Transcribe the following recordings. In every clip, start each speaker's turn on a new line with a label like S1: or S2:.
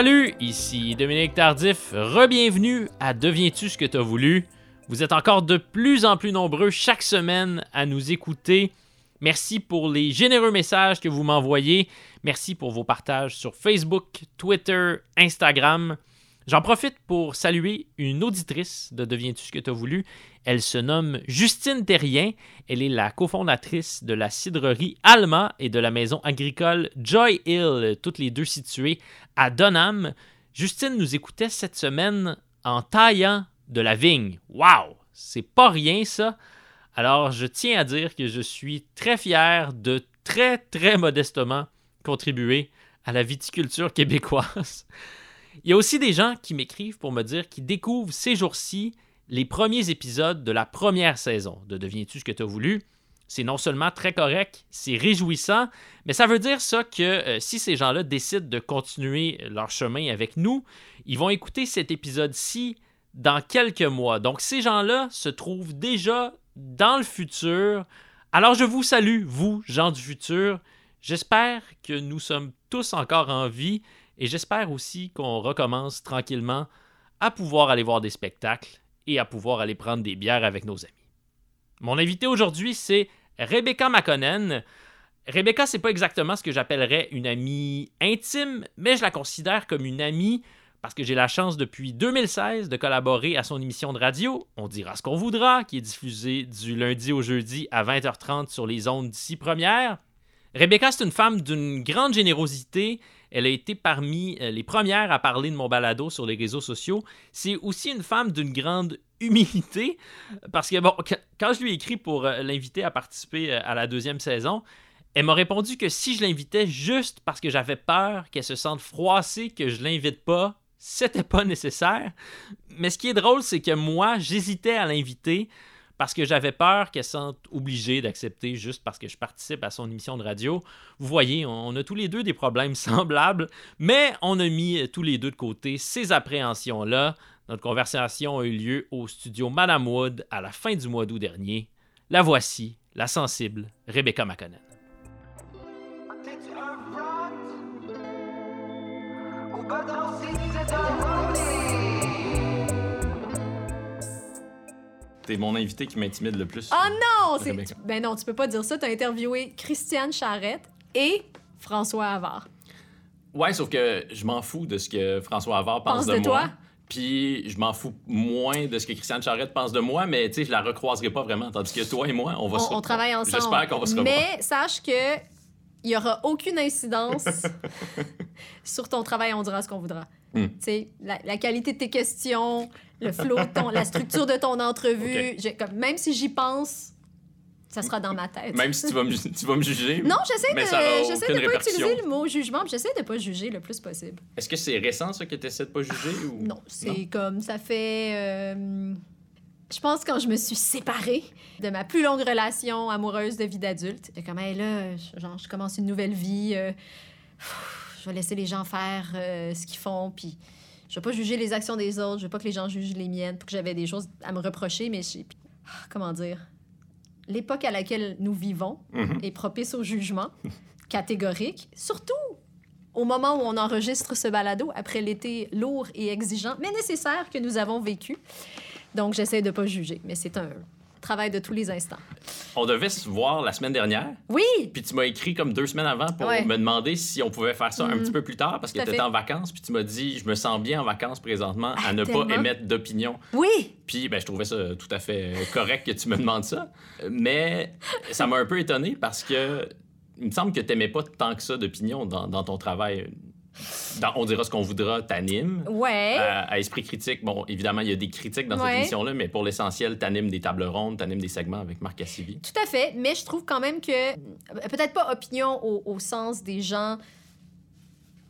S1: Salut, ici Dominique Tardif. Rebienvenue à Deviens-tu ce que t'as voulu? Vous êtes encore de plus en plus nombreux chaque semaine à nous écouter. Merci pour les généreux messages que vous m'envoyez. Merci pour vos partages sur Facebook, Twitter, Instagram. J'en profite pour saluer une auditrice de Deviens-tu ce que tu as voulu? Elle se nomme Justine Terrien. Elle est la cofondatrice de la cidrerie Alma et de la maison agricole Joy Hill, toutes les deux situées à Donham. Justine nous écoutait cette semaine en taillant de la vigne. Waouh! C'est pas rien ça. Alors, je tiens à dire que je suis très fier de très, très modestement contribuer à la viticulture québécoise. Il y a aussi des gens qui m'écrivent pour me dire qu'ils découvrent ces jours-ci les premiers épisodes de la première saison de Deviens-tu ce que tu as voulu? C'est non seulement très correct, c'est réjouissant, mais ça veut dire ça que euh, si ces gens-là décident de continuer leur chemin avec nous, ils vont écouter cet épisode-ci dans quelques mois. Donc ces gens-là se trouvent déjà dans le futur. Alors je vous salue, vous, gens du futur. J'espère que nous sommes tous encore en vie et j'espère aussi qu'on recommence tranquillement à pouvoir aller voir des spectacles et à pouvoir aller prendre des bières avec nos amis. Mon invité aujourd'hui, c'est Rebecca McConnell. Rebecca, c'est pas exactement ce que j'appellerais une amie intime, mais je la considère comme une amie parce que j'ai la chance depuis 2016 de collaborer à son émission de radio, On dira ce qu'on voudra, qui est diffusée du lundi au jeudi à 20h30 sur les ondes d'ici première. Rebecca, c'est une femme d'une grande générosité. Elle a été parmi euh, les premières à parler de mon balado sur les réseaux sociaux. C'est aussi une femme d'une grande humilité, parce que bon, quand je lui ai écrit pour euh, l'inviter à participer euh, à la deuxième saison, elle m'a répondu que si je l'invitais juste parce que j'avais peur qu'elle se sente froissée que je l'invite pas, c'était pas nécessaire. Mais ce qui est drôle, c'est que moi, j'hésitais à l'inviter parce que j'avais peur qu'elle se sente obligée d'accepter juste parce que je participe à son émission de radio. Vous voyez, on a tous les deux des problèmes semblables, mais on a mis tous les deux de côté ces appréhensions-là. Notre conversation a eu lieu au studio Madame Wood à la fin du mois d'août dernier. La voici, la sensible Rebecca McConnell.
S2: T'es mon invité qui m'intimide le plus.
S3: Oh non! Ben non, tu peux pas dire ça. T'as interviewé Christiane Charrette et François Havard.
S2: Ouais, sauf que je m'en fous de ce que François Havard pense, de, moi. Toi? Puis je m'en fous moins de ce que Christiane Charrette pense de moi, mais tu sais, je la recroiserai pas vraiment. Tandis que toi et moi, on va
S3: on, se On travaille ensemble.
S2: J'espère qu'on va se
S3: revoir. Mais sache que il n'y aura aucune incidence sur ton travail, on dira ce qu'on voudra. Hmm. La, la, qualité de tes questions, le flow, ton, la structure de ton entrevue, comme, même si j'y pense, ça sera dans ma tête.
S2: Même si tu vas me, tu vas me juger?
S3: Non, j'essaie de ne pas utiliser le mot jugement, j'essaie de pas juger le plus possible.
S2: Est-ce que c'est récent, ça, que tu essaies de pas juger? Ou...
S3: Non, c'est comme, ça fait... Euh, je pense quand je me suis séparée de ma plus longue relation amoureuse de vie d'adulte, comme, hey, là, genre, je commence une nouvelle vie... Euh, je vais laisser les gens faire euh, ce qu'ils font, puis je vais pas juger les actions des autres, je veux pas que les gens jugent les miennes, que j'avais des choses à me reprocher, mais ah, comment dire, l'époque à laquelle nous vivons mhm. est propice au jugement catégorique, surtout au moment où on enregistre ce balado après l'été lourd et exigeant, mais nécessaire que nous avons vécu. Donc, j'essaie de pas juger, mais c'est un travail de tous les instants.
S2: On devait se voir la semaine dernière.
S3: Oui.
S2: Puis tu m'as écrit comme deux semaines avant pour me demander si on pouvait faire ça un mm. petit peu plus tard parce que tu étais en vacances. Puis tu m'as dit, je me sens bien en vacances présentement à ne pas émettre d'opinion.
S3: Oui.
S2: Puis ben, je trouvais ça tout à fait correct que tu me demandes ça. Mais ça m'a un peu étonné parce que il me semble que tu n'aimais pas tant que ça d'opinion dans, dans ton travail on dira ce qu'on voudra, t'anime.
S3: Ouais.
S2: Euh, à Esprit critique, bon, évidemment, il y a des critiques dans cette émission-là, mais pour l'essentiel, t'animes des tables rondes, t'animes des segments avec Marc Cassivi.
S3: Tout à fait, mais je trouve quand même que, peut-être pas opinion au sens des gens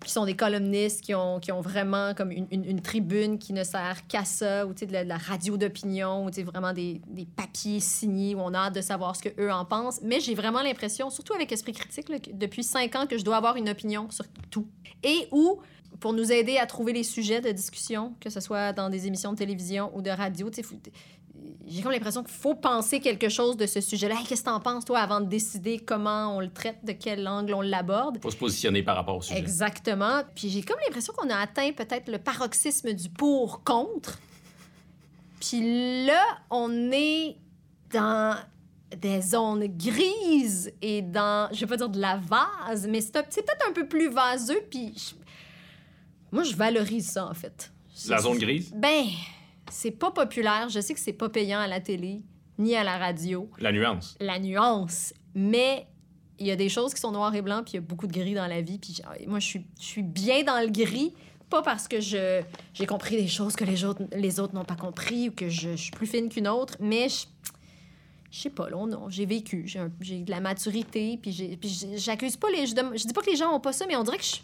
S3: qui sont des columnistes, qui ont, qui ont vraiment comme une, une, tribune qui ne sert qu'à ça, ou de la, de la radio d'opinion, ou vraiment des, des, papiers signés où on a hâte de savoir ce qu'eux en pensent. Mais j'ai vraiment l'impression, surtout avec Esprit Critique, là, depuis cinq ans, que je dois avoir une opinion sur tout. Et où, pour nous aider à trouver les sujets de discussion, que ce soit dans des émissions de télévision ou de radio, j'ai comme l'impression qu'il faut penser quelque chose de ce sujet-là. Hey, Qu'est-ce que t'en penses, toi, avant de décider comment on le traite, de quel angle on l'aborde?
S1: Faut se positionner par rapport au sujet.
S3: Exactement. Puis j'ai comme l'impression qu'on a atteint peut-être le paroxysme du pour-contre. Puis là, on est dans des zones grises et dans, je vais pas dire de la vase, mais c'est peut-être un peu plus vaseux. Puis je- moi, je valorise ça, en fait.
S1: La zone grise,
S3: Ben, c'est pas populaire. Je sais que c'est pas payant à la télé ni à la radio
S1: la nuance.
S3: la nuance, mais il y a des choses qui sont noires et blancs, puis il y a beaucoup de gris dans la vie. Puis moi, je suis, je suis bien dans le gris, pas parce que je, j'ai compris des choses que les autres, les autres n'ont pas compris ou que je, je suis plus fine qu'une autre, mais je, je sais pas, là, non, j'ai vécu, j'ai, de la maturité, puis, j'ai, puis j'ai- j'accuse pas les... Je, je dis pas que les gens ont pas ça, mais on dirait que je...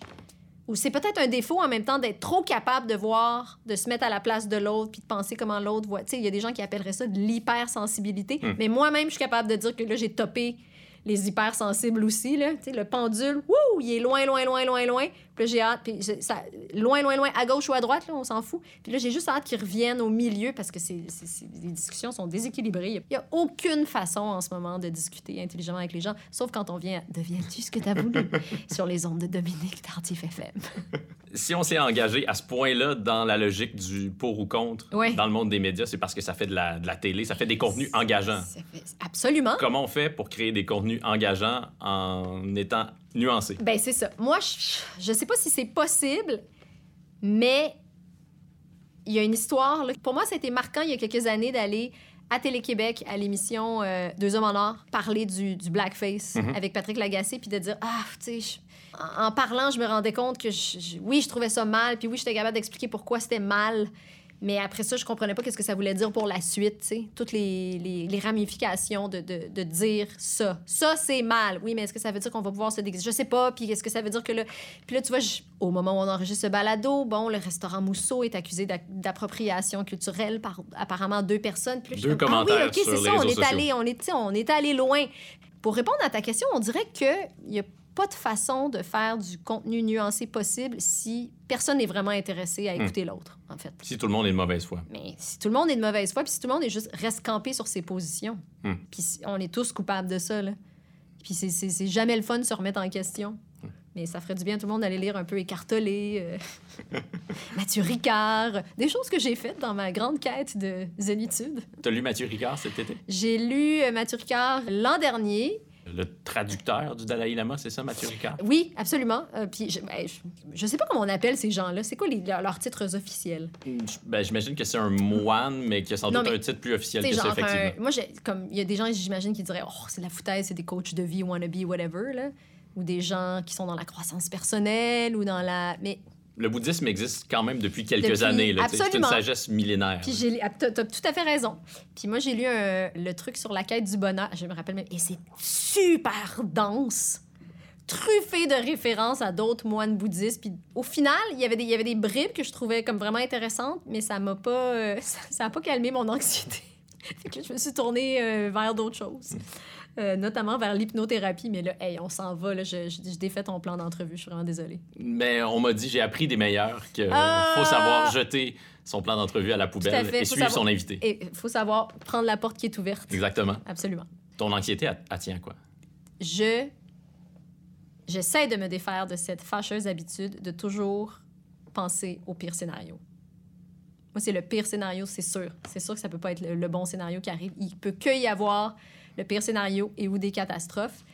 S3: Ou c'est peut-être un défaut en même temps d'être trop capable de voir, de se mettre à la place de l'autre, puis de penser comment l'autre voit. Tu sais, il y a des gens qui appelleraient ça de l'hypersensibilité.
S1: Hmm.
S3: Mais moi-même, je suis capable de dire que là, j'ai topé les hypersensibles aussi. Là. Tu sais, le pendule, wouh, il est loin, loin, loin, loin, loin. Puis là, j'ai hâte. Puis ça, loin, loin, loin, à gauche ou à droite, là, on s'en fout. Puis là, j'ai juste hâte qu'ils reviennent au milieu parce que c'est, c'est- c'est- les discussions sont déséquilibrées. Il n'y a, aucune façon en ce moment de discuter intelligemment avec les gens, sauf quand on vient Deviens-tu ce que tu as voulu? Sur les ondes de Dominique Tardif FM.
S1: Si on s'est engagé à ce point-là dans la logique du pour ou contre
S3: Ouais.
S1: dans le monde des médias, c'est parce que ça fait de la, de la télé, ça fait des contenus engageants.
S3: Ça fait- Absolument.
S1: Comment on fait pour créer des contenus engageants en étant nuancé?
S3: Ben, c'est ça. Moi, je, je sais pas si c'est possible, mais il y a une histoire. là. Pour moi, ça a été marquant il y a quelques années d'aller à Télé-Québec, à l'émission euh, Deux hommes en or, parler du, du blackface
S1: Mhm.
S3: avec Patrick Lagacé, puis de dire Ah, tu sais, en, en parlant, je me rendais compte que je- je- oui, je trouvais ça mal, puis oui, j'étais capable d'expliquer pourquoi c'était mal. Mais après ça, je comprenais pas qu'est-ce que ça voulait dire pour la suite, tu sais. Toutes les, les- les ramifications de, de- de dire ça. Ça, c'est mal. Oui, mais est-ce que ça veut dire qu'on va pouvoir se déguiser? Je sais pas. Puis est-ce que ça veut dire que là... Puis là, tu vois, je- au moment où on enregistre ce balado, bon, le restaurant Mousseau est accusé d'appropriation culturelle par apparemment deux personnes. Puis là,
S1: Deux
S3: comme,
S1: commentaires
S3: Ah oui, OK, c'est ça, on est, allé, on, est, on est allé loin. Pour répondre à ta question, on dirait qu'il n'y a pas de façon de faire du contenu nuancé possible si personne n'est vraiment intéressé à
S1: Hmm.
S3: écouter l'autre, en fait.
S1: Si tout le monde est de mauvaise foi.
S3: Mais si tout le monde est de mauvaise foi, puis si tout le monde est juste reste campé sur ses positions,
S1: Hmm.
S3: puis on est tous coupables de ça, là. Puis c'est- jamais le fun de se remettre en question.
S1: Hmm.
S3: Mais ça ferait du bien à tout le monde d'aller lire un peu écartelé, euh, Mathieu Ricard, des choses que j'ai faites dans ma grande quête de zénitude.
S1: T'as lu Mathieu Ricard cet été?
S3: J'ai lu euh, Mathieu Ricard l'an dernier.
S1: Le traducteur du Dalai Lama, c'est ça, Mathieu Ricard?
S3: Oui, absolument. Euh, puis je, ben, je, je sais pas comment on appelle ces gens-là. C'est quoi les- leurs titres officiels?
S1: Ben, j'imagine que c'est un moine, mais qui a sans
S3: Non,
S1: doute un titre plus officiel que ça, effectivement.
S3: un- moi, comme il y a des gens, j'imagine, qui diraient, oh, c'est de la foutaise, c'est des coachs de vie, wannabe, whatever, là. Ou des gens qui sont dans la croissance personnelle ou dans la. Mais.
S1: Le bouddhisme existe quand même depuis quelques
S3: Depuis-
S1: années. C'est une sagesse millénaire.
S3: Puis j'ai. ah, T'as tout à fait raison. Puis moi, j'ai lu un- le truc sur la quête du bonheur. Je me rappelle même. Et c'est super dense. Truffé de références à d'autres moines bouddhistes. Puis au final, il y avait des, il y avait des bribes que je trouvais comme vraiment intéressantes, mais ça m'a pas. euh, ça, ça a pas calmé mon anxiété. fait que je me suis tournée euh, vers d'autres choses. Euh, notamment vers l'hypnothérapie. Mais là, hey, on s'en va. Là, je, je, je défais ton plan d'entrevue. Je suis vraiment désolée.
S1: Mais on m'a dit, j'ai appris des meilleurs qu'il
S3: Ah!
S1: faut savoir jeter son plan d'entrevue à la poubelle
S3: à
S1: et suivre son invité.
S3: Il faut savoir prendre la porte qui est ouverte.
S1: Exactement.
S3: Absolument.
S1: Ton anxiété, elle, elle tient à quoi?
S3: je j'essaie de me défaire de cette fâcheuse habitude de toujours penser au pire scénario. Moi, c'est le pire scénario, c'est sûr. C'est sûr que ça peut pas être le, le bon scénario qui arrive. Il peut que y avoir le pire scénario et ou des catastrophes.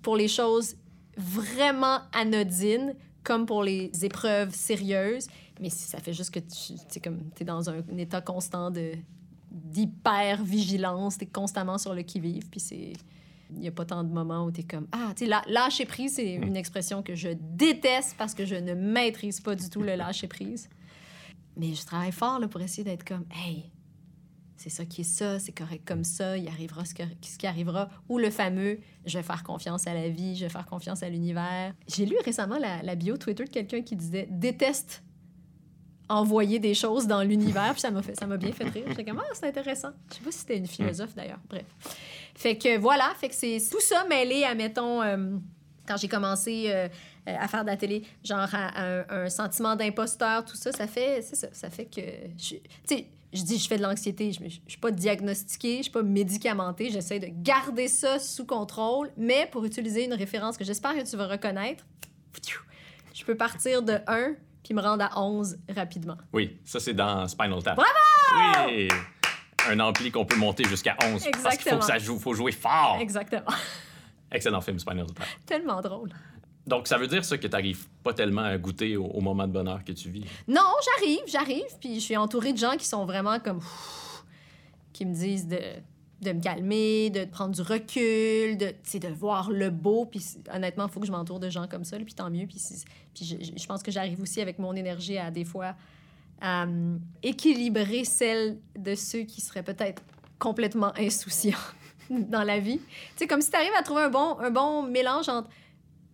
S3: Pour les choses vraiment anodines, comme pour les épreuves sérieuses, mais si ça fait juste que tu es comme t'es dans un, un état constant de d'hyper vigilance, t'es constamment sur le qui vive, puis c'est il n'y a pas tant de moments où tu es comme Ah, tu sais, la- lâcher prise, c'est une expression que je déteste parce que je ne maîtrise pas du tout le lâcher prise. Mais je travaille fort là, pour essayer d'être comme Hey, c'est ça qui est ça, c'est correct comme ça, il arrivera ce, qui arrivera. Ou le fameux Je vais faire confiance à la vie, je vais faire confiance à l'univers. J'ai lu récemment la, la bio Twitter de quelqu'un qui disait Déteste envoyer des choses dans l'univers, puis ça m'a fait ça m'a bien fait rire. J'étais comme ah, c'est intéressant. Je sais pas si c'était une philosophe d'ailleurs. Bref. Fait que voilà, fait que c'est tout ça mêlé à mettons euh, quand j'ai commencé euh, euh, à faire de la télé, genre à, à un, un sentiment d'imposteur, tout ça, ça fait ça, ça fait que tu sais je dis je fais de l'anxiété, je, je suis pas diagnostiquée, je suis pas médicamentée, j'essaie de garder ça sous contrôle, mais pour utiliser une référence que j'espère que tu vas reconnaître, je peux partir de 1 puis me rendre à 11 rapidement.
S1: Oui, ça, c'est dans Spinal Tap.
S3: Bravo!
S1: Oui! Un ampli qu'on peut monter jusqu'à 11. Parce qu'il faut
S3: Exactement.
S1: que ça joue, faut jouer fort.
S3: Exactement.
S1: Excellent film, Spinal Tap.
S3: Tellement drôle.
S1: Donc, ça veut dire ça que tu n'arrives pas tellement à goûter au, moment de bonheur que tu vis?
S3: Non, j'arrive, j'arrive, puis je suis entourée de gens qui sont vraiment comme... qui me disent de, de me calmer, de prendre du recul, de, de voir le beau. Puis c'est- honnêtement, il faut que je m'entoure de gens comme ça, puis tant mieux. Puis, c'est- puis je, pense que j'arrive aussi avec mon énergie à des fois hum, équilibrer celle de ceux qui seraient peut-être complètement insouciants dans la vie. Tu sais, comme si tu arrives à trouver un bon, un bon mélange entre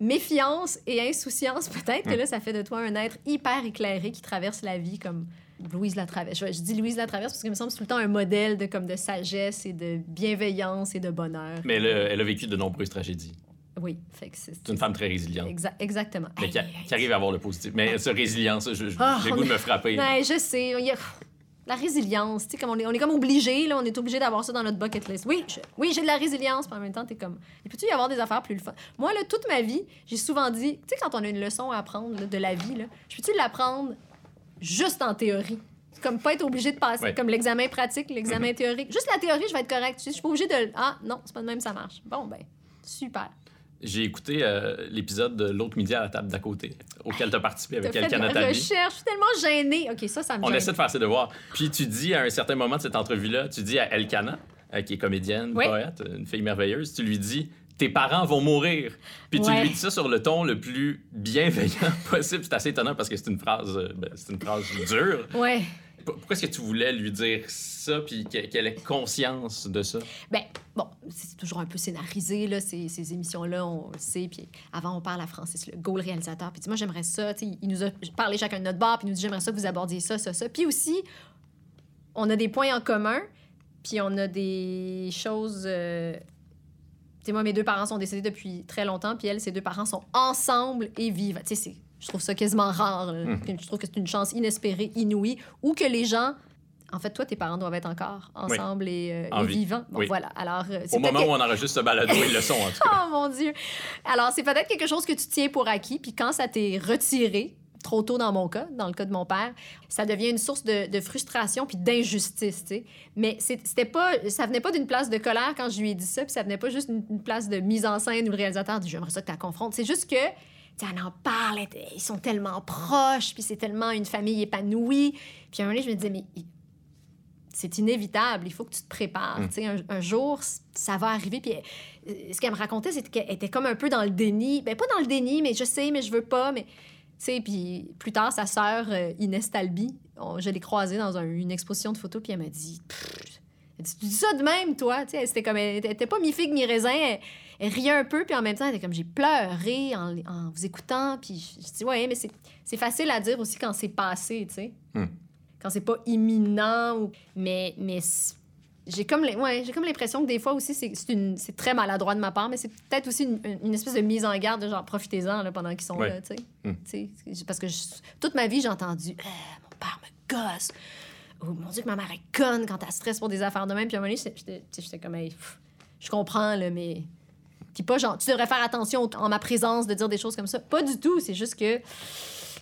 S3: méfiance et insouciance, peut-être que là, ça fait de toi un être hyper éclairé qui traverse la vie comme Louise la traverse. Je, je dis Louise la traverse parce qu'il me semble c'est tout le temps un modèle de, comme de sagesse et de bienveillance et de bonheur.
S1: Mais elle a, elle a vécu de nombreuses tragédies.
S3: Oui, fait que c'est...
S1: C'est une femme très résiliente.
S3: Exa- exactement.
S1: Mais qui, a- qui arrive à avoir le positif. Mais ce résilience, je- je-
S3: Ah,
S1: j'ai le
S3: on
S1: goût de me frapper.
S3: Ouais, je sais. La résilience, tu sais, comme on est, on est comme obligé, là, on est obligé d'avoir ça dans notre bucket list. Oui, je- oui, j'ai de la résilience, puis en même temps, t'es comme. Il peut-tu y avoir des affaires plus le fun? Moi, là, toute ma vie, j'ai souvent dit, tu sais, quand on a une leçon à apprendre là, de la vie, là, je peux-tu l'apprendre juste en théorie? Comme pas être obligé de passer,
S1: Ouais.
S3: comme l'examen pratique, l'examen théorique. Juste la théorie, je vais être correct. Je suis pas obligé de. Ah, non, c'est pas de même, ça marche. Bon, ben, super.
S1: J'ai écouté euh, l'épisode de l'autre midi à la table d'à côté, auquel tu as participé avec
S3: T'as fait de
S1: Nathalie.
S3: recherche, je suis tellement gênée. OK, ça, ça me
S1: On
S3: gêne.
S1: essaie de faire ses devoirs. Puis tu dis à un certain moment de cette entrevue-là, tu dis à Elkana, euh, qui est comédienne,
S3: Oui.
S1: poète, une fille merveilleuse, tu lui dis tes parents vont mourir. Puis tu lui dis ça sur le ton le plus bienveillant possible. C'est assez étonnant parce que c'est une phrase, euh, ben, c'est une phrase dure.
S3: Ouais.
S1: Pourquoi est-ce que tu voulais lui dire ça puis que- qu'elle ait conscience de ça?
S3: Ben, bon, c'est toujours un peu scénarisé, là, ces, ces émissions-là, on le sait. Puis avant, on parle à Francis Legault, le réalisateur. Puis il dit, moi, j'aimerais ça. Il nous a parlé chacun de notre bar, puis il nous dit, j'aimerais ça que vous abordiez ça, ça, ça. Puis aussi, on a des points en commun, puis on a des choses. euh, Tu sais, moi, mes deux parents sont décédés depuis très longtemps, puis elle, ses deux parents sont ensemble et vivent. Tu sais, c'est- je trouve ça quasiment rare. Puis Je trouve que c'est une chance inespérée, inouïe, ou que les gens. En fait, toi, tes parents doivent être encore ensemble et, euh,
S1: En
S3: et
S1: vie.
S3: vivants. Bon,
S1: Oui.
S3: voilà. Alors, euh,
S1: Au moment
S3: que-
S1: où on enregistre ce balado, ils le sont en tout cas.
S3: Oh mon Dieu! Alors, c'est peut-être quelque chose que tu tiens pour acquis, puis quand ça t'est retiré, trop tôt dans mon cas, dans le cas de mon père, ça devient une source de, de frustration puis d'injustice, tu sais. Mais c'était pas, ça venait pas d'une place de colère quand je lui ai dit ça, puis ça venait pas juste d'une une place de mise en scène où le réalisateur dit « j'aimerais ça que tu la confrontes ». C'est juste que, elle en parle, ils sont tellement proches, puis c'est tellement une famille épanouie. Puis à un moment donné, je me disais « mais c'est inévitable, il faut que tu te prépares.
S1: Mm.
S3: Sais, Un, un jour, ça va arriver. Puis euh, ce qu'elle me racontait, c'est qu'elle était comme un peu dans le déni. Ben, pas dans le déni, mais je sais, mais je veux pas. Mais, puis plus tard, sa sœur, euh, Inès Talby, on- je l'ai croisée dans un- une exposition de photos, puis elle m'a dit, elle tu dis ça de même, toi. C'était comme, elle était pas mi-figue, mi-raisin. Elle, elle riait un peu, puis en même temps, elle était comme, j'ai pleuré en, en vous écoutant. Puis je, je dis, ouais, mais c'est facile à dire aussi quand c'est passé, tu sais
S1: Hmm.
S3: Quand c'est pas imminent. Ou... Mais, mais j'ai comme ouais, j'ai comme l'impression que des fois aussi, c'est c'est une- c'est très maladroit de ma part, mais c'est peut-être aussi une, une- espèce de mise en garde de genre profitez-en là, pendant qu'ils sont
S1: Ouais.
S3: là, tu sais.
S1: Hmm.
S3: Tu sais, Parce que je- toute ma vie, j'ai entendu Ah, mon père me gosse. Oh mon Dieu, que ma mère est conne quand elle stresse pour des affaires de même. Puis à un moment donné, j'étais- comme Hey, pff, je comprends, là, mais. Puis pas genre, tu devrais faire attention en ma présence de dire des choses comme ça. Pas du tout, c'est juste que.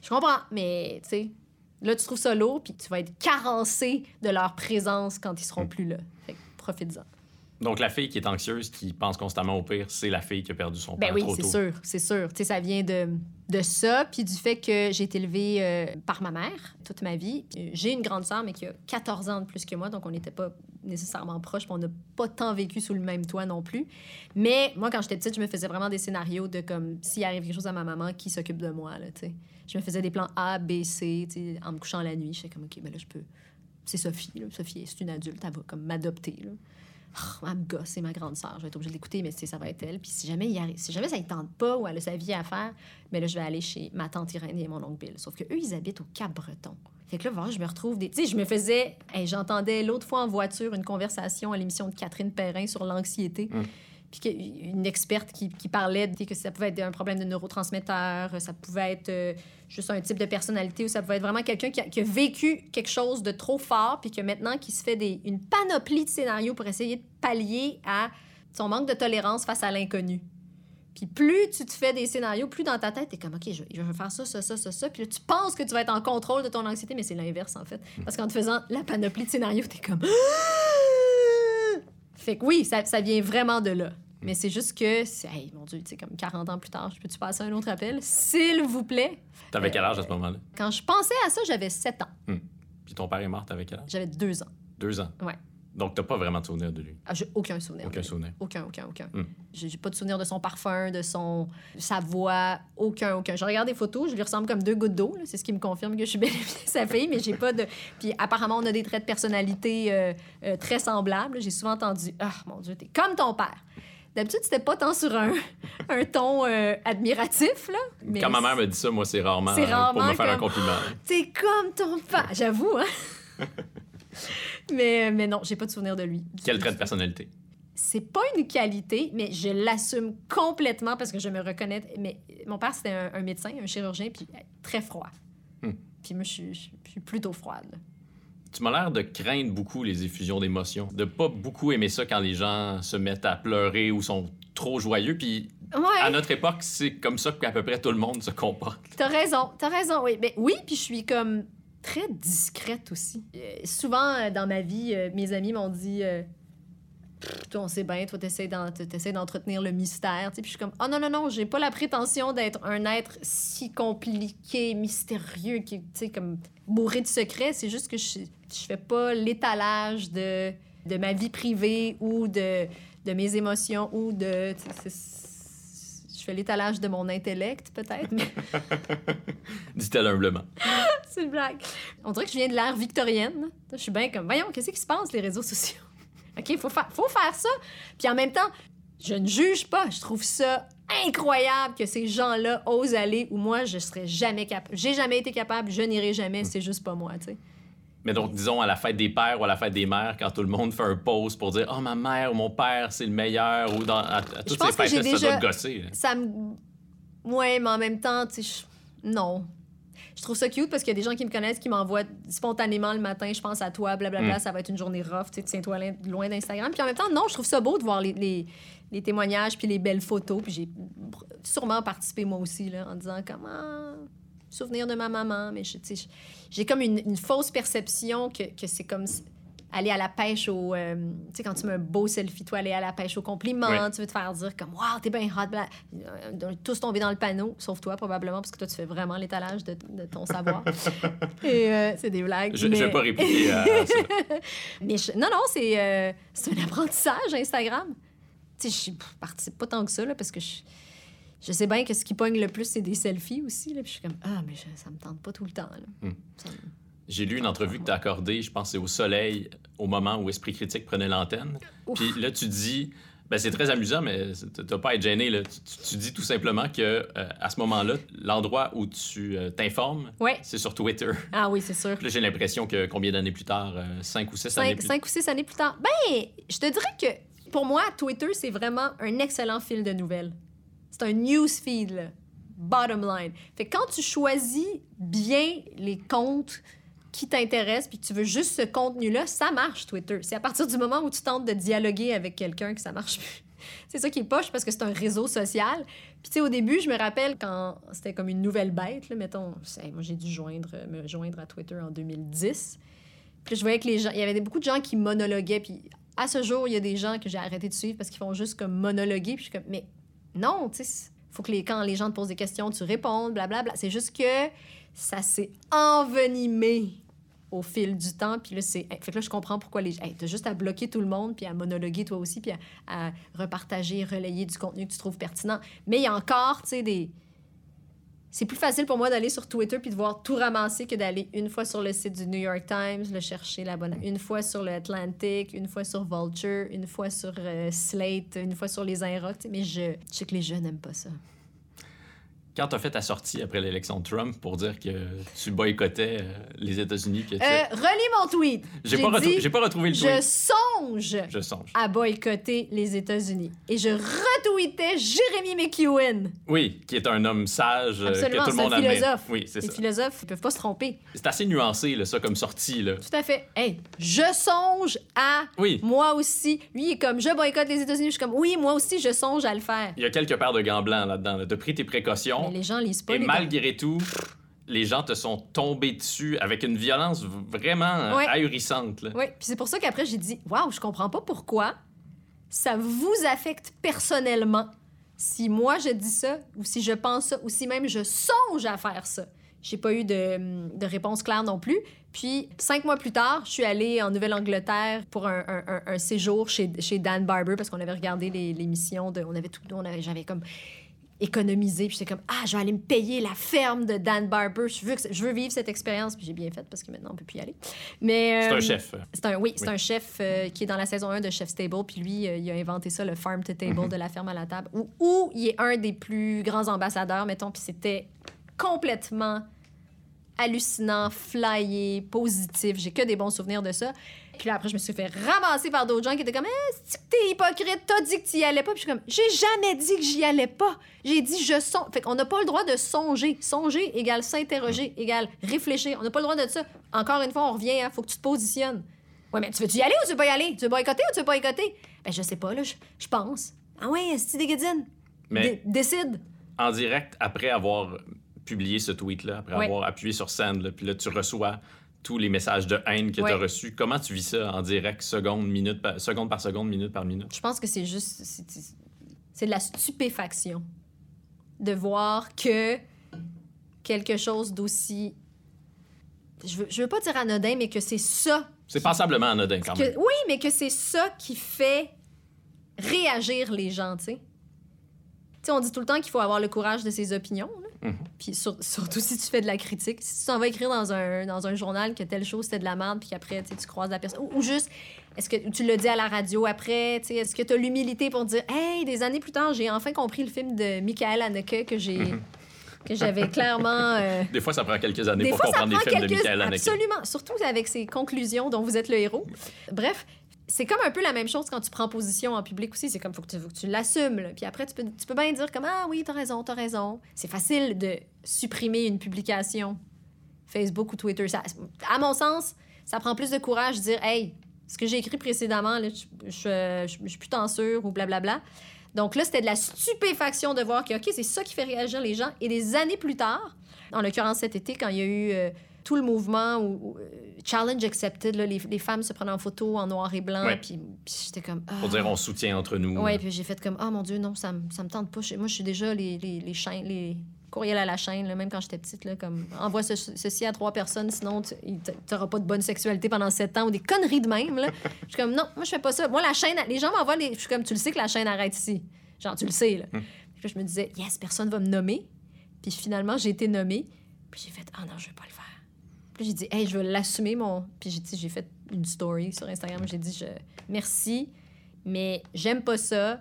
S3: Je comprends, mais tu sais, là, tu trouves ça lourd, puis tu vas être carencé de leur présence quand ils seront
S1: Mm.
S3: plus là. Fait que profites-en.
S1: Donc la fille qui est anxieuse, qui pense constamment au pire, c'est la fille qui a perdu son
S3: Ben
S1: père
S3: oui,
S1: trop
S3: c'est
S1: tôt.
S3: sûr, c'est sûr. Tu sais, ça vient de, de ça, puis du fait que j'ai été élevée euh, par ma mère toute ma vie. J'ai une grande sœur, mais qui a 14 ans de plus que moi, donc on n'était pas nécessairement proches, puis on n'a pas tant vécu sous le même toit non plus. Mais moi, quand j'étais petite, je me faisais vraiment des scénarios de comme, s'il arrive quelque chose à ma maman, qui s'occupe de moi, là, tu. Je me faisais des plans A, B, C, tu en me couchant la nuit. Je comme, OK, ben là, je peux... C'est Sophie. Sophie, c'est une adulte, elle va comme m'adopter, là. Me gosse, c'est ma grande sœur. Je vais être obligée de l'écouter, mais ça va être elle. Puis si jamais, il arrive, si jamais ça ne tente pas ou elle a sa vie à faire, mais là, je vais aller chez ma tante Irène et mon oncle Bill. Sauf que eux, ils habitent au Cap-Breton. Fait que là, je me retrouve des. Tu sais, je me faisais. hey, J'entendais l'autre fois en voiture une conversation à l'émission de Catherine Perrin sur l'anxiété. Puis qu'il- une experte qui, qui parlait de- que ça pouvait être un problème de neurotransmetteurs, ça pouvait être euh, juste un type de personnalité, ou ça pouvait être vraiment quelqu'un qui, a- qui a vécu quelque chose de trop fort, puis que maintenant, qui se fait des, une panoplie de scénarios pour essayer de pallier à son manque de tolérance face à l'inconnu. Puis plus tu te fais des scénarios, plus dans ta tête, t'es comme, OK, je, je vais faire ça, ça, ça, ça, ça. Puis là, tu penses que tu vas être en contrôle de ton anxiété, mais c'est l'inverse, en fait. Parce qu'en te faisant la panoplie de scénarios, t'es comme... Fait que oui, ça, ça vient vraiment de là. Mais c'est juste que, c'est- hey, mon Dieu, tu sais, comme 40 ans plus tard, je peux-tu passer un autre appel? S'il vous plaît.
S1: T'avais quel âge à ce moment-là?
S3: Quand je pensais à ça, j'avais 7 ans.
S1: Puis ton père est mort, t'avais quel âge?
S3: J'avais 2 ans.
S1: Deux ans.
S3: Ouais.
S1: Donc t'as pas vraiment de souvenir de lui?
S3: Ah, j'ai aucun souvenir.
S1: Aucun
S3: de lui.
S1: souvenir.
S3: Aucun, aucun, aucun.
S1: Hmm.
S3: J'ai pas de souvenir de son parfum, de son sa voix, aucun, aucun. Je regarde des photos, je lui ressemble comme deux gouttes d'eau. C'est ce qui me confirme que je suis bel et bien sa fille, mais j'ai pas de. Puis apparemment, on a des traits de personnalité euh, euh, très semblables. J'ai souvent entendu Ah, mon Dieu, t'es comme ton père. D'habitude, c'était pas tant sur un, un ton euh, admiratif, là. Mais
S1: Quand ma mère me dit ça, moi, c'est rarement,
S3: C'est
S1: euh, pour
S3: rarement
S1: me faire un compliment.
S3: T'es comme ton père. J'avoue, hein. mais, mais non, j'ai pas de souvenir de lui.
S1: Quel trait de personnalité?
S3: c'est pas une qualité, mais je l'assume complètement parce que je me reconnais. Mais mon père, c'était un, un médecin, un chirurgien, puis très froid.
S1: Hmm.
S3: Puis moi, je suis, je je suis plutôt froide.
S1: Tu m'as l'air de craindre beaucoup les effusions d'émotions, de pas beaucoup aimer ça quand les gens se mettent à pleurer ou sont trop joyeux. Puis à notre époque, c'est comme ça qu'à peu près tout le monde se comporte.
S3: t'as raison, t'as raison, oui. Mais oui, puis je suis comme très discrète aussi. Euh, souvent, euh, dans ma vie, euh, mes amis m'ont dit... toi, on sait bien, toi, t'essaies d'entretenir le mystère. Puis je suis comme, oh non, non, non, j'ai pas la prétention d'être un être si compliqué, mystérieux, qui, tu comme bourré de secrets. C'est juste que je, fais pas l'étalage de, de ma vie privée ou de, de mes émotions ou de. Fais l'étalage de mon intellect, peut-être, mais
S1: Dit-elle humblement.
S3: c'est une blague. On dirait que je viens de l'ère victorienne. Je suis bien comme, voyons, qu'est-ce qui se passe, les réseaux sociaux? OK, il faut, fa- faut faire ça. Puis en même temps, je ne juge pas. Je trouve ça incroyable que ces gens-là osent aller où moi, je serais jamais capable. J'ai jamais été capable, je n'irai jamais, c'est juste pas moi, tu sais.
S1: Mais donc, disons, à la fête des pères ou à la fête des mères, quand tout le monde fait un pause pour dire « Oh, ma mère ou mon père, c'est le meilleur » ou dans, à, à toutes ces fêtes-là, ça doit te gosser. là.
S3: Ça me. Ouais, mais en même temps, tu sais, je- non. Je trouve ça cute parce qu'il y a des gens qui me connaissent qui m'envoient spontanément le matin, je pense à toi, blablabla,
S1: Mm.
S3: ça va être une journée rough, tu sais, tiens-toi loin- loin d'Instagram. Puis en même temps, non, je trouve ça beau de voir les, les, les témoignages puis les belles photos. Puis j'ai sûrement participé moi aussi, là, en disant comment. Souvenir de ma maman, mais j'ai comme une, une fausse perception que, que c'est comme aller à la pêche au. euh, tu sais, quand tu mets un beau selfie, toi, aller à la pêche au compliment,
S1: Ouais.
S3: tu veux te faire dire comme Waouh, t'es bien hot, bla- Euh, tous tombés dans le panneau, sauf toi, probablement, parce que toi, tu fais vraiment l'étalage de, de ton savoir. Et euh, c'est des blagues.
S1: Je ne
S3: mais...
S1: vais pas répliquer à, à ça.
S3: mais je- Non, non, c'est euh, c'est un apprentissage, Instagram. Tu sais, je participe pas tant que ça, là, parce que je. Je sais bien que ce qui pogne le plus, c'est des selfies aussi. Là, puis je suis comme, ah, mais je- ça me tente pas tout le temps. là.
S1: Hmm.
S3: Me-
S1: J'ai lu une entrevue que tu as accordée, je pense que c'est au Soleil, au moment où Esprit Critique prenait l'antenne. Puis là, tu dis, ben, c'est très amusant, mais tu n'as pas à être gêné. Là. Tu, tu- tu dis tout simplement que euh, à ce moment-là, l'endroit où tu euh, t'informes,
S3: Ouais.
S1: c'est sur Twitter.
S3: Ah oui, c'est sûr.
S1: Puis là, j'ai l'impression que combien d'années plus tard, euh, cinq ou six années
S3: Cinq,
S1: plus
S3: cinq ou six années plus tard. Ben, je te dirais que pour moi, Twitter, c'est vraiment un excellent fil de nouvelles. C'est un newsfeed. Bottom line. Fait que quand tu choisis bien les comptes qui t'intéressent puis tu veux juste ce contenu-là, ça marche, Twitter. C'est à partir du moment où tu tentes de dialoguer avec quelqu'un que ça marche plus. C'est ça qui est poche parce que c'est un réseau social. Puis tu sais, au début, je me rappelle quand c'était comme une nouvelle bête, là, mettons, moi j'ai dû joindre, me joindre à Twitter en 2010. Puis je voyais que les gens, il y avait beaucoup de gens qui monologuaient. Puis à ce jour, il y a des gens que j'ai arrêté de suivre parce qu'ils font juste comme monologuer. Puis je suis comme, mais non, tu sais, faut que les, quand les gens te posent des questions, tu répondes, blablabla. C'est juste que ça s'est envenimé au fil du temps. Puis là, c'est. Fait que là, je comprends pourquoi les gens. Hey, t'as juste à bloquer tout le monde, puis à monologuer toi aussi, puis à, à repartager, relayer du contenu que tu trouves pertinent. Mais il y a encore, tu sais, des. C'est plus facile pour moi d'aller sur Twitter puis de voir tout ramasser que d'aller une fois sur le site du New York Times, le chercher la bonne, une fois sur le Atlantic, une fois sur Vulture, une fois sur euh, Slate, une fois sur les Inrocks. Mais je, je sais que les jeunes n'aiment pas ça.
S1: Quand t'as fait ta sortie après l'élection de Trump pour dire que tu boycottais euh, les États-Unis, que tu-
S3: Euh, relis mon tweet.
S1: j'ai pas,
S3: dit,
S1: pas retrouvé le
S3: Je
S1: tweet.
S3: songe
S1: Je songe.
S3: à boycotter les États-Unis. Et je retweetais Jérémy McEwen.
S1: Oui, qui est un homme sage euh,
S3: Absolument,
S1: que tout le monde
S3: un philosophe.
S1: Oui, c'est
S3: Les
S1: ça.
S3: philosophes, ils peuvent pas se tromper.
S1: C'est assez nuancé, là, ça, comme sortie. Là.
S3: Tout à fait. Hey, je songe à
S1: Oui.
S3: moi aussi. Lui, il est comme je boycotte les États-Unis. Je suis comme oui, moi aussi, je songe à le faire.
S1: Il y a quelques paires de gants blancs là-dedans. Là. T'as pris tes précautions.
S3: Mais les gens lisent pas
S1: Et
S3: les
S1: malgré tout, les gens te sont tombés dessus avec une violence vraiment euh,
S3: Ouais.
S1: ahurissante. là.
S3: Oui, puis c'est pour ça qu'après j'ai dit waouh, je comprends pas pourquoi ça vous affecte personnellement si moi je dis ça ou si je pense ça ou si même je songe à faire ça. J'ai pas eu de, de réponse claire non plus. Puis, cinq mois plus tard, je suis allée en Nouvelle-Angleterre pour un, un- un- un séjour chez, chez Dan Barber parce qu'on avait regardé l'émission de. On avait tout. On avait- J'avais comme économisé. Puis j'étais comme, ah, je vais aller me payer la ferme de Dan Barber. Je veux, que- je veux vivre cette expérience. Puis j'ai bien fait parce que maintenant, on peut plus y aller. Mais,
S1: C'est
S3: euh,
S1: un chef.
S3: c'est un, oui, c'est un chef euh, qui est dans la saison 1 de Chef's Table. Puis lui, euh, il a inventé ça, le farm to table,
S1: Mhm.
S3: de la ferme à la table, où, où il est un des plus grands ambassadeurs, mettons. Puis c'était complètement hallucinant, flyé, positif. J'ai que des bons souvenirs de ça. Puis là, après, je me suis fait ramasser par d'autres gens qui étaient comme Eh, c'est que t'es hypocrite, t'as dit que t'y allais pas? Puis je suis comme J'ai jamais dit que j'y allais pas. J'ai dit je songe. Fait qu'on n'a pas le droit de songer. Songer égale s'interroger, égale réfléchir. On n'a pas le droit de ça. Encore une fois, on revient, hein, faut que tu te positionnes. Ouais, mais tu veux-tu y aller ou tu veux pas y aller? Tu veux boycotter ou tu veux pas boycotter? Ben, je sais pas, là, je, je pense. Ah ouais, est-ce des guédines?
S1: Mais
S3: Dé- décide.
S1: en direct, après avoir publié ce tweet-là, après
S3: Ouais.
S1: avoir appuyé sur send, puis là, tu reçois tous les messages de haine que
S3: Ouais.
S1: tu as reçus. Comment tu vis ça en direct, seconde, minute par, seconde par seconde, minute par minute?
S3: Je pense que c'est juste. c'est- de la stupéfaction de voir que quelque chose d'aussi. Je veux, je veux pas dire anodin, mais que c'est ça.
S1: C'est passablement anodin quand
S3: que-
S1: même.
S3: oui, mais que c'est ça qui fait réagir les gens, tu sais. Tu sais, on dit tout le temps qu'il faut avoir le courage de ses opinions. là.
S1: Mhm.
S3: Puis sur- surtout si tu fais de la critique. Si tu t'en vas écrire dans un, dans un journal que telle chose c'était de la merde, puis qu'après tu croises la personne. Ou, ou juste, est-ce que tu le dis à la radio après? Est-ce que tu as l'humilité pour dire, hey, des années plus tard, j'ai enfin compris le film de Michael Haneke que j'ai.
S1: Mhm.
S3: que j'avais clairement. euh,
S1: Des fois, ça prend quelques années
S3: des
S1: pour
S3: fois,
S1: comprendre
S3: prend
S1: les films de. Michael Haneke.
S3: Absolument. Surtout avec ces conclusions dont vous êtes le héros. Bref, c'est comme un peu la même chose quand tu prends position en public aussi. C'est comme, faut que tu, faut que tu l'assumes. Puis après, tu peux, tu peux bien dire comme, ah oui, t'as raison, t'as raison. C'est facile de supprimer une publication Facebook ou Twitter. À mon sens, ça prend plus de courage de dire, hey, ce que j'ai écrit précédemment, là, je, je, je- je suis plus tant sûr ou blablabla. Donc là, c'était de la stupéfaction de voir que, OK, c'est ça qui fait réagir les gens. Et des années plus tard, en l'occurrence cet été, quand il y a eu euh, tout le mouvement où, où, euh, Challenge Accepted, là, les, les femmes se prenaient en photo en noir et blanc,
S1: Ouais.
S3: puis, puis j'étais comme...
S1: Pour dire on soutient entre nous.
S3: Ouais, puis j'ai fait comme, oh mon Dieu, non, ça, me- ça me tente pas. Moi, je suis déjà les, les, les chaînes, les courriels à la chaîne, là, même quand j'étais petite, là, comme, envoie ce- ceci à trois personnes, sinon tu n'auras pas de bonne sexualité pendant sept ans, ou des conneries de même, là. Je suis comme, non, moi, je fais pas ça. Moi, la chaîne, les gens m'envoient les. Je suis comme, tu le sais que la chaîne arrête ici. Genre, tu le sais, là. Puis là, je me disais, yes, personne va me nommer. Puis finalement, j'ai été nommée. Puis j'ai fait, ah non, je vais pas le faire. Puis j'ai dit, hey, je vais l'assumer, mon. Puis j'ai dit, j'ai fait une story sur Instagram. J'ai dit, je... merci, mais j'aime pas ça.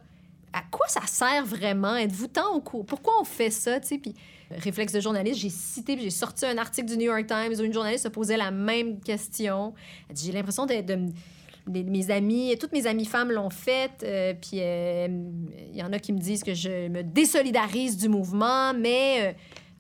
S3: À quoi ça sert vraiment? Êtes-vous tant au courant? Pourquoi on fait ça? Tu sais, puis réflexe de journaliste, j'ai cité, j'ai sorti un article du New York Times où une journaliste se posait la même question. Elle dit, j'ai l'impression d'être de, mes amis, toutes mes amies femmes l'ont fait, euh, puis euh, il y en a qui me disent que je me désolidarise du mouvement, mais euh,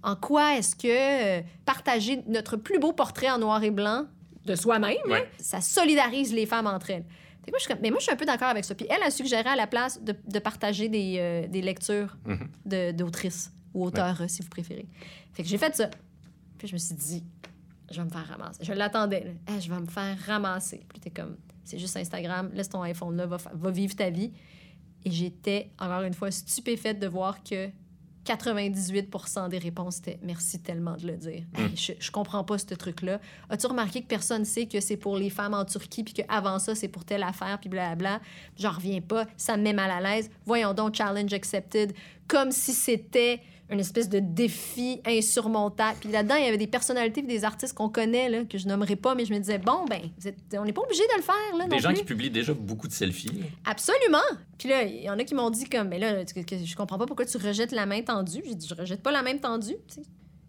S3: en quoi est-ce que euh, partager notre plus beau portrait en noir et blanc de soi-même, ça solidarise les femmes entre elles? Moi, je mais moi, je suis un peu d'accord avec ça. Puis elle a suggéré à la place de, de partager des, euh, des lectures de- d'autrices ou auteurs, euh, si vous préférez. Fait que j'ai fait ça. Puis je me suis dit, je vais me faire ramasser. Je l'attendais. Eh, je vais me faire ramasser. Puis t'es comme, c'est juste Instagram, laisse ton iPhone là, va vivre ta vie. Et j'étais, encore une fois, stupéfaite de voir que 98% des réponses étaient merci tellement de le dire. Hey, je, je comprends pas ce truc-là. As-tu remarqué que personne sait que c'est pour les femmes en Turquie, puis qu'avant ça, c'est pour telle affaire, puis blablabla? J'en reviens pas. Ça me met mal à l'aise. Voyons donc, challenge accepted. comme si c'était une espèce de défi insurmontable. Puis là-dedans, il y avait des personnalités et des artistes qu'on connaît, là, que je nommerai pas, mais je me disais, bon, ben, vous êtes- on n'est pas obligé de le faire, là,
S1: Des
S3: non
S1: gens
S3: plus.
S1: qui publient déjà beaucoup de selfies.
S3: Absolument. Puis là, il y en a qui m'ont dit comme, mais là, que, que je comprends pas pourquoi tu rejettes la main tendue. J'ai dit, je rejette pas la main tendue.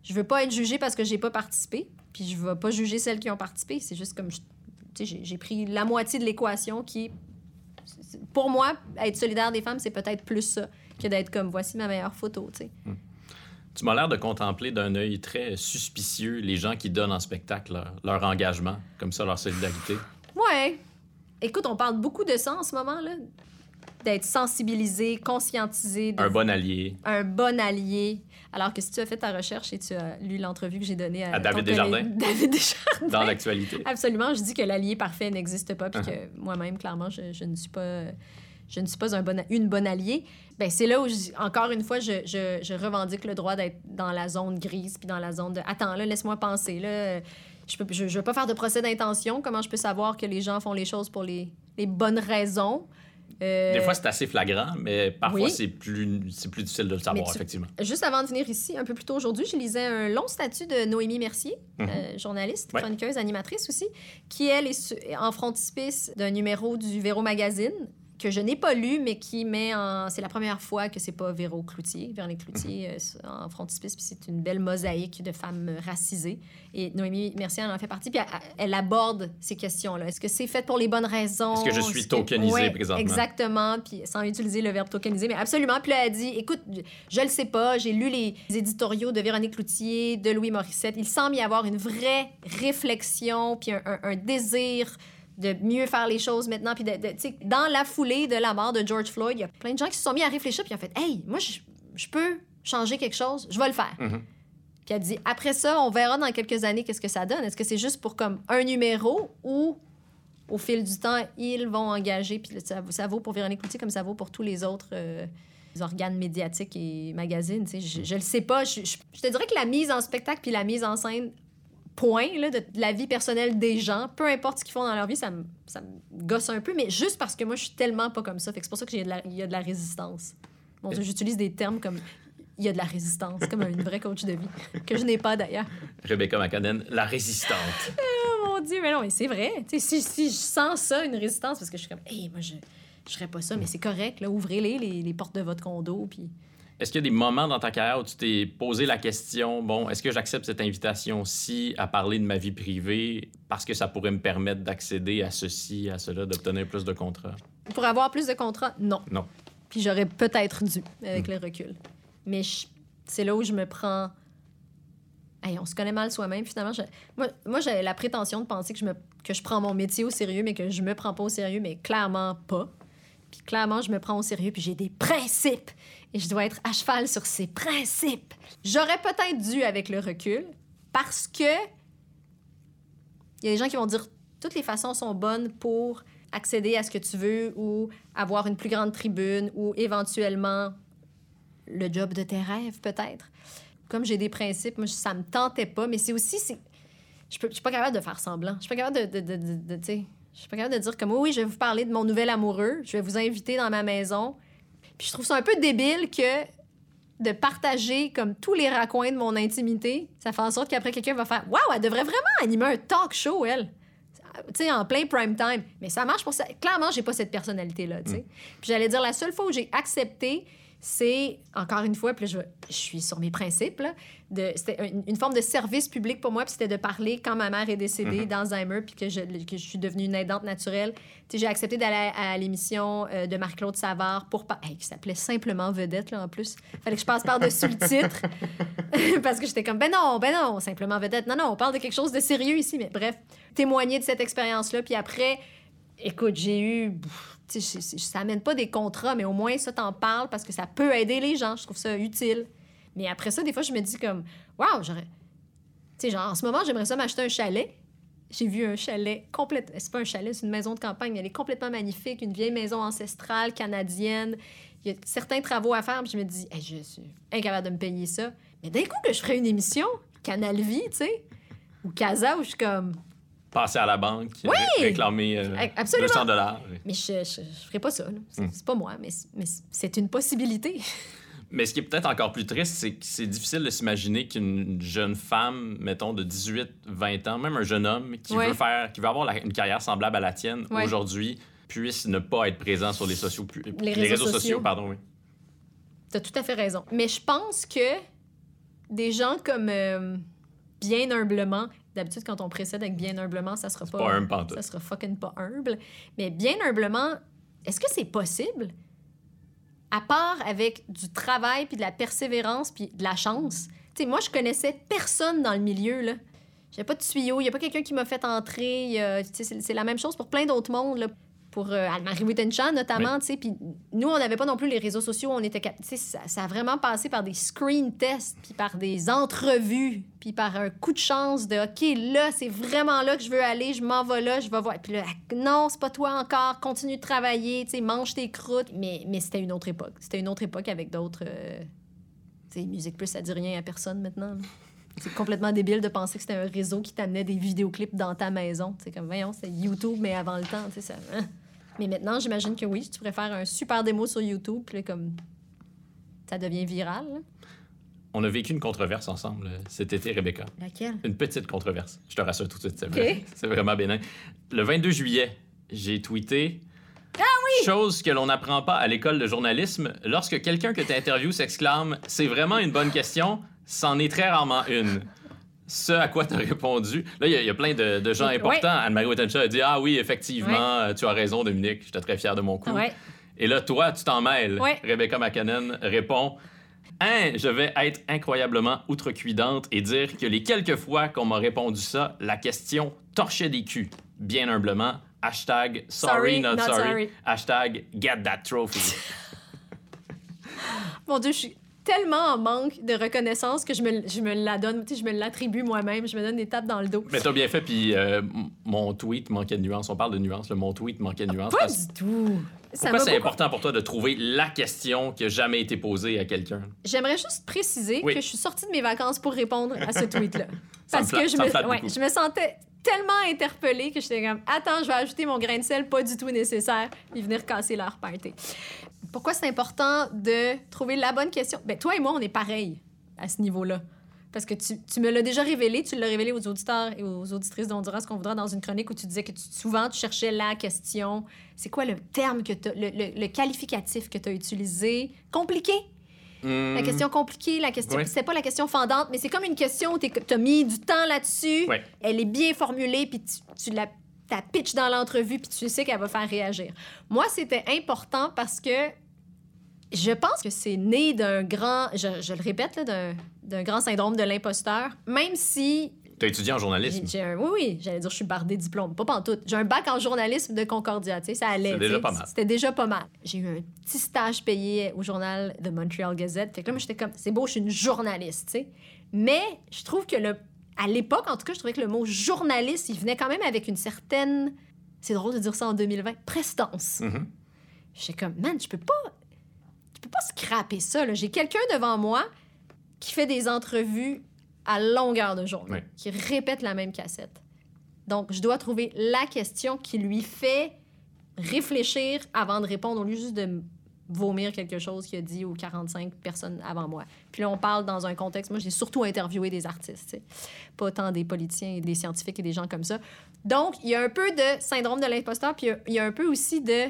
S3: Je veux pas être jugée parce que j'ai pas participé. Puis je vais pas juger celles qui ont participé. C'est juste comme, tu sais, j'ai- pris la moitié de l'équation qui, pour moi, être solidaire des femmes, c'est peut-être plus ça que d'être comme, voici ma meilleure photo. Tu sais.
S1: Tu m'as l'air de contempler d'un œil très suspicieux les gens qui donnent en spectacle leur, leur engagement, comme ça, leur solidarité.
S3: Ouais. Écoute, on parle beaucoup de ça en ce moment là, d'être sensibilisé, conscientisé, de
S1: Un bon allié.
S3: un bon allié. Alors que si tu as fait ta recherche et tu as lu l'entrevue que j'ai donnée à,
S1: À David Desjardins.
S3: David Desjardins.
S1: Dans l'actualité.
S3: Absolument, je dis que l'allié parfait n'existe pas, puis
S1: Uh-huh.
S3: que moi-même, clairement, je, je ne suis pas, je ne suis pas un bon, une bonne alliée. Ben, c'est là où, je- encore une fois, je, je, je revendique le droit d'être dans la zone grise, puis dans la zone de « Attends, là, laisse-moi penser, là. Je ne je, je veux pas faire de procès d'intention. Comment je peux savoir que les gens font les choses pour les, les bonnes raisons? Euh,
S1: Des fois, c'est assez flagrant, mais parfois,
S3: oui.
S1: c'est plus, c'est plus difficile de le savoir,
S3: tu-
S1: effectivement.
S3: Juste avant de venir ici, un peu plus tôt aujourd'hui, je lisais un long statut de Noémie Mercier,
S1: Mhm.
S3: euh, journaliste,
S1: Ouais.
S3: chroniqueuse, animatrice aussi, qui, elle, est en frontispice d'un numéro du Véro Magazine que je n'ai pas lu, mais qui met en... C'est la première fois que c'est pas Véro Cloutier, Véronique Cloutier, euh, en frontispice, puis c'est une belle mosaïque de femmes racisées. Et Noémie Mercier en fait partie, puis elle, elle aborde ces questions-là. Est-ce que c'est fait pour les bonnes raisons?
S1: Est-ce que je suis
S3: que-
S1: tokenisée
S3: Ouais,
S1: présentement?
S3: Exactement, puis sans utiliser le verbe tokeniser, mais absolument. Puis là, elle dit, écoute, je le sais pas, j'ai lu les éditoriaux de Véronique Cloutier, de Louis Morissette. Il semble y avoir une vraie réflexion, puis un, un- un désir de mieux faire les choses maintenant. Puis de, de- tu sais, dans la foulée de la mort de George Floyd, il y a plein de gens qui se sont mis à réfléchir, puis ils ont fait, hey, moi, je, je peux changer quelque chose, je vais le faire.
S1: Mhm.
S3: Puis elle dit, après ça, on verra dans quelques années qu'est-ce que ça donne. Est-ce que c'est juste pour comme un numéro ou au fil du temps, ils vont engager, puis ça, ça vaut pour Véronique Cloutier comme ça vaut pour tous les autres euh, organes médiatiques et magazines. Je, je le sais pas. Je, je- je te dirais que la mise en spectacle puis la mise en scène, point, là, de, de la vie personnelle des gens, peu importe ce qu'ils font dans leur vie, ça me, ça me gosse un peu, mais juste parce que moi, je suis tellement pas comme ça. Fait que c'est pour ça qu'il y, a de la- il y a de la résistance. Bon, j'utilise des termes comme il y a de la résistance, comme une vraie coach de vie, que je n'ai pas d'ailleurs.
S1: Rebecca McConnell, la résistante.
S3: Oh mon Dieu, mais non, mais c'est vrai. Si, si je sens ça, une résistance, parce que je suis comme, hey, moi, je je ferais pas ça, mais c'est correct, là, ouvrez-les, les, les portes de votre condo, puis...
S1: Est-ce qu'il y a des moments dans ta carrière où tu t'es posé la question, bon, est-ce que j'accepte cette invitation-ci à parler de ma vie privée parce que ça pourrait me permettre d'accéder à ceci, à cela, d'obtenir plus de contrats?
S3: Pour avoir plus de contrats, non.
S1: Non.
S3: Puis j'aurais peut-être dû, avec le recul. Mais je- c'est là où je me prends... Hey, on se connaît mal soi-même, finalement. Je- Moi, moi j'avais la prétention de penser que je, me... que je prends mon métier au sérieux, mais que je me prends pas au sérieux, mais clairement pas. Puis clairement, je me prends au sérieux, puis j'ai des principes. Et je dois être à cheval sur ces principes. J'aurais peut-être dû avec le recul, parce que il y a des gens qui vont dire toutes les façons sont bonnes pour accéder à ce que tu veux ou avoir une plus grande tribune ou éventuellement le job de tes rêves, peut-être. Comme j'ai des principes, moi, ça me tentait pas, mais c'est aussi... Je peux- je suis pas capable de faire semblant. Je suis je suis pas capable de dire comme, oui, je vais vous parler de mon nouvel amoureux, je vais vous inviter dans ma maison. Puis je trouve ça un peu débile que de partager comme tous les raccoins de mon intimité, ça fait en sorte qu'après quelqu'un va faire Waouh, elle devrait vraiment animer un talk show, elle. Tu sais, en plein prime time. Mais ça marche pour ça. Clairement, j'ai pas cette personnalité-là, tu sais. Puis j'allais dire, la seule fois où j'ai accepté, c'est, encore une fois, puis je, je suis sur mes principes, là, de, c'était une, une forme de service public pour moi, puis c'était de parler quand ma mère est décédée d'Alzheimer, puis que je, que je suis devenue une aidante naturelle. Tu sais, j'ai accepté d'aller à, à l'émission euh, de Marc-Claude Savard pour... pa- Hey, qui s'appelait Simplement Vedette, là, en plus. Fallait que je passe par-dessus le titre. Parce que j'étais comme, ben non, ben non, Simplement Vedette. Non, non, on parle de quelque chose de sérieux ici, mais bref, témoigner de cette expérience-là. Puis après, écoute, j'ai eu... pff, ça amène pas des contrats, mais au moins ça t'en parle parce que ça peut aider les gens. Je trouve ça utile. Mais après ça, des fois, je me dis comme, waouh, j'aurais. Tu sais, genre, en ce moment, j'aimerais ça m'acheter un chalet. J'ai vu un chalet complète. C'est pas un chalet, c'est une maison de campagne. Elle est complètement magnifique, une vieille maison ancestrale canadienne. Il y a certains travaux à faire, puis je me dis, je suis incapable de me payer ça. Mais d'un coup, que je ferais une émission, Canal Vie, tu sais, ou Casa, où je suis comme,
S1: Passer à la banque,
S3: Oui!
S1: ré- réclamer euh,
S3: Absolument.
S1: 200 dollars.
S3: mais je, je ferais pas ça. C'est c'est pas moi, mais, c'est- mais c'est une possibilité.
S1: Mais ce qui est peut-être encore plus triste, c'est que c'est difficile de s'imaginer qu'une jeune femme, mettons de 18, 20 ans, même un jeune homme qui
S3: Ouais.
S1: veut faire, qui veut avoir la- une carrière semblable à la tienne
S3: Ouais.
S1: aujourd'hui, puisse ne pas être présent sur les sociaux, pu-
S3: Les réseaux sociaux.
S1: pardon, oui.
S3: T'as tout à fait raison. Mais je pense que des gens comme euh, bien humblement, d'habitude quand on précède avec bien humblement, ça sera pas,
S1: pas humble
S3: ça sera fucking pas humble. Mais bien humblement, est-ce que c'est possible? À part avec du travail puis de la persévérance puis de la chance. Tu sais, moi je connaissais personne dans le milieu là. J'avais pas de tuyau, il y a pas quelqu'un qui m'a fait entrer. C'est c'est la même chose pour plein d'autres mondes. Là. Pour euh, Anne-Marie Wittencha, notamment, tu sais. Puis nous, on n'avait pas non plus les réseaux sociaux. On était... cap- Tu sais, ça, ça a vraiment passé par des screen tests, puis par des entrevues, puis par un coup de chance de « OK, là, c'est vraiment là que je veux aller. Je m'en vais là, je vais voir. » Puis là, « Non, c'est pas toi encore. Continue de travailler. Tu sais, mange tes croûtes. » Mais, mais c'était une autre époque. C'était une autre époque avec d'autres... euh, Tu sais, Musique Plus, ça dit rien à personne maintenant. C'est complètement débile de penser que c'était un réseau qui t'amenait des vidéoclips dans ta maison. C'est comme, voyons, c'est YouTube, mais avant le temps, tu sais, ça... Mais maintenant, j'imagine que oui, tu pourrais faire un super démo sur YouTube, puis comme ça devient viral. là.
S1: On a vécu une controverse ensemble cet été, Rebecca.
S3: Laquelle?
S1: Une petite controverse. Je te rassure tout de suite, c'est vrai. C'est vraiment bénin. Le 22 juillet, j'ai tweeté. Ah oui! Chose que l'on n'apprend pas à l'école de journalisme. Lorsque quelqu'un que tu interviews s'exclame C'est vraiment une bonne question, c'en est très rarement une. Ce à quoi tu as répondu. Là, il y, a- il y a plein de, de gens
S3: Ouais.
S1: importants. Anne-Marie Wittencha a dit Ah oui, effectivement, tu as raison, Dominique. J'étais très fier de mon coup.
S3: Ouais.
S1: Et là, toi, tu t'en mêles. Rebecca McCannon répond Hein, je vais être incroyablement outrecuidante et dire que les quelques fois qu'on m'a répondu ça, la question torchait des culs. Bien humblement. Hashtag sorry,
S3: Sorry,
S1: not,
S3: not
S1: sorry.
S3: sorry.
S1: Hashtag get that trophy.
S3: Mon Dieu, je suis tellement en manque de reconnaissance que je me, je me la donne, je me l'attribue moi-même, je me donne des tapes dans le dos.
S1: Mais t'as bien fait, puis euh, mon tweet manquait de nuance. On parle de nuance, là. mon tweet manquait de nuance.
S3: Pas
S1: parce-
S3: du tout.
S1: Pourquoi c'est
S3: beaucoup-
S1: important pour toi de trouver la question qui a jamais été posée à quelqu'un?
S3: J'aimerais juste préciser
S1: Oui.
S3: que je suis sortie de mes vacances pour répondre à ce tweet-là. Parce que je
S1: me
S3: ouais, je me sentais tellement interpellée que j'étais comme Attends, je vais ajouter mon grain de sel, pas du tout nécessaire, puis venir casser leur party. Pourquoi c'est important de trouver la bonne question? Ben, toi et moi, on est pareils à ce niveau-là. Parce que tu, tu me l'as déjà révélé, tu l'as révélé aux auditeurs et aux auditrices dont on dira ce qu'on voudra dans une chronique où tu disais que tu- souvent tu cherchais la question. C'est quoi le terme que tu le, le- le qualificatif que tu as utilisé? Compliqué? La
S1: Hmm,
S3: question compliquée, la question.
S1: Oui.
S3: C'est pas la question fendante, mais c'est comme une question où tu as mis du temps là-dessus.
S1: Ouais.
S3: Elle est bien formulée, puis tu, tu la ta pitch dans l'entrevue, puis tu sais qu'elle va faire réagir. Moi, c'était important parce que je pense que c'est né d'un grand, je, je le répète, d'un, grand syndrome de l'imposteur, même si
S1: T'as étudié en journalisme?
S3: un, oui, oui, j'allais dire je suis bardée de diplôme, pas pantoute. J'ai un bac en journalisme de Concordia, tu sais, ça allait. Sais,
S1: déjà pas mal.
S3: C'était déjà pas mal. J'ai eu un petit stage payé au journal The Montreal Gazette. Fait que là, moi, j'étais comme, c'est beau, je suis une journaliste, tu sais. Mais je trouve que le, à l'époque, en tout cas, je trouvais que le mot journaliste, il venait quand même avec une certaine, c'est drôle de dire ça en 2020, prestance.
S1: Mhm.
S3: J'étais comme, man, je peux pas. Je peux pas scraper ça. J'ai quelqu'un devant moi qui fait des entrevues à longueur de journée,
S1: Oui.
S3: qui répète la même cassette. Donc, je dois trouver la question qui lui fait réfléchir avant de répondre, au lieu juste de vomir quelque chose qu'il a dit aux 45 personnes avant moi. Puis là, on parle dans un contexte... Moi, j'ai surtout interviewé des artistes, pas tant des politiciens et des scientifiques et des gens comme ça. Donc, il y a un peu de syndrome de l'imposteur, puis il y a- il y, a un peu aussi de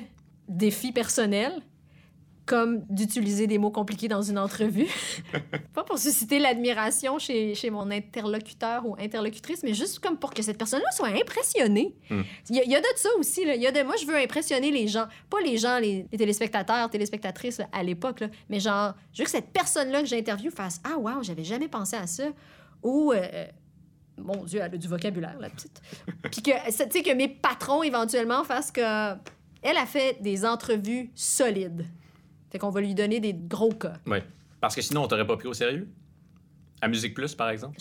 S3: défi personnel, comme d'utiliser des mots compliqués dans une entrevue. pas pour susciter l'admiration chez, chez mon interlocuteur ou interlocutrice, mais juste comme pour que cette personne-là soit impressionnée.
S1: Hmm.
S3: Il y, a- il y a de ça aussi. Il y a de moi, je veux impressionner les gens. Pas les gens, les, les téléspectateurs, téléspectatrices là, à l'époque, mais genre, je veux que cette personne-là que j'interviewe fasse Ah, wow, j'avais jamais pensé à ça. Ou. euh, mon Dieu, elle a du vocabulaire, la petite. Puis que, sais, que mes patrons, éventuellement, fassent que. Elle a fait des entrevues solides. Fait qu'on va lui donner des gros cas.
S1: Ouais. Parce que sinon, on t'aurait pas pris au sérieux? À Musique Plus, par exemple?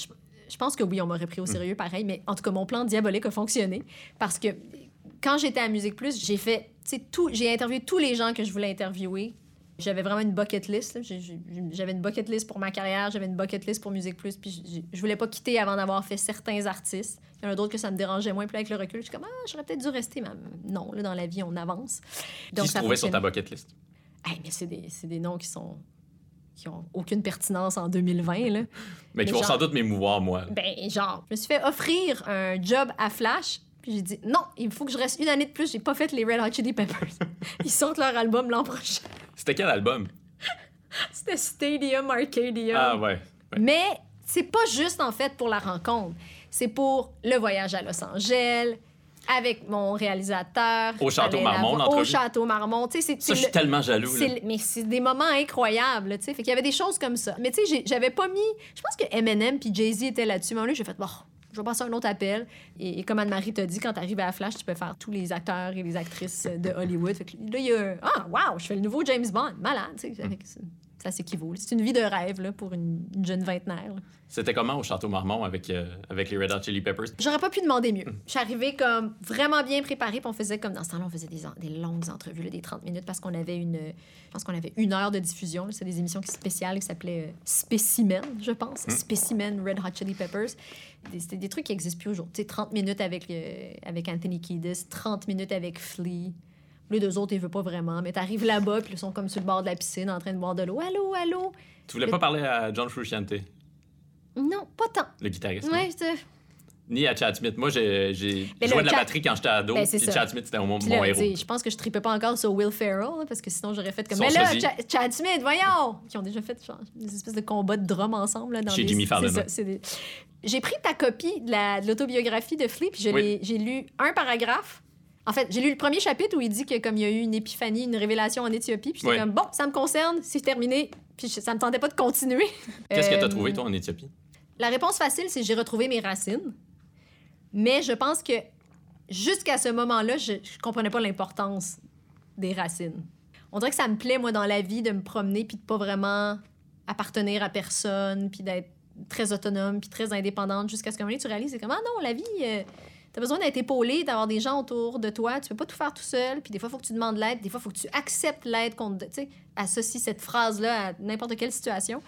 S3: Je pense que oui, on m'aurait pris au sérieux pareil, mais en tout cas, mon plan diabolique a fonctionné parce que quand j'étais à Musique Plus, j'ai fait, tu sais, tout, j'ai interviewé tous les gens que je voulais interviewer. J'avais vraiment une bucket list. J'avais une bucket list pour ma carrière, j'avais une bucket list pour Musique Plus, puis je voulais pas quitter avant d'avoir fait certains artistes. Il y en a d'autres que ça me dérangeait moins, puis avec le recul, je suis comme, ah, j'aurais peut-être dû rester, mais non, là, dans la vie, on avance.
S1: qui se trouvait sur ta bucket list?
S3: Hey, mais c'est des, des noms qui sont qui ont aucune pertinence en 2020, là.
S1: Mais qui vont sans doute m'émouvoir, moi.
S3: Ben, genre, je me suis fait offrir un job à Flash, puis j'ai dit non, il faut que je reste une année de plus, j'ai pas fait les Red Hot Chili Peppers. Ils sortent leur album l'an prochain.
S1: C'était quel album?
S3: C'était Stadium Arcadium.
S1: Ah, ouais. ouais.
S3: Mais c'est pas juste en fait pour la rencontre, c'est pour le voyage à Los Angeles avec mon réalisateur.
S1: Au Château Marmont,
S3: Au. Château Marmont, tu sais, c'est
S1: Ça, je suis
S3: le-
S1: tellement jaloux.
S3: mais c'est des moments incroyables, tu sais. Fait qu'il y avait des choses comme ça. Mais tu sais, j'avais pas mis. Je pense que Eminem puis Jay-Z étaient là-dessus. Mais là, j'ai fait, bon, je vais passer un autre appel. Et, et comme Anne-Marie t'a dit, quand t'arrives à la Flash, tu peux faire tous les acteurs et les actrices de Hollywood. Fait que là, il y a. Ah, wow, je fais le nouveau James Bond. Malade, tu sais. C'est- Ça s'équivaut. C'est une vie de rêve, là, pour une, une jeune vingtenaire.
S1: C'était comment au Château Marmont avec, euh, avec les Red Hot Chili Peppers?
S3: J'aurais pas pu demander mieux. Je suis arrivée comme vraiment bien préparée, puis on faisait comme dans ce temps-là, on faisait des, longues entrevues, là, des 30 minutes, parce qu'on avait une, je pense qu'on avait une heure de diffusion. C'est des émissions qui- spéciales qui s'appelaient euh, Spécimen, je pense. Spécimen Red Hot Chili Peppers. C'était des trucs qui n'existent plus aujourd'hui. Tu sais, 30 minutes avec, avec Anthony Kiedis, 30 minutes avec Flea. Les deux autres, ils veulent pas vraiment, mais t'arrives là-bas, puis ils sont comme sur le bord de la piscine en train de boire de l'eau. Allô, allô?
S1: Tu voulais
S3: Le-
S1: pas parler à John Frusciante,
S3: Non, pas tant.
S1: le guitariste?
S3: Ouais, c'est-
S1: Ni à Chad Smith. Moi, j'ai joué de la batterie quand j'étais ado.
S3: Ben,
S1: puis
S3: ça.
S1: Chad Smith, c'était mon, mon héros.
S3: je pense que je tripais pas encore sur Will Ferrell, parce que sinon j'aurais fait comme.
S1: Son
S3: Mais là, Chad Smith, voyons! Qui ont déjà fait genre, des espèces de combats de drum ensemble. Là, dans
S1: Chez
S3: des-
S1: Jimmy Fallon,
S3: des- J'ai pris ta copie de la- de l'autobiographie de Flea, puis je
S1: Oui.
S3: l'ai- j'ai lu un paragraphe. En fait, j'ai lu le premier chapitre où il dit que comme il y a eu une épiphanie, une révélation en Éthiopie, puis j'étais
S1: Ouais.
S3: comme bon, ça me concerne, c'est terminé, puis je- ça me tentait pas de continuer.
S1: Qu'est-ce que
S3: Euh,
S1: t'as trouvé, toi, en Éthiopie?
S3: la réponse facile, c'est j'ai retrouvé mes racines. Mais je pense que jusqu'à ce moment-là, je, je comprenais pas l'importance des racines. On dirait que ça me plaît, moi, dans la vie, de me promener puis de pas vraiment appartenir à personne, puis d'être très autonome, puis très indépendante, jusqu'à ce un moment tu réalises, c'est comme, ah non, la vie, euh, t'as besoin d'être épaulé, d'avoir des gens autour de toi, tu peux pas tout faire tout seul, puis des fois, il faut que tu demandes l'aide, des fois, il faut que tu acceptes l'aide qu'on te... Tu sais, associe cette phrase-là à n'importe quelle situation.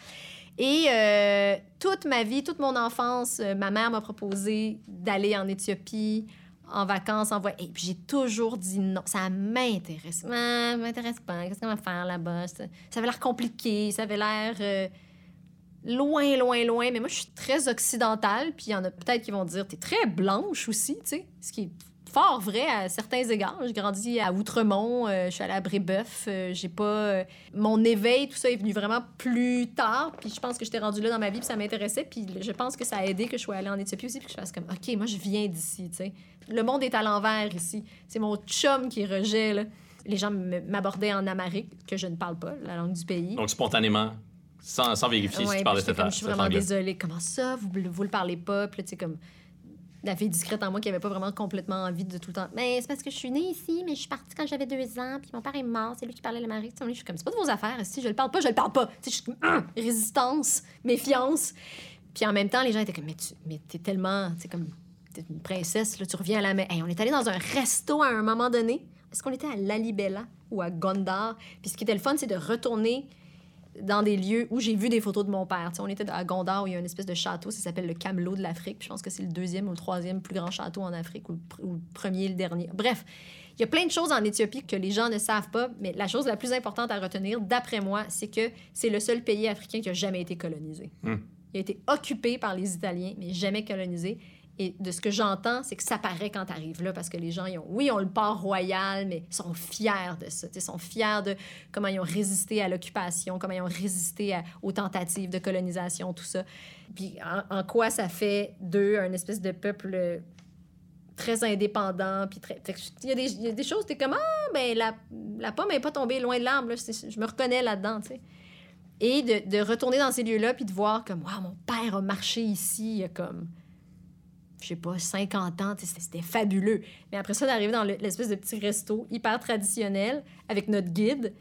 S3: Et euh, toute ma vie, toute mon enfance, euh, ma mère m'a proposé d'aller en Éthiopie en vacances, en voyage. Et puis j'ai toujours dit non. Ça m'intéresse. M'intéresse pas. Qu'est-ce qu'on va faire là-bas? Ça, ça avait l'air compliqué. Ça avait l'air euh, loin, loin, loin. Mais moi, je suis très occidentale. Puis il y en a peut-être qui vont dire, t'es très blanche aussi, tu sais. Ce qui est fort vrai à certains égards. J'ai grandi à Outremont, euh, je suis allée à Brébeuf, euh, j'ai pas... euh, mon éveil, tout ça est venu vraiment plus tard, puis je pense que j'étais rendue là dans ma vie, puis ça m'intéressait, puis je pense que ça a aidé que je sois allée en Éthiopie aussi, puis que je fasse comme, OK, moi, je viens d'ici, tu sais. Le monde est à l'envers ici. C'est mon chum qui rejet, là. Les gens m'abordaient en amérique, que je ne parle pas, la langue du pays.
S1: Donc, spontanément, sans, sans vérifier si tu parlais
S3: puis j'étais
S1: cet,
S3: comme, je suis vraiment
S1: anglais.
S3: désolée. Comment ça, vous, vous le parlez pas? Puis là, tu sais, comme la fille discrète en moi qui avait pas vraiment complètement envie de tout le temps. Mais c'est parce que je suis née ici, mais je suis partie quand j'avais deux ans, puis mon père est mort, c'est lui qui parlait le mari. Je suis comme, c'est pas de vos affaires. Si je le parle pas, je le parle pas. Tu sais, je suis comme, Hum! résistance, méfiance. Puis en même temps, les gens étaient comme, mais tu mais t'es tellement, tu sais, comme, t'es une princesse, là, tu reviens à la maison. Hey, on est allé dans un resto à un moment donné. Est-ce qu'on était à Lalibela ou à Gondar? Puis ce qui était le fun, c'est de retourner dans des lieux où j'ai vu des photos de mon père. Tu sais, on était à Gondar où il y a une espèce de château, ça s'appelle le Camelot de l'Afrique. Je pense que c'est le deuxième ou le troisième plus grand château en Afrique, ou le, pr- ou le premier et le dernier. Bref, il y a plein de choses en Éthiopie que les gens ne savent pas, mais la chose la plus importante à retenir, d'après moi, c'est que c'est le seul pays africain qui a jamais été colonisé.
S1: Hmm.
S3: Il a été occupé par les Italiens, mais jamais colonisé. Et de ce que j'entends, c'est que ça paraît quand tu arrives là, parce que les gens, ils ont, oui, ont le port royal, mais ils sont fiers de ça. Ils sont fiers de comment ils ont résisté à l'occupation, comment ils ont résisté aux tentatives de colonisation, tout ça. Puis en, quoi ça fait d'eux un espèce de peuple très indépendant. Puis très... il, y a des, il y a des choses, t'es comme, ah, ben la, la pomme n'est pas tombée loin de l'arbre. Je me reconnais là-dedans, tu sais. Et de, de retourner dans ces lieux-là, puis de voir comme, waouh, mon père a marché ici, il y a comme je sais pas, 50 ans, c'était fabuleux. Mais après ça, d'arriver dans le- l'espèce de petit resto hyper traditionnel avec notre guide,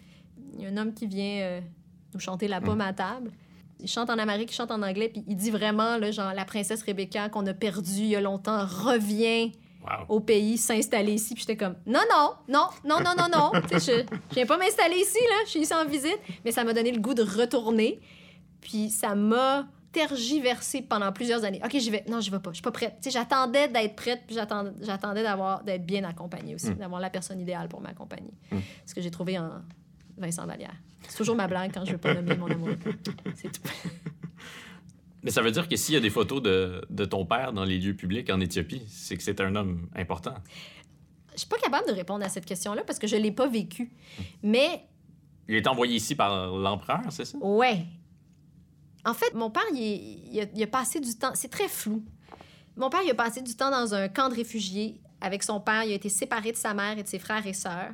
S3: il y a un homme qui vient euh, nous chanter la pomme à table. Il chante en amérique, il chante en anglais, puis il dit vraiment, là, genre, la princesse Rebecca qu'on a perdue il y a longtemps revient
S1: Wow.
S3: au pays, s'installer ici. Puis j'étais comme, non, non, non, non, non, non, non. Je, je viens pas m'installer ici, là. Je suis ici en visite. Mais ça m'a donné le goût de retourner. Puis ça m'a tergiversé pendant plusieurs années. OK, j'y vais. Non, j'y vais pas. Je suis pas prête. Tu sais, j'attendais d'être prête, puis j'attendais, d'avoir, d'être bien accompagnée aussi,
S1: Mm.
S3: d'avoir la personne idéale pour m'accompagner.
S1: Mm.
S3: Ce que j'ai trouvé en Vincent Vallière. C'est toujours ma blague quand je veux pas nommer mon amour. C'est tout.
S1: Mais ça veut dire que s'il y a des photos de, de ton père dans les lieux publics en Éthiopie, c'est que c'est un homme important.
S3: Je suis pas capable de répondre à cette question-là parce que je l'ai pas vécu. Mais
S1: Il est envoyé ici par l'empereur, c'est ça?
S3: Ouais. En fait, mon père, il, a, passé du temps. C'est très flou. Mon père, il a passé du temps dans un camp de réfugiés avec son père. Il a été séparé de sa mère et de ses frères et sœurs.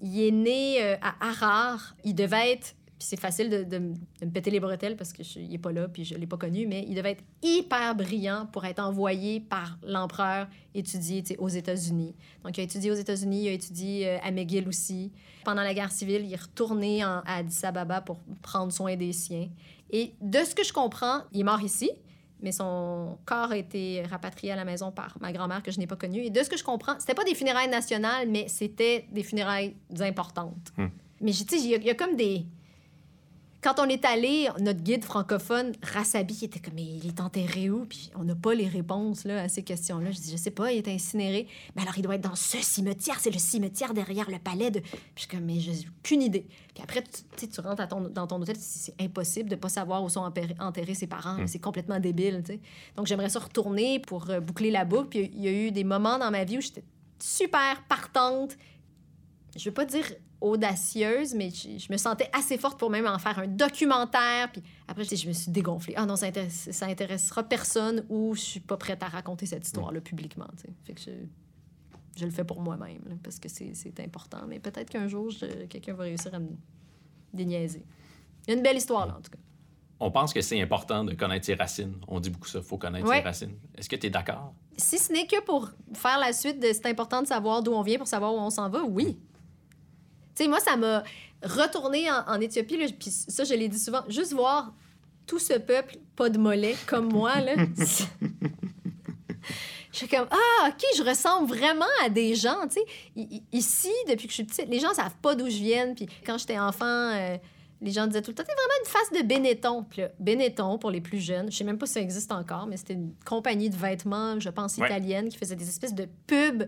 S3: Il est né euh, à Harar. Il devait être. Puis c'est facile de, me péter les bretelles parce qu'il n'est pas là puis je ne l'ai pas connu, mais il devait être hyper brillant pour être envoyé par l'empereur étudier aux États-Unis. Donc, il a étudié aux États-Unis, il a étudié euh, à McGill aussi. Pendant la guerre civile, il est retourné à Addis Ababa pour prendre soin des siens. Et de ce que je comprends, il est mort ici, mais son corps a été rapatrié à la maison par ma grand-mère que je n'ai pas connue. Et de ce que je comprends, c'était pas des funérailles nationales, mais c'était des funérailles importantes.
S1: Hmm.
S3: Mais y, il y a comme des... Quand on est allé, notre guide francophone, Rassabi, il était comme, mais il est enterré où? Puis on n'a pas les réponses là, à ces questions-là. Je dis, je sais pas, il est incinéré. Mais alors, il doit être dans ce cimetière. C'est le cimetière derrière le palais de... Puis je suis comme, mais j'ai aucune idée. Puis après, tu, tu rentres à ton- dans ton hôtel, c'est impossible de pas savoir où sont enterrés ses parents.
S1: Mm.
S3: C'est complètement débile, tu sais. Donc, j'aimerais ça retourner pour euh, boucler la boucle. Puis il y a eu des moments dans ma vie où j'étais super partante. Je veux pas dire audacieuse, mais je, je me sentais assez forte pour même en faire un documentaire. Puis après, je je me suis dégonflée. Ah non, ça, intéresse- ça intéressera personne ou je suis pas prête à raconter cette histoire-là publiquement. Fait que je, je le fais pour moi-même, parce que c'est important. Mais peut-être qu'un jour, quelqu'un va réussir à me déniaiser. Il y a une belle histoire, là, en tout cas.
S1: On pense que c'est important de connaître ses racines. On dit beaucoup ça, faut connaître
S3: Ouais.
S1: ses racines. Est-ce que tu es d'accord?
S3: Si ce n'est que pour faire la suite de c'est important de savoir d'où on vient pour savoir où on s'en va, oui. Tu sais, moi, ça m'a retourné en, en Éthiopie, puis ça, je l'ai dit souvent, juste voir tout ce peuple, pas de mollets, comme moi, là. Je suis comme, ah, OK, je ressemble vraiment à des gens, tu sais. Ici, depuis que je suis petite, les gens savent pas d'où je viens. Puis quand j'étais enfant, euh, les gens disaient tout le temps, t'es vraiment une face de Benetton. Puis là, Benetton, pour les plus jeunes, je sais même pas si ça existe encore, mais c'était une compagnie de vêtements, je pense,
S1: Ouais.
S3: italienne, qui faisait des espèces de pubs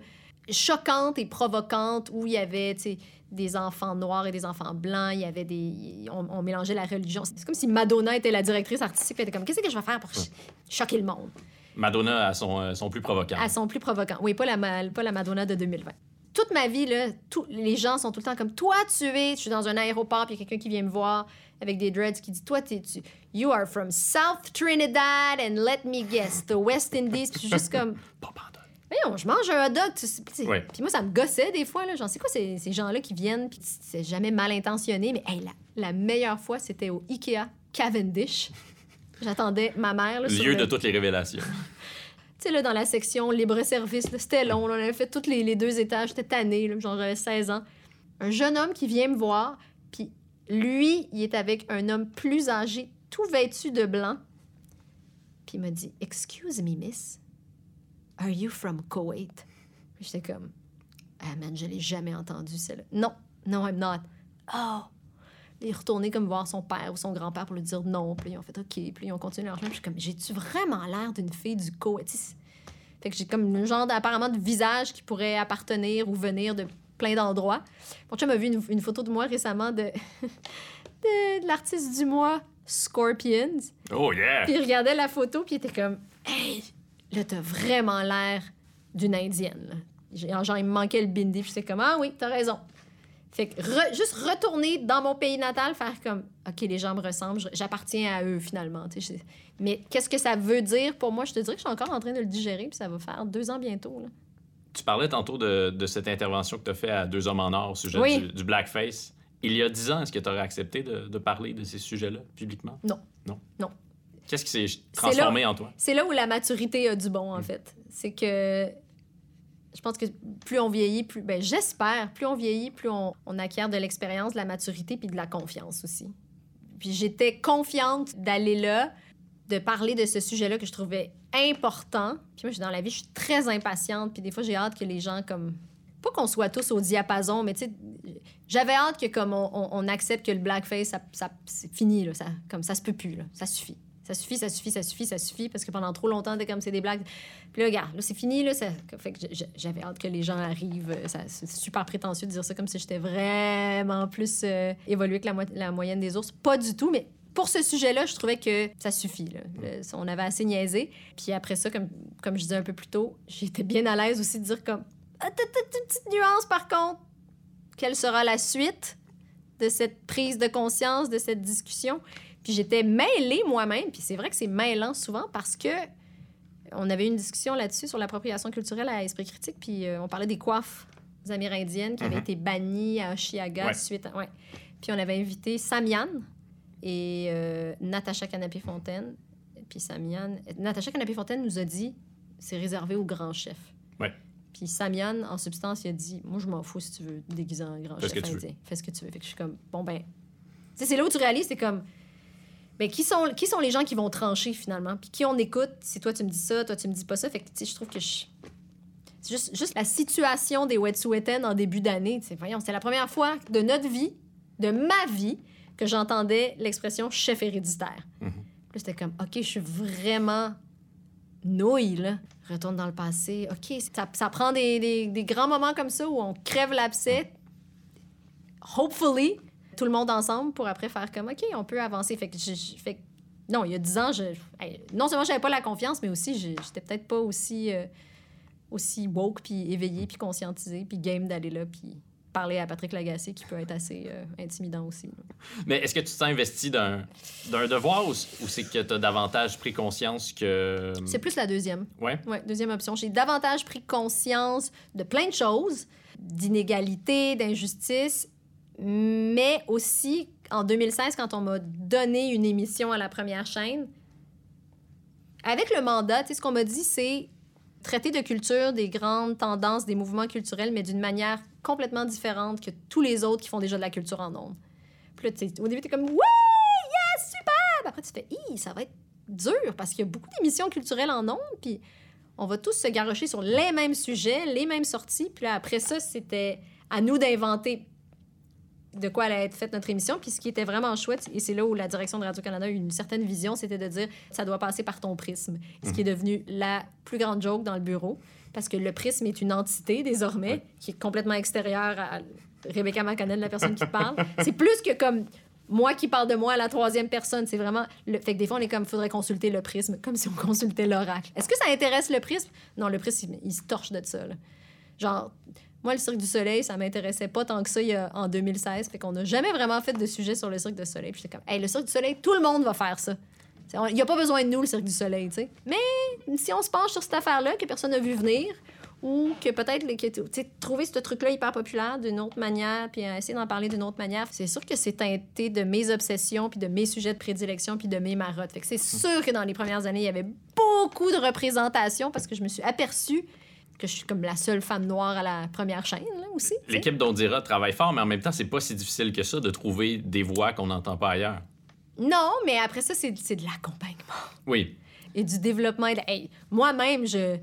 S3: choquantes et provocantes où il y avait, des enfants noirs et des enfants blancs, il y avait des... On, on mélangeait la religion. C'est comme si Madonna était la directrice artistique, elle était comme, qu'est-ce que je vais faire pour ch- choquer le monde?
S1: Madonna a son, euh, son plus provoquant.
S3: à son plus provoquant. Oui, pas la, pas la Madonna de 2020. Toute ma vie, là, tous les gens sont tout le temps comme Toi, tu es. Je suis dans un aéroport, puis il y a quelqu'un qui vient me voir avec des dreads qui dit Toi, t'es, tu. You are from South Trinidad and let me guess, the West Indies. Puis je suis juste comme. Voyons, je mange un hot dog. Tu sais, tu sais.
S1: Ouais.
S3: Puis moi, ça me gossait des fois. J'en sais quoi, ces, ces gens-là qui viennent, puis c'est jamais mal intentionné. Mais hey, la, la meilleure fois, c'était au IKEA Cavendish. J'attendais ma mère. Là,
S1: Lieu
S3: le-
S1: de toutes les révélations.
S3: tu sais, là, dans la section libre-service, c'était long. là, on avait fait tous les, les deux étages. J'étais tannée, là, genre j'avais 16 ans. Un jeune homme qui vient me voir, puis lui, il est avec un homme plus âgé, tout vêtu de blanc. Puis il m'a dit Excuse me, miss, are you from Kuwait? Puis j'étais comme Ah, man, je l'ai jamais entendu, celle-là. Non, no, I'm not. Oh! Il est retourné comme voir son père ou son grand-père pour lui dire non. Puis ils ont fait OK. Puis ils ont continué leur chemin. Puis je suis comme, j'ai-tu vraiment l'air d'une fille du c'est- Fait que j'ai comme un genre d'apparemment de visage qui pourrait appartenir ou venir de plein d'endroits. Mon chum a vu une, une photo de moi récemment de, de, de l'artiste du mois Scorpions.
S1: Oh yeah!
S3: Puis il regardait la photo, puis il était comme Hey, là, t'as vraiment l'air d'une Indienne. là. Genre, il me manquait le bindi, puis j'étais comme Ah oui, t'as raison. Fait que re- juste retourner dans mon pays natal, faire comme OK, les gens me ressemblent, j'appartiens à eux finalement. Mais qu'est-ce que ça veut dire pour moi? Je te dirais que je suis encore en train de le digérer, puis ça va faire deux ans bientôt. là.
S1: Tu parlais tantôt de, de cette intervention que tu as fait à Deux Hommes en Or au sujet
S3: Oui.
S1: du, du blackface. Il y a dix ans, est-ce que tu aurais accepté de, de parler de ces sujets-là publiquement?
S3: Non.
S1: Non?
S3: Non.
S1: Qu'est-ce qui s'est transformé en toi?
S3: C'est là où la maturité a du bon,
S1: Mm.
S3: en fait. C'est que je pense que plus on vieillit, plus. Ben, j'espère, plus on vieillit, plus on, on acquiert de l'expérience, de la maturité puis de la confiance aussi. Puis j'étais confiante d'aller là, de parler de ce sujet-là que je trouvais important. Puis moi, je suis dans la vie, je suis très impatiente. Puis des fois, j'ai hâte que les gens, comme. Pas qu'on soit tous au diapason, mais tu sais, j'avais hâte que comme on, on- on accepte que le blackface, ça, ça- c'est fini, là, ça, comme ça se peut plus, là, ça suffit. Ça suffit, ça suffit, ça suffit, ça suffit, parce que pendant trop longtemps, t'es comme c'est des blagues. Puis là, regarde, là, c'est fini, là. Ça... Fait que j'avais hâte que les gens arrivent. Euh, ça- C'est super prétentieux de dire ça comme si j'étais vraiment plus euh, évoluée que la, mo- la moyenne des ours. Pas du tout, mais pour ce sujet-là, je trouvais que ça suffit. Là. Le- on avait assez niaisé. Puis après ça, comme, comme je disais un peu plus tôt, j'étais bien à l'aise aussi de dire comme... Ah, une petite nuance, par contre. Quelle sera la suite de cette prise de conscience, de cette discussion? Puis j'étais mêlée moi-même, puis c'est vrai que c'est mêlant souvent parce que on avait eu une discussion là-dessus sur l'appropriation culturelle à Esprit Critique, puis euh, on parlait des coiffes amérindiennes qui avaient
S1: Mhm.
S3: été bannies à Chiaga
S1: Ouais.
S3: suite à... Ouais. Puis on avait invité Samian et euh, Natacha Canapé-Fontaine. Puis Samian... Natacha Canapé-Fontaine nous a dit c'est réservé aux grands chefs.
S1: Ouais.
S3: Puis Samian, en substance, il a dit Moi, je m'en fous si tu veux déguiser en grand
S1: Fais ce
S3: chef
S1: que tu veux.
S3: indien. Fais ce que tu veux. Fait que je suis comme Bon, ben. Tu sais, c'est là où tu réalises, c'est comme. Ben, qui sont, qui sont les gens qui vont trancher finalement? Puis qui on écoute? Si toi tu me dis ça, toi tu me dis pas ça. Fait que, tu sais, je trouve que je. C'est juste, juste la situation des Wet'suwet'en en début d'année. Voyons, c'est la première fois de notre vie, de ma vie, que j'entendais l'expression chef héréditaire. Puis là, c'était comme, OK, je suis vraiment nouille, là. Retourne dans le passé. OK, ça, ça prend des, des- des grands moments comme ça où on crève l'abcès. Hopefully, tout le monde ensemble pour après faire comme, OK, on peut avancer. Fait que, je, je- fait que- non, il y a 10 ans, je, non seulement j'avais pas la confiance, mais aussi, j'étais peut-être pas aussi, euh, aussi woke, puis éveillé, puis conscientisé, puis game d'aller là, puis parler à Patrick Lagacé, qui peut être assez euh, intimidant aussi. là.
S1: Mais est-ce que tu te sens investi d'un d'un devoir ou, ou c'est que tu as davantage pris conscience que.
S3: C'est plus la deuxième.
S1: Ouais.
S3: Ouais, deuxième option. J'ai davantage pris conscience de plein de choses, d'inégalités, d'injustices, mais aussi en 2016, quand on m'a donné une émission à la première chaîne, avec le mandat, tu sais, ce qu'on m'a dit, c'est traiter de culture, des grandes tendances, des mouvements culturels, mais d'une manière complètement différente que tous les autres qui font déjà de la culture en ondes. Puis là, au début, t'es comme, ouais, yes, super! Après, tu fais, Hi, ça va être dur parce qu'il y a beaucoup d'émissions culturelles en ondes, puis on va tous se garrocher sur les mêmes sujets, les mêmes sorties. Puis là, après ça, c'était à nous d'inventer de quoi allait être faite notre émission. Puis ce qui était vraiment chouette, et c'est là où la direction de Radio-Canada a eu une certaine vision, c'était de dire ça doit passer par ton prisme. Ce qui est devenu la plus grande joke dans le bureau, parce que le prisme est une entité désormais
S1: Ouais.
S3: qui est complètement extérieure à Rebecca McConnell, la personne qui parle. C'est plus que comme moi qui parle de moi à la troisième personne. C'est vraiment. Le... Fait que des fois, on est comme, faudrait consulter le prisme, comme si on consultait l'oracle. Est-ce que ça intéresse le prisme? Non, le prisme, il, il se torche de ça. là. Genre, moi, le Cirque du Soleil, ça m'intéressait pas tant que ça il y a- en 2016. Fait qu'on n'a jamais vraiment fait de sujet sur le Cirque du Soleil. Puis j'étais comme, hey, le Cirque du Soleil, tout le monde va faire ça. Il n'y a pas besoin de nous, le Cirque du Soleil, tu sais. Mais si on se penche sur cette affaire-là, que personne n'a vu venir, ou que peut-être, que, tu sais, trouver ce truc-là hyper populaire d'une autre manière, puis euh, essayer d'en parler d'une autre manière, c'est sûr que c'est teinté de mes obsessions, puis de mes sujets de prédilection, puis de mes marottes. Fait que c'est sûr que dans les premières années, il y avait beaucoup de représentation parce que je me suis aperçue que je suis comme la seule femme noire à la première chaîne, là, aussi.
S1: L'équipe d'Ondira travaille fort, mais en même temps, c'est pas si difficile que ça de trouver des voix qu'on n'entend pas ailleurs.
S3: Non, mais après ça, c'est de l'accompagnement
S1: Oui.
S3: et du développement. hey, Moi-même, je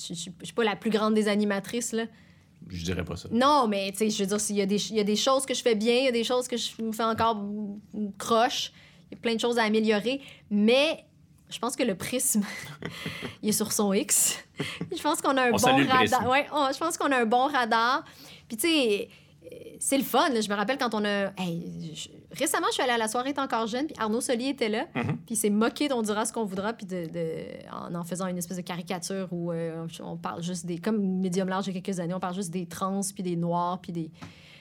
S3: je suis pas la plus grande des animatrices, là.
S1: Je dirais pas ça.
S3: Non, mais tu sais, je veux dire, s'il y, il y a des choses que je fais bien, il y a des choses que je me fais encore croche. Il y a plein de choses à améliorer. Mais je pense que le prisme, il est sur son X. je pense qu'on a un
S1: On
S3: bon radar. Ouais, on- je pense qu'on a un bon radar. Puis tu sais, c'est le fun. là. Je me rappelle quand on a. hey, je- Récemment, je suis allée à la soirée T'es encore jeune, puis Arnaud Solier était là.
S1: Mhm.
S3: Puis il s'est moqué d'on dira ce qu'on voudra, puis de, de- en en faisant une espèce de caricature où euh, on parle juste des. Comme Medium Large il y a quelques années, on parle juste des trans, puis des noirs, puis des.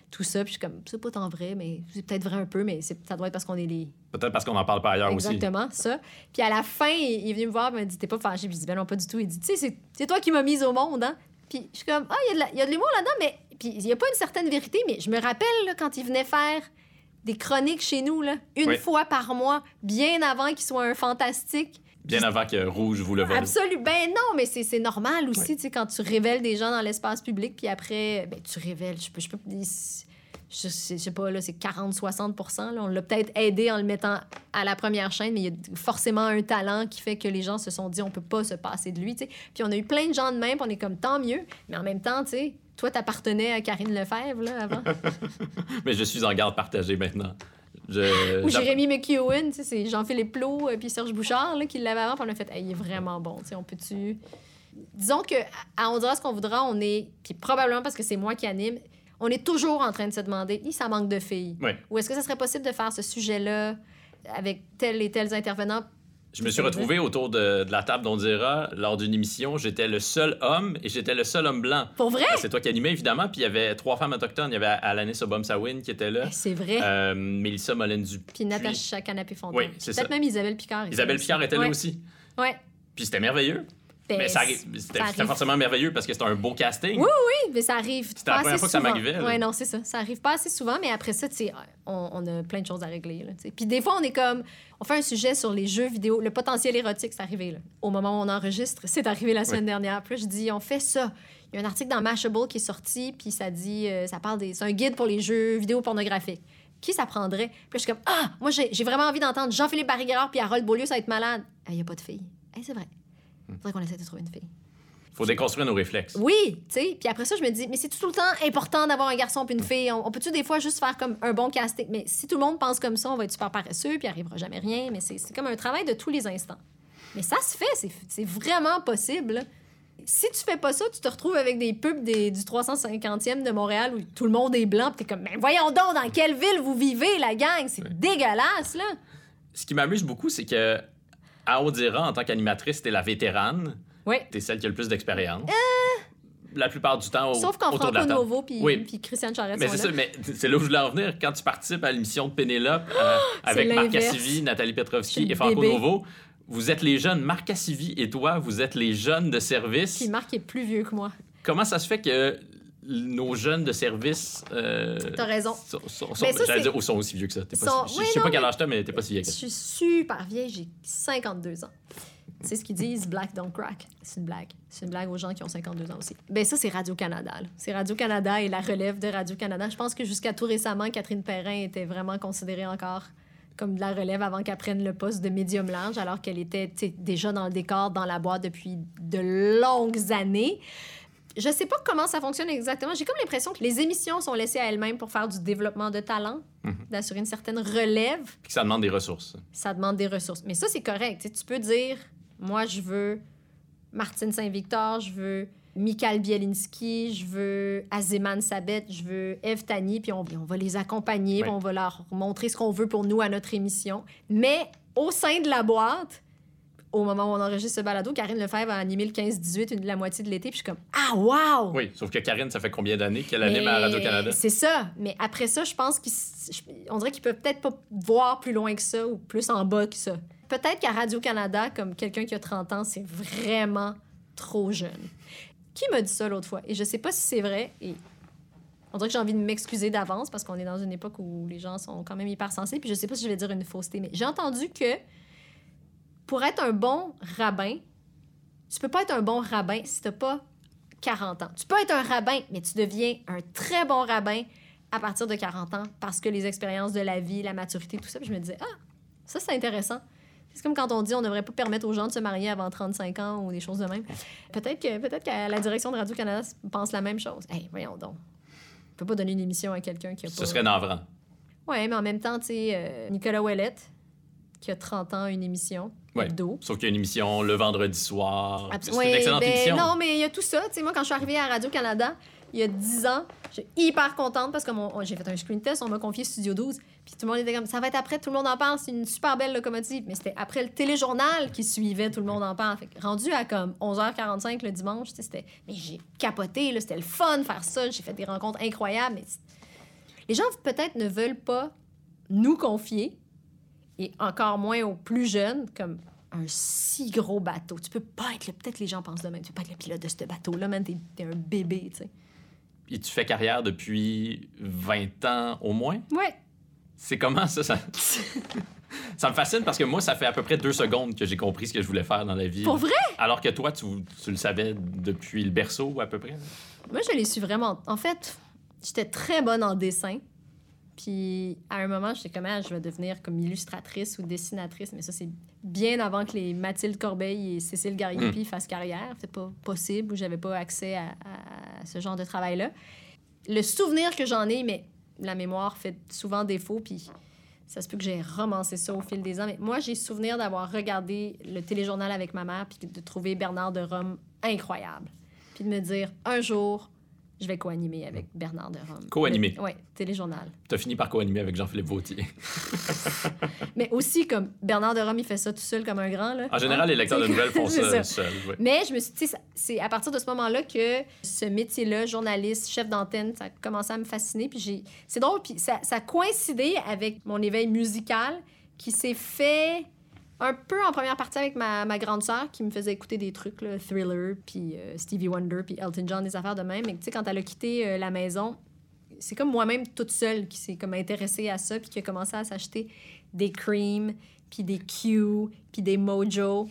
S3: Tout ça, puis je suis comme, c'est pas tant vrai, mais c'est peut-être vrai un peu, mais ça doit être parce qu'on est les.
S1: Peut-être parce qu'on n'en parle pas ailleurs aussi.
S3: Exactement, ça. Puis à la fin, il, est venu me voir, il m'a dit, t'es pas fâché? Puis je dis, ben non, pas du tout. Il dit, tu sais, c'est- toi qui m'as mise au monde, hein? Puis je suis comme, ah, il y a de la- il y a de l'humour là-dedans, mais. Puis il y a pas une certaine vérité, mais je me rappelle, là, quand il venait faire des chroniques chez nous, là, une
S1: Oui.
S3: fois par mois, bien avant qu'il soit un fantastique.
S1: Bien avant que Rouge vous le vole.
S3: Absolument. Ben non, mais c'est normal aussi, tu sais, quand tu révèles des gens dans l'espace public, puis après, ben tu révèles, je peux, je peux, je sais, je sais pas, là, c'est 40-60 là. On l'a peut-être aidé en le mettant à la première chaîne, mais il y a forcément un talent qui fait que les gens se sont dit, on peut pas se passer de lui, tu sais. Puis on a eu plein de gens de même, puis on est comme, tant mieux, mais en même temps, tu sais, toi, t'appartenais à Karine Lefebvre, là, avant.
S1: Mais je suis en garde partagée maintenant. Je-
S3: Ou Jérémy McEwen, c'est Jean-Philippe Plot et puis Serge Bouchard là, qui l'avaient avant, puis on a fait, Hey, il est vraiment bon, on peut-tu. Disons que à On dira ce qu'on voudra, on est, puis probablement parce que c'est moi qui anime, on est toujours en train de se demander, ça manque de filles.
S1: Ouais.
S3: Ou est-ce que ça serait possible de faire ce sujet-là avec tels et tels intervenants?
S1: Je me suis retrouvé autour de, de la table d'On dira lors d'une émission. J'étais le seul homme et j'étais le seul homme blanc.
S3: Pour vrai?
S1: C'est toi qui animais, évidemment. Puis il y avait trois femmes autochtones. Il y avait Alanis Obom-Sawin qui était là.
S3: Eh, C'est vrai.
S1: Euh, Mélissa Molène-Dupuis.
S3: Puis Natacha Canapé-Fontaine.
S1: Oui, c'est
S3: Peut-être
S1: ça.
S3: même Isabelle Picard.
S1: Isabelle Picard était là aussi.
S3: Ouais.
S1: Puis c'était merveilleux.
S3: Ben,
S1: mais ça c'était
S3: ça
S1: c'était forcément merveilleux parce que c'était un beau casting.
S3: Oui, Oui, mais ça arrive.
S1: C'était la première fois que ça.
S3: Oui, non, c'est ça. Ça arrive pas assez souvent, mais après ça, on, on a plein de choses à régler. Là. Puis des fois, on est comme. On fait un sujet sur les jeux vidéo. Le potentiel érotique, c'est arrivé. Là. Au moment où on enregistre, c'est arrivé la semaine dernière. Puis là, je dis, on fait ça. Il y a un article dans Mashable qui est sorti, puis ça dit. euh, ça parle des. C'est un guide pour les jeux vidéo pornographiques. Qui ça prendrait? Puis là, je suis comme, ah, moi, j'ai j'ai vraiment envie d'entendre Jean-Philippe Barriguerard puis Harold Beaulieu, ça va être malade. Il n'y a pas de fille. C'est vrai. Faudrait qu'on essaie de trouver une fille.
S1: Faut déconstruire nos réflexes.
S3: Oui, tu sais. Puis après ça, je me dis, mais c'est tout le temps important d'avoir un garçon puis une fille. On, on peut-tu des fois juste faire comme un bon casting? Mais si tout le monde pense comme ça, on va être super paresseux puis il arrivera jamais rien. Mais c'est comme un travail de tous les instants. Mais ça se fait, c'est- vraiment possible. Si tu fais pas ça, tu te retrouves avec des pubs des, du 350e de Montréal où tout le monde est blanc. Puis t'es comme, mais voyons donc, dans quelle ville vous vivez, la gang? C'est dégueulasse, là.
S1: Ce qui m'amuse beaucoup, c'est que à Audira, en tant qu'animatrice, t'es la vétérane.
S3: Oui.
S1: T'es celle qui a le plus d'expérience. La plupart du temps, au-
S3: Euh! Sauf quand
S1: autour de la table.
S3: Novo puis
S1: Oui.
S3: puis Christiane Charette
S1: Mais c'est ça, mais c'est là où je voulais en venir. Quand tu participes à l'émission de Pénélope euh, avec Marc. Cassivi, Nathalie Petrovski et Franco
S3: bébé.
S1: Novo, vous êtes les jeunes. Marc Cassivi et toi, vous êtes les jeunes de service.
S3: Puis Marc est plus vieux que moi.
S1: Comment ça se fait que nos jeunes de service. Euh,
S3: T'as raison.
S1: Sont, sont- sont-
S3: ça,
S1: dire, sont aussi vieux que ça. T'es pas je je sais
S3: non,
S1: pas quel âge t'as, mais t'es pas si vieille que
S3: Je
S1: ça.
S3: suis super vieille, j'ai 52 ans. C'est ce qu'ils disent, Black Don't Crack. C'est une blague. C'est une blague aux gens qui ont 52 ans aussi. Ben ça, c'est Radio-Canada. C'est Radio-Canada et la relève de Radio-Canada. Je pense que jusqu'à tout récemment, Catherine Perrin était vraiment considérée encore comme de la relève avant qu'elle prenne le poste de médium large, alors qu'elle était déjà dans le décor, dans la boîte depuis de longues années. Je sais pas comment ça fonctionne exactement. J'ai comme l'impression que les émissions sont laissées à elles-mêmes pour faire du développement de talent, d'assurer une certaine relève
S1: Puis que ça demande des ressources.
S3: ça demande des ressources. Mais ça, c'est correct. Tu peux dire, moi, je veux Martine Saint-Victor, je veux Michael Bielinski, je veux Azeman Sabet, je veux Eve Tani, puis on, on va les accompagner, puis on va leur montrer ce qu'on veut pour nous à notre émission. Mais au sein de la boîte, au moment où on enregistre ce balado, Karine Lefebvre a animé le 15-18, une- la moitié de l'été, puis je suis comme, ah, wow!
S1: Oui, sauf que Karine, ça fait combien d'années qu'elle
S3: Mais
S1: anime à Radio-Canada?
S3: C'est ça. Mais après ça, je pense qu'on dirait qu'ils peuvent peut-être pas voir plus loin que ça ou plus en bas que ça. Peut-être qu'à Radio-Canada, comme quelqu'un qui a 30 ans, c'est vraiment trop jeune. Qui m'a dit ça l'autre fois? Et je sais pas si c'est vrai. Et on dirait que j'ai envie de m'excuser d'avance parce qu'on est dans une époque où les gens sont quand même hypersensibles. Puis je sais pas si je vais dire une fausseté, mais j'ai entendu que pour être un bon rabbin, tu peux pas être un bon rabbin si t'as pas 40 ans. Tu peux être un rabbin, mais tu deviens un très bon rabbin à partir de 40 ans parce que les expériences de la vie, la maturité, tout ça. Puis je me disais, ah, ça c'est intéressant. C'est comme quand on dit on ne devrait pas permettre aux gens de se marier avant 35 ans ou des choses de même. Peut-être que, peut que la direction de Radio-Canada pense la même chose. Hey, voyons donc. On peut pas donner une émission à quelqu'un qui a pas...
S1: Ce serait navrant.
S3: Ouais, mais en même temps, tu sais, euh, Nicolas Ouellette, qui a 30 ans, une émission,
S1: Ouais. Sauf qu'il y a une émission le vendredi soir. C'est une excellente
S3: ben,
S1: émission.
S3: Non, mais il y a tout ça. Tu sais, moi, quand je suis arrivée à Radio-Canada, il y a 10 ans, j'étais hyper contente parce que j'ai fait un screen test, on m'a confié Studio 12. Puis tout le monde était comme, ça va être après, tout le monde en parle, c'est une super belle locomotive. Mais c'était après le téléjournal qui suivait, tout le monde en parle. Fait que rendu à comme 11h45 le dimanche, c'était. Mais j'ai capoté, c'était le fun de faire ça. J'ai fait des rencontres incroyables. Mais les gens, peut-être, ne veulent pas nous confier, et encore moins aux plus jeunes, comme un si gros bateau. Tu peux pas être le... Peut-être les gens pensent de même. Tu peux pas être le pilote de ce bateau-là, man. T'es, t'es un bébé, tu sais.
S1: Et tu fais carrière depuis 20 ans au moins?
S3: Ouais.
S1: C'est comment ça? Ça, ça me fascine parce que moi, ça fait à peu près deux secondes que j'ai compris ce que je voulais faire dans la vie.
S3: Pour vrai?
S1: Alors que toi, tu, tu le savais depuis le berceau à peu près?
S3: Moi, je les suis vraiment... En fait, j'étais très bonne en dessin. Puis, à un moment, j'étais comme, ah, je vais devenir comme illustratrice ou dessinatrice. Mais ça, c'est bien avant que les Mathilde Corbeil et Cécile Gariepi fassent carrière. C'était pas possible ou j'avais pas accès à, à ce genre de travail-là. Le souvenir que j'en ai, mais la mémoire fait souvent défaut. Puis, Ça se peut que j'ai romancé ça au fil des ans. Mais moi, j'ai souvenir d'avoir regardé le téléjournal avec ma mère puis de trouver Bernard de Rome incroyable. Puis de me dire, un jour, je vais co-animer avec Bernard de Rome.
S1: Co-animer?
S3: Oui, téléjournal.
S1: T'as fini par co-animer avec Jean-Philippe Vautier.
S3: Mais aussi, comme Bernard de Rome, il fait ça tout seul comme un grand. Là.
S1: En général, les lecteurs de nouvelles font ça, seuls. ouais.
S3: Mais je me suis dit, c'est à partir de ce moment-là que ce métier-là, journaliste, chef d'antenne, ça a commencé à me fasciner. Puis j'ai, c'est drôle, puis ça, ça a coïncidé avec mon éveil musical qui s'est fait un peu en première partie avec ma, ma grande sœur qui me faisait écouter des trucs, là, Thriller, puis euh, Stevie Wonder, puis Elton John, des affaires de même. Mais tu sais, quand elle a quitté euh, la maison, c'est comme moi-même toute seule qui s'est comme intéressée à ça, puis qui a commencé à s'acheter des Cream, puis des Q, puis des Mojo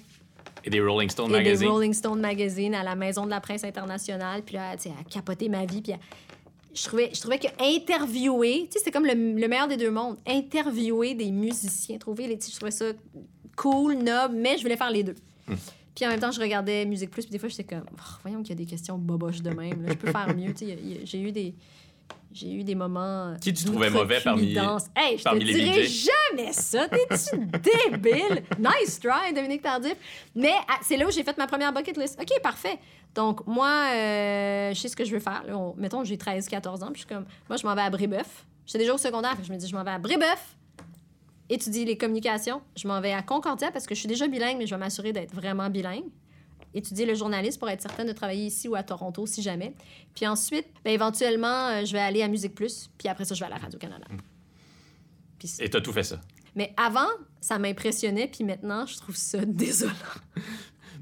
S1: Et des Rolling Stone
S3: et des
S1: Magazine.
S3: Rolling Stone Magazine à la Maison de la Presse internationale. Puis là, tu sais, elle a capoté ma vie. Puis elle- je trouvais, je trouvais que interviewer, tu sais, c'est comme le, le meilleur des deux mondes. Interviewer des musiciens, trouver les... Je trouvais ça cool, noble, mais je voulais faire les deux.
S1: Hmm.
S3: Puis en même temps, je regardais Musique Plus, puis des fois, j'étais comme, Oh, voyons qu'il y a des questions boboches de même. là. Je peux faire mieux. J'ai eu des... J'ai eu des moments.
S1: Qui tu trouvais mauvais parmi-.
S3: Hey, je
S1: parmi
S3: te
S1: les
S3: dirais jamais ça. T'es-tu débile? Nice try, Dominique Tardif. Mais ah, c'est là où j'ai fait ma première bucket list. OK, parfait. Donc, moi, euh, je sais ce que je veux faire. Là, on- mettons, j'ai 13-14 ans, puis je suis comme, moi, je m'en vais à Brébeuf. J'étais déjà au secondaire, fait que je me dis, je m'en vais à Brébeuf, étudier les communications. Je m'en vais à Concordia parce que je suis déjà bilingue, mais je vais m'assurer d'être vraiment bilingue. Étudier le journalisme pour être certaine de travailler ici ou à Toronto si jamais. Puis ensuite, ben, éventuellement, euh, je vais aller à Musique Plus, puis après ça, je vais à la Radio-Canada. Puis c'est-
S1: Et t'as tout fait ça?
S3: Mais avant, ça m'impressionnait, puis maintenant, je trouve ça désolant.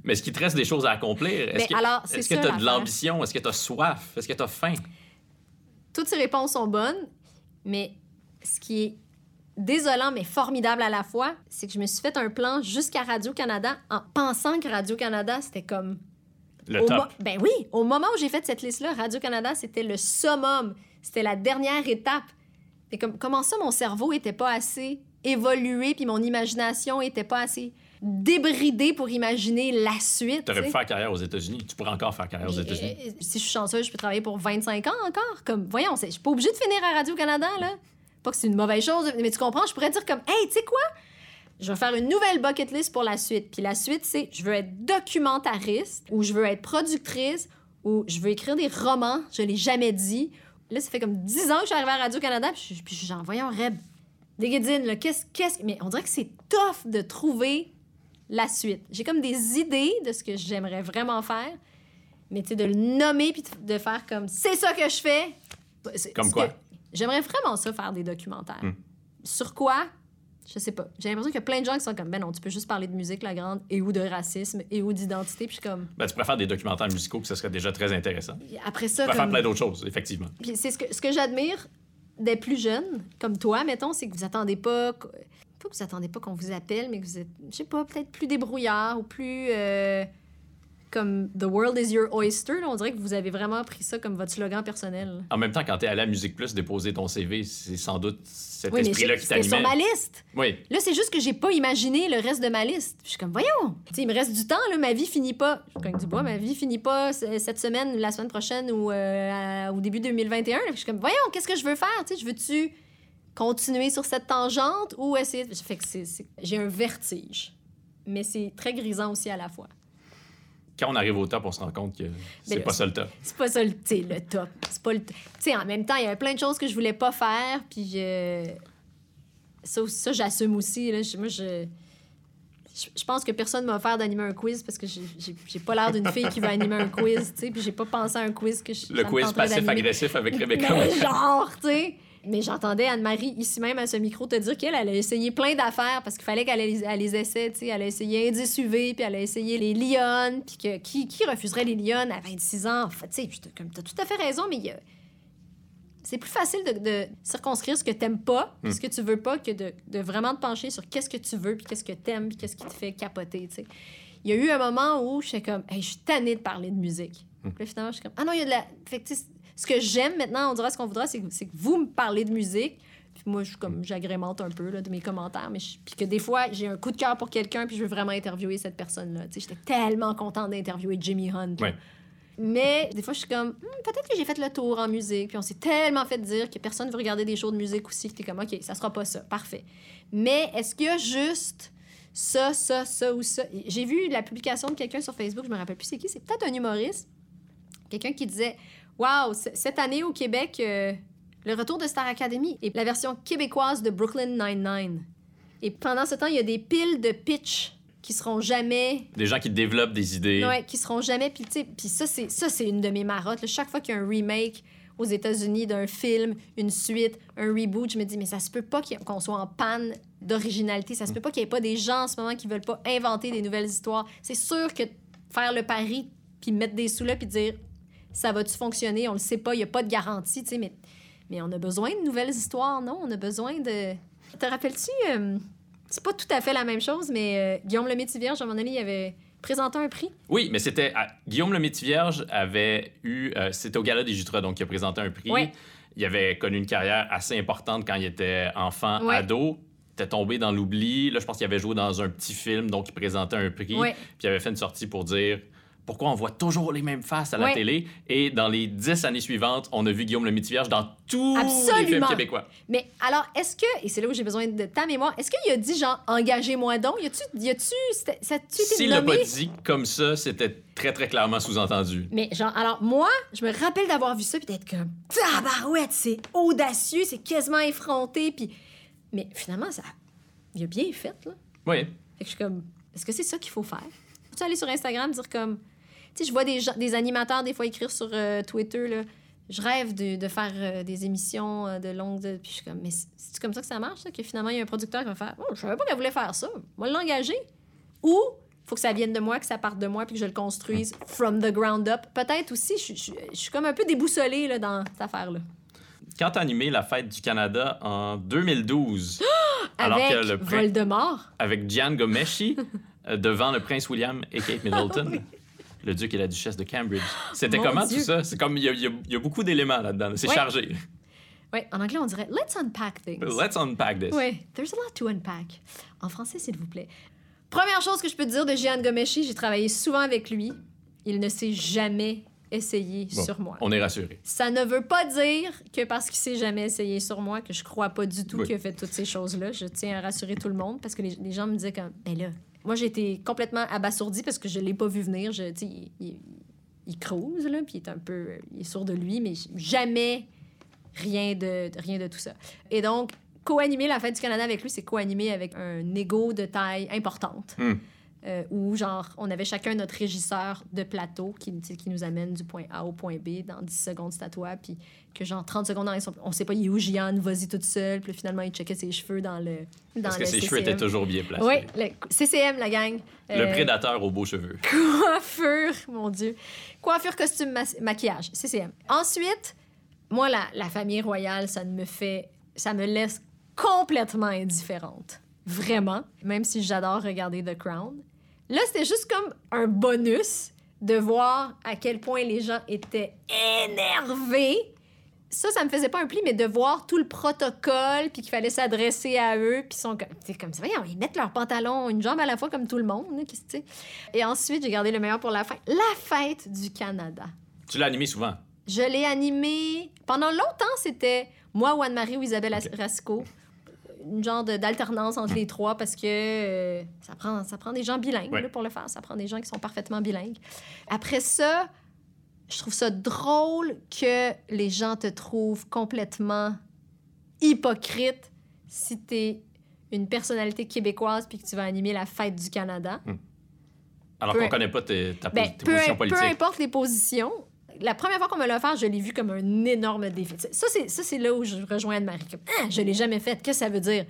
S1: Mais est-ce qu'il te reste des choses à accomplir? Est-ce
S3: Mais
S1: que,
S3: alors, c'est
S1: est-ce que
S3: ça,
S1: t'as de l'ambition? Est-ce que t'as soif? Est-ce que t'as faim?
S3: Toutes ces réponses sont bonnes, mais ce qui est désolant mais formidable à la fois, c'est que je me suis fait un plan jusqu'à Radio-Canada en pensant que Radio-Canada, c'était comme...
S1: Le
S3: au
S1: top.
S3: Ben oui, au moment où j'ai fait cette liste-là, Radio-Canada, c'était le summum. C'était la dernière étape. Et comme, comment ça, mon cerveau était pas assez évolué, puis mon imagination était pas assez débridée pour imaginer la suite. Tu
S1: pu
S3: sais?
S1: faire carrière aux États-unis. Tu pourrais encore faire carrière aux États-Unis.
S3: euh, si je suis chanceuse, je peux travailler pour 25 ans encore. Comme, voyons, je suis pas obligée de finir à Radio-Canada, là. Pas que c'est une mauvaise chose, mais tu comprends, je pourrais dire comme, hey, tu sais quoi? Je vais faire une nouvelle bucket list pour la suite. Puis la suite, c'est, je veux être documentariste, ou je veux être productrice, ou je veux écrire des romans, je l'ai jamais dit. Là, ça fait comme 10 ans que je suis arrivée à Radio-Canada, puis puis j'en voyons, Reb, des qu'est-ce, qu'est-ce... Mais on dirait que c'est tough de trouver la suite. J'ai comme des idées de ce que j'aimerais vraiment faire, mais tu sais, de le nommer puis de faire comme c'est ça que je fais.
S1: Comme quoi?
S3: J'aimerais vraiment ça faire des documentaires.
S1: Hmm.
S3: Sur quoi? Je sais pas. J'ai l'impression qu'il y a plein de gens qui sont comme ben non, tu peux juste parler de musique la grande et ou de racisme et ou d'identité puis je suis comme
S1: Ben, tu pourrais faire des documentaires musicaux, que ce serait déjà très intéressant. Tu
S3: après ça
S1: pourrais faire plein d'autres choses, effectivement.
S3: puis c'est ce que, ce que j'admire des plus jeunes, comme toi, mettons, c'est que vous attendez pas. Pas que vous attendez pas qu'on vous appelle, mais que vous êtes, je sais pas, peut-être plus débrouillard ou plus. euh, comme The world is your oyster. là. on dirait que vous avez vraiment pris ça comme votre slogan personnel.
S1: En même temps, quand t'es allé à Musique Plus déposer ton CV, c'est sans doute cet
S3: Oui,
S1: esprit-là qui
S3: c'était sur ma
S1: t'animait.
S3: liste.
S1: Oui.
S3: Là, c'est juste que j'ai pas imaginé le reste de ma liste. Je suis comme, voyons, Tu sais, il me reste du temps, là, ma vie finit pas. Je cogne du bois, ma vie finit pas cette semaine, la semaine prochaine ou euh, au début 2021. Là, je suis comme, voyons, qu'est-ce que je veux faire? Tu sais, je veux-tu continuer sur cette tangente ou essayer. Fait que j'ai un vertige. Mais c'est très grisant aussi à la fois.
S1: Quand on arrive au top, on se rend compte que c'est
S3: là,
S1: pas ça le top.
S3: C'est pas ça le, le top. C'est pas le. t- Tu sais, en même temps, il y avait plein de choses que je voulais pas faire, puis je... ça, ça j'assume aussi. Là. Je- Moi, je. Je je pense que personne m'a offert d'animer un quiz parce que j'ai- pas l'air d'une fille qui veut animer un quiz, tu sais, puis j'ai pas pensé à un quiz que je.
S1: Le quiz passif-agressif avec Rebecca.
S3: Mais genre, tu sais. Mais j'entendais Anne-Marie, ici même à ce micro, te dire qu'elle elle a essayé plein d'affaires parce qu'il fallait qu'elle les, les essaie, tu sais. Elle a essayé Indice UV, puis elle a essayé les Lyon, puis que qui, qui refuserait les Lyon à 26 ans? Enfin, tu sais, puis t'as comme- t'as tout à fait raison, mais c'est plus facile de, de circonscrire ce que t'aimes pas, puis ce que tu veux pas, que de, de vraiment te pencher sur qu'est-ce que tu veux, puis qu'est-ce que t'aimes, puis qu'est-ce qui te fait capoter, tu sais. Il y a eu un moment où j'étais comme, hey, je suis tannée de parler de musique. Puis là, finalement, je suis comme, ah non, il y a de la. Fait que, ce que j'aime maintenant, on dira ce qu'on voudra, c'est que, vous me parlez de musique. Puis moi, je comme, j'agrémente un peu là, de mes commentaires. Mais je- Puis que des fois, j'ai un coup de cœur pour quelqu'un, puis je veux vraiment interviewer cette personne-là. Tu sais, j'étais tellement contente d'interviewer Jimmy Hunt.
S1: Ouais.
S3: Mais des fois, je suis comme, Hmm, peut-être que j'ai fait le tour en musique. Puis on s'est tellement fait dire que personne veut regarder des shows de musique aussi que t'es comme, OK, ça sera pas ça. Parfait. Mais est-ce qu'il y a juste ça, ça, ça ou ça? J'ai vu la publication de quelqu'un sur Facebook, je me rappelle plus c'est qui, c'est peut-être un humoriste. Quelqu'un qui disait, C- cette année au Québec, euh, le retour de Star Academy et la version québécoise de Brooklyn Nine-Nine. Et pendant ce temps, il y a des piles de pitch qui seront jamais
S1: Des gens qui développent des idées.
S3: Ouais, qui seront jamais. Puis, ça, c'est, ça, c'est une de mes marottes. là. Chaque fois qu'il y a un remake aux États-Unis d'un film, une suite, un reboot, je me dis, mais ça se peut pas qu'on soit en panne d'originalité. Ça se peut pas qu'il n'y ait pas des gens en ce moment qui veulent pas inventer des nouvelles histoires. C'est sûr que faire le pari, puis mettre des sous là, puis dire, ça va-tu fonctionner? On le sait pas, il n'y a pas de garantie, tu sais, mais, mais on a besoin de nouvelles histoires, non? On a besoin de. Te rappelles-tu? euh, c'est pas tout à fait la même chose, mais euh, Guillaume le Métivierge, à moment donné, il avait présenté un prix.
S1: Oui, mais c'était. ah, Guillaume le Métivierge avait eu. euh, c'était au Gala des Jutras, donc il a présenté un prix.
S3: Ouais.
S1: Il avait connu une carrière assez importante quand il était enfant,
S3: Ouais.
S1: ado. Il était tombé dans l'oubli. Là, je pense qu'il avait joué dans un petit film, donc il présentait un prix.
S3: Ouais.
S1: Puis il avait fait une sortie pour dire pourquoi on voit toujours les mêmes faces à la télé. Et dans les dix années suivantes, on a vu Guillaume le Métivierge dans tous les films québécois.
S3: Mais alors, est-ce que, et c'est là où j'ai besoin de ta mémoire, est-ce qu'il a dit genre, engagez-moi donc? Y a-tu, y a-tu, ça été
S1: S'il l'a pas dit comme ça, c'était très, très clairement sous-entendu.
S3: Mais genre, alors moi, je me rappelle d'avoir vu ça puis d'être comme, tabarouette, c'est audacieux, c'est quasiment effronté, puis. Mais finalement, ça. Il a bien fait, là.
S1: Oui.
S3: Fait que je suis comme, est-ce que c'est ça qu'il faut faire? Faut-tu aller sur Instagram dire comme. Tu sais, je vois des, des animateurs des fois écrire sur euh, Twitter, là. Je rêve de, de faire euh, des émissions euh, de longue. de- Puis je suis comme, mais c'est comme ça que ça marche, ça? Que finalement, il y a un producteur qui va faire, oh, je savais pas qu'elle voulait faire ça. Va l'engager. Ou, faut que ça vienne de moi, que ça parte de moi, puis que je le construise from the ground up. Peut-être aussi, je, je- je suis comme un peu déboussolée là, dans cette affaire-là.
S1: Quand t'as animé la fête du Canada en 2012, alors
S3: Avec
S1: que le
S3: Voldemort.
S1: avec Gian Gomeshi devant le prince William et Kate Middleton, le duc et la duchesse de Cambridge. C'était comment
S3: Dieu.
S1: tout ça? C'est comme, il y, a- y y beaucoup d'éléments là-dedans. C'est
S3: Ouais.
S1: chargé.
S3: Oui, en anglais, on dirait Let's unpack things.
S1: Let's unpack this.
S3: Oui, there's a lot to unpack. En français, s'il vous plaît. Première chose que je peux te dire de Gian Gomeshi, j'ai travaillé souvent avec lui. Il ne s'est jamais essayé
S1: Bon,
S3: sur moi.
S1: On est rassuré.
S3: Ça ne veut pas dire que parce qu'il s'est jamais essayé sur moi, que je crois pas du tout
S1: Oui.
S3: qu'il a fait toutes ces choses-là. Je tiens à rassurer tout le monde parce que les, les gens me disaient comme, ben là, moi j'ai été complètement abasourdi parce que je l'ai pas vu venir. Je, il, il, il crouse là, puis il est un peu, il est sourd de lui, mais jamais rien de, de- rien de tout ça. Et donc co-animer la fête du Canada avec lui, c'est co-animer avec un ego de taille importante.
S1: Hmm.
S3: Euh, où, genre, on avait chacun notre régisseur de plateau qui, nous amène du point A au point B dans 10 secondes, c'est à toi. Puis que, genre, 30 secondes, dans- on sait pas, il est où, Gian, vas-y toute seule. Puis finalement, il checkait ses cheveux dans le. Dans
S1: Parce que ses
S3: CCM.
S1: cheveux étaient toujours bien placés.
S3: Oui, le CCM, la gang.
S1: Le
S3: Euh,
S1: prédateur aux beaux cheveux.
S3: coiffure, mon Dieu. Coiffure, costume, ma- maquillage, CCM. Ensuite, moi, la, la famille royale, ça me fait. Ça me laisse complètement indifférente. Vraiment. Même si j'adore regarder The Crown. Là, c'était juste comme un bonus de voir à quel point les gens étaient énervés. Ça, ça me faisait pas un pli, mais de voir tout le protocole, puis qu'il fallait s'adresser à eux, puis ils sont comme, c'est comme ça, voyons, ils mettent leurs pantalons une jambe à la fois comme tout le monde, tu sais. Et ensuite, j'ai gardé le meilleur pour la fin, la fête du Canada.
S1: Tu l'as animé souvent?
S3: Je l'ai animé pendant longtemps, c'était moi, Anne-Marie ou Isabelle. Rasco. Une genre d'alternance entre les trois parce que euh, ça, prend, ça prend des gens bilingues
S1: Ouais.
S3: là, pour le faire. Ça prend des gens qui sont parfaitement bilingues. Après ça, je trouve ça drôle que les gens te trouvent complètement hypocrite si t'es une personnalité québécoise puis que tu vas animer la fête du Canada.
S1: Alors
S3: Peu-
S1: qu'on connaît pas tes, ta
S3: Ben, peu, importe les positions, la première fois qu'on me l'a offert, je l'ai vu comme un énorme défi. Ça, c'est, là où je rejoins Anne-Marie. Ah, je l'ai jamais fait. Qu'est-ce que ça veut dire?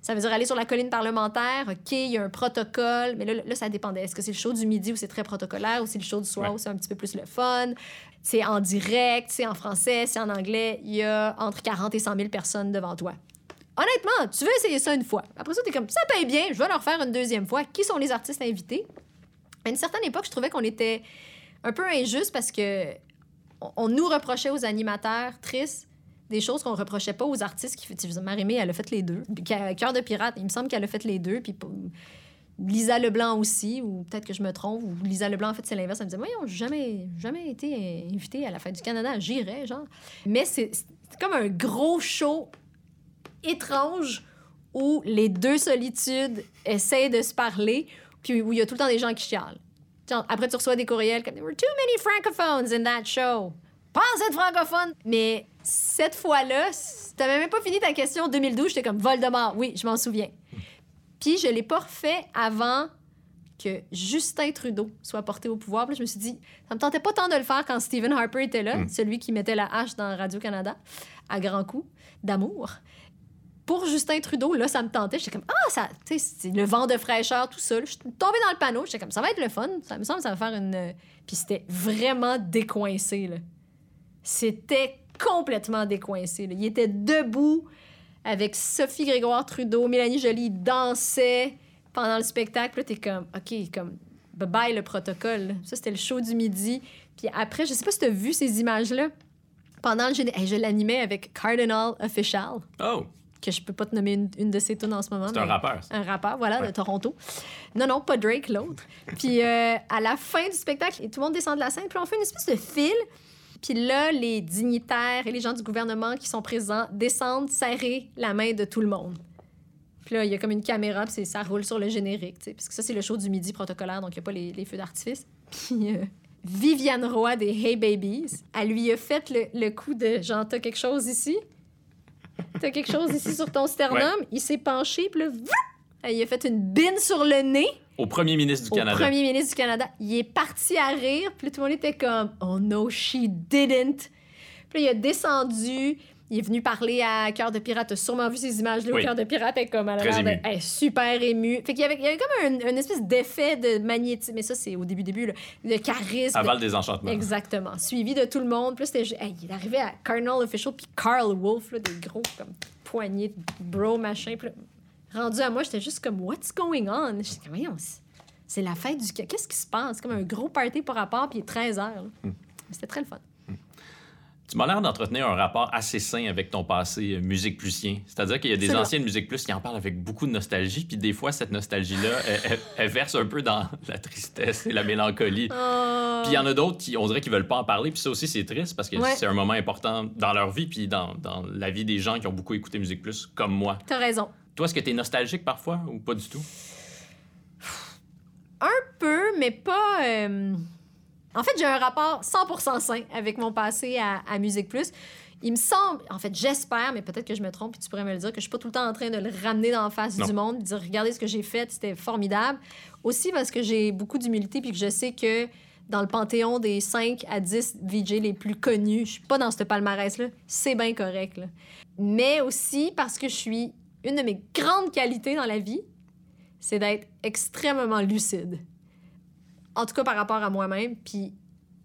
S3: Ça veut dire aller sur la colline parlementaire, OK, il y a un protocole, mais là, là ça dépendait. Est-ce que c'est le show du midi où c'est très protocolaire ou c'est le show du soir
S1: Ouais.
S3: où c'est un petit peu plus le fun? C'est en direct, c'est en français, c'est en anglais. Il y a entre 40 et 100 000 personnes devant toi. Honnêtement, tu veux essayer ça une fois. Après ça, t'es comme, ça paye bien, je vais leur faire une deuxième fois. Qui sont les artistes invités? À une certaine époque, je trouvais qu'on était un peu injuste parce que on, nous reprochait aux animateurs tristes des choses qu'on reprochait pas aux artistes qui faisaient. Marimé, elle a fait les deux. Cœur de pirate, il me semble qu'elle a fait les deux. Puis Lisa Leblanc aussi, ou peut-être que je me trompe, ou Lisa Leblanc, en fait, c'est l'inverse. Elle me disait, voyons, j'ai jamais, jamais été invitée à la fête du Canada, j'irais, genre. Mais c'est comme un gros show étrange où les deux solitudes essaient de se parler, puis où il y a tout le temps des gens qui chialent. Genre, après, tu reçois des courriels comme There were too many francophones in that show. Pas assez de francophones! Mais cette fois-là, t'avais même pas fini ta question 2012, j'étais comme Voldemort. Oui, je m'en souviens. Puis je l'ai pas refait avant que Justin Trudeau soit porté au pouvoir. Puis là, je me suis dit, ça me tentait pas tant de le faire quand Stephen Harper était là, celui qui mettait la hache dans Radio-Canada à grands coups d'amour. Pour Justin Trudeau, là, ça me tentait. J'étais comme, ah, ça, tu sais, le vent de fraîcheur, tout ça. Je suis tombée dans le panneau. J'étais comme, ça va être le fun. Ça me semble ça va faire une. euh, Puis c'était vraiment décoincé, là. C'était complètement décoincé. là. Il était debout avec Sophie Grégoire Trudeau, Mélanie Joly ils dansaient pendant le spectacle. Là, t'es comme, OK, comme, bye-bye le protocole. Ça, c'était le show du midi. Puis après, je sais pas si t'as vu ces images-là. Pendant le géné- Hey, je l'animais avec Cardinal Official,
S1: Oh,
S3: que je peux pas te nommer une, une de ses tunes en ce moment.
S1: c'est un rappeur. ça.
S3: un rappeur, voilà, de. Toronto. Non, non, pas Drake, l'autre. Puis euh, à la fin du spectacle, tout le monde descend de la scène, puis on fait une espèce de fil. Puis là, les dignitaires et les gens du gouvernement qui sont présents descendent serrer la main de tout le monde. Puis là, il y a comme une caméra, puis ça roule sur le générique, tu sais, parce que ça, c'est le show du midi protocolaire, donc il n'y a pas les, les feux d'artifice. Puis euh, Viviane Roy des Hey Babies, elle lui a fait le, le coup de genre, t'as quelque chose ici? T'as quelque chose ici sur ton sternum? Il s'est penché, puis là, il a fait une bine sur le nez
S1: Au premier ministre du
S3: au
S1: Canada.
S3: premier ministre du Canada. Il est parti à rire, puis tout le monde était comme Oh no, she didn't. Puis là, il a descendu, il est venu parler à Cœur de Pirate. T'as sûrement vu ces images-là
S1: Oui.
S3: Cœur de Pirate est comme elle a
S1: Très ému.
S3: super ému. Fait qu'il y avait, il y avait comme un, une espèce d'effet de magnétisme, mais ça, c'est au début, début, là, de charisme.
S1: Aval des enchantements.
S3: Exactement. Suivi de tout le monde. Hey, il est arrivé à Cardinal Official, puis Carl Wolf, là, des gros comme poignées de bro, machin. Puis là, rendu à moi, j'étais juste comme, What's going on? J'étais comme, voyons, c'est- la fête du. Qu'est-ce qui se passe? C'est comme un gros party par rapport, puis il est 13 heures. là. C'était très le fun.
S1: Tu m'as l'air d'entretenir un rapport assez sain avec ton passé euh, musique plusien. C'est-à-dire qu'il y a des anciennes musiques plus qui en parlent avec beaucoup de nostalgie, puis des fois, cette nostalgie-là, elle, elle- elle verse un peu dans la tristesse et la mélancolie.
S3: Oh.
S1: Puis il y en a d'autres qui, on dirait qu'ils veulent pas en parler, puis ça aussi, c'est triste parce que
S3: Ouais.
S1: c'est un moment important dans leur vie, puis dans, dans la vie des gens qui ont beaucoup écouté Musique Plus, comme moi.
S3: T'as raison.
S1: Toi, est-ce que tu es nostalgique parfois ou pas du tout?
S3: Un peu, mais pas. euh, En fait, j'ai un rapport 100% sain avec mon passé à, à Musique Plus. Il me semble, en fait, j'espère, mais peut-être que je me trompe, puis tu pourrais me le dire, que je suis pas tout le temps en train de le ramener dans la face
S1: Non.
S3: du monde, puis dire regardez ce que j'ai fait, c'était formidable. Aussi parce que j'ai beaucoup d'humilité, puis que je sais que dans le panthéon des 5 à 10 VJ les plus connus, je suis pas dans ce palmarès-là, c'est bien correct. là. Mais aussi parce que je suis une de mes grandes qualités dans la vie, c'est d'être extrêmement lucide. En tout cas, par rapport à moi-même. Puis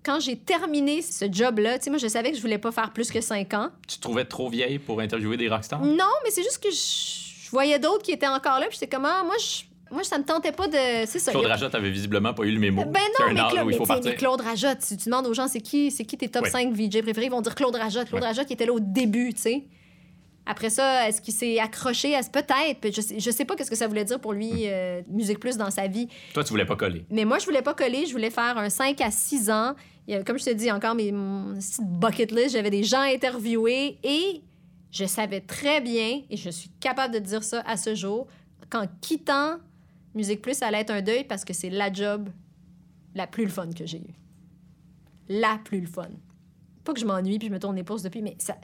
S3: quand j'ai terminé ce job-là, tu sais, moi, je savais que je voulais pas faire plus que 5 ans.
S1: Tu te trouvais trop vieille pour interviewer des rockstars?
S3: Non, mais c'est juste que je, je voyais d'autres qui étaient encore là, puis j'étais comme, ah, moi, je, moi, ça me tentait pas de. C'est ça.
S1: Claude
S3: a-
S1: Rajot avait visiblement pas eu le mémo.
S3: Ben non, mais, Claude,
S1: il
S3: mais
S1: faut
S3: tu
S1: partir.
S3: mais Claude Rajot, si tu demandes aux gens c'est qui, c'est qui tes top
S1: Ouais.
S3: 5 VJ préférés, ils vont dire Claude Rajot. Claude
S1: Ouais.
S3: Rajot qui était là au début, tu sais. Après ça, est-ce qu'il s'est accroché à ce peut-être? Je sais, je sais pas qu'est-ce que ça voulait dire pour lui,
S1: Hmm.
S3: euh, Musique Plus dans sa vie.
S1: Toi, tu voulais pas coller.
S3: Mais moi, je voulais pas coller, je voulais faire un 5 à 6 ans. Il y a- comme je te dis encore, mes, mon petite bucket list, j'avais des gens interviewés et je savais très bien, et je suis capable de dire ça à ce jour, qu'en quittant Musique Plus, ça allait être un deuil parce que c'est la job la plus le fun que j'ai eue. La plus le fun. Pas que je m'ennuie puis je me tourne les pouces depuis, mais ça,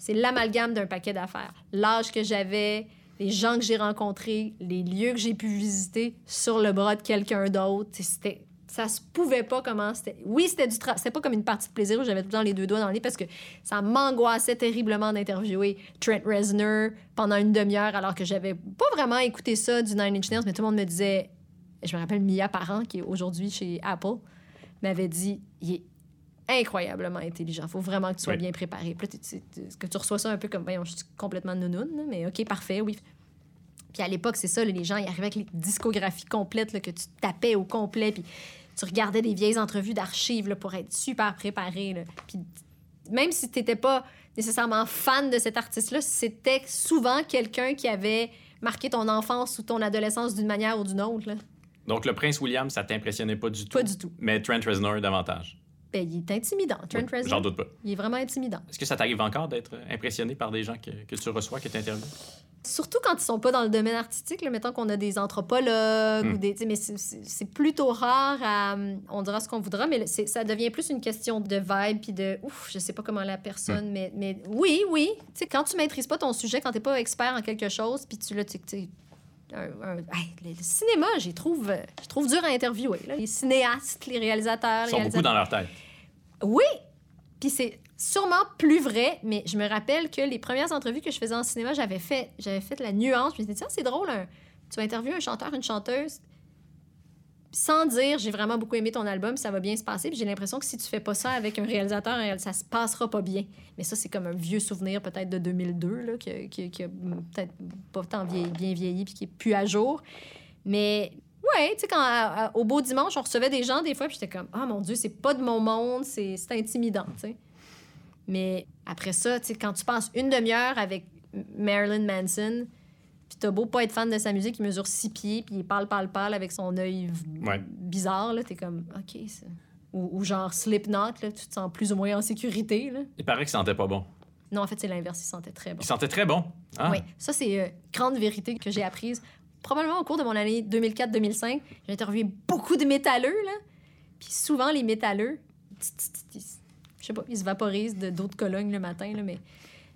S3: c'est l'amalgame d'un paquet d'affaires. L'âge que j'avais, les gens que j'ai rencontrés, les lieux que j'ai pu visiter sur le bras de quelqu'un d'autre. C'était, ça se pouvait pas comment c'était. Oui, c'était du tra- c'était pas comme une partie de plaisir où j'avais tout le temps les deux doigts dans le nez parce que ça m'angoissait terriblement d'interviewer Trent Reznor pendant une demi-heure alors que j'avais pas vraiment écouté ça du Nine Inch Nails, mais tout le monde me disait. Je me rappelle Mia Parent, qui est aujourd'hui chez Apple, m'avait dit il est incroyablement intelligent. faut vraiment que tu sois
S1: Oui.
S3: bien préparé. Puis là, que tu reçois ça un peu comme, voyons, je suis complètement nounoune, là, mais OK, parfait, oui. Puis à l'époque, c'est ça, les gens, ils arrivaient avec les discographies complètes là, que tu tapais au complet, puis tu regardais des vieilles entrevues d'archives là, pour être super préparé. là. Puis même si tu n'étais pas nécessairement fan de cet artiste-là, c'était souvent quelqu'un qui avait marqué ton enfance ou ton adolescence d'une manière ou d'une autre. là.
S1: Donc, le prince William, ça t'impressionnait pas du tout.
S3: Pas du tout.
S1: Mais Trent Reznor davantage.
S3: Ben, il est intimidant, Trent
S1: Oui, J'en doute pas.
S3: Il est vraiment intimidant.
S1: Est-ce que ça t'arrive encore d'être impressionné par des gens que, que tu reçois, que tu interviews?
S3: Surtout quand ils sont pas dans le domaine artistique, là, mettons qu'on a des anthropologues
S1: Hmm.
S3: ou des. Mais c'est- plutôt rare à. On dira ce qu'on voudra, mais ça devient plus une question de vibe puis de. Ouf, je sais pas comment la personne,
S1: Hmm.
S3: mais, mais oui, oui. Tu sais, quand tu maîtrises pas ton sujet, quand t'es pas expert en quelque chose, puis tu là, tu un- un- hey, le, cinéma, j'y trouve, euh, je trouve dur à interviewer. là. Les cinéastes, les réalisateurs,
S1: Ils sont beaucoup dans leur tête.
S3: oui! Puis c'est sûrement plus vrai, mais je me rappelle que les premières entrevues que je faisais en cinéma, j'avais fait, j'avais fait la nuance. Je me disais, tiens, c'est drôle, un- tu vas interviewer un chanteur, une chanteuse, sans dire j'ai vraiment beaucoup aimé ton album, ça va bien se passer. J'ai l'impression que si tu fais pas ça avec un réalisateur, réal- ça se passera pas bien. Mais ça, c'est comme un vieux souvenir peut-être de 2002, là, qui, qui, peut-être pas tant bien vieilli, puis qui est plus à jour. Mais ouais, tu sais, quand au beau dimanche, on recevait des gens des fois, puis j'étais comme, ah mon Dieu, c'est pas de mon monde, c'est intimidant. Mais après ça, tu sais, quand tu passes une demi-heure avec Marilyn Manson, puis t'as beau pas être fan de sa musique, il mesure six pieds, puis il parle, parle, parle avec son œil
S1: Ouais.
S3: bizarre, là, t'es comme, OK, ça... Ou, ou genre Slipknot, là, tu te sens plus ou moins en sécurité, là.
S1: Il paraît que ça sentait pas bon.
S3: Non, en fait, c'est l'inverse, il sentait très bon.
S1: Il sentait très bon. Ah.
S3: Oui, ça, c'est euh, grande vérité que j'ai apprise. Probablement au cours de mon année 2004-2005, j'ai interviewé beaucoup de métalleux, là. Puis souvent, les métalleux, je sais pas, ils se vaporisent d'autres colognes le matin, là, mais...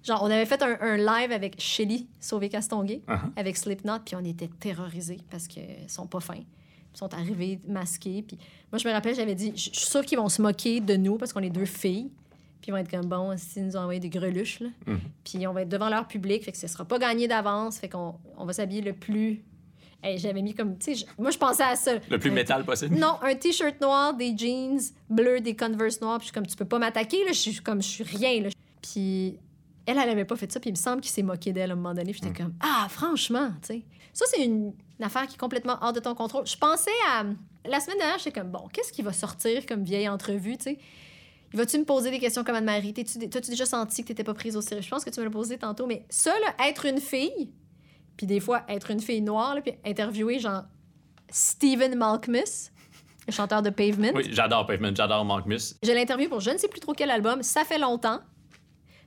S3: Genre, on avait fait un, un live avec Shelly Sauvé-Castonguay,
S1: Uh-huh.
S3: avec Slipknot, puis on était terrorisés parce qu'ils sont pas fins. Ils sont arrivés masqués, puis moi, je me rappelle, j'avais dit, je suis sûre qu'ils vont se moquer de nous parce qu'on est deux filles. Puis ils vont être comme, bon, s'ils nous ont envoyé des greluches, là.
S1: Mhm.
S3: Puis on va être devant leur public, fait que ce sera pas gagné d'avance, fait qu'on on va s'habiller le plus. Hey, j'avais mis comme, tu sais, moi je pensais à ça.
S1: Le plus métal possible.
S3: Non, un t-shirt noir, des jeans bleus, des Converse noirs, puis je suis comme, tu peux pas m'attaquer, là, je suis comme, je suis rien, là. Puis elle, elle avait pas fait ça, puis il me semble qu'il s'est moqué d'elle à un moment donné, j'étais comme, ah, franchement, tu sais. Ça, c'est une, une affaire qui est complètement hors de ton contrôle. Je pensais à. La semaine dernière, j'étais comme, bon, qu'est-ce qui va sortir comme vieille entrevue, tu sais? Vas-tu me poser des questions comme Anne-Marie? T'as-tu déjà senti que t'étais pas prise au sérieux? Je pense que tu me l'as posé tantôt, mais ça, là, être une fille, puis des fois, être une fille noire, là, puis interviewer, genre, Stephen Malkmus, le chanteur de Pavement.
S1: Oui, j'adore Pavement, j'adore Mark Mus.
S3: Je l'ai interviewé pour je ne sais plus trop quel album, ça fait longtemps.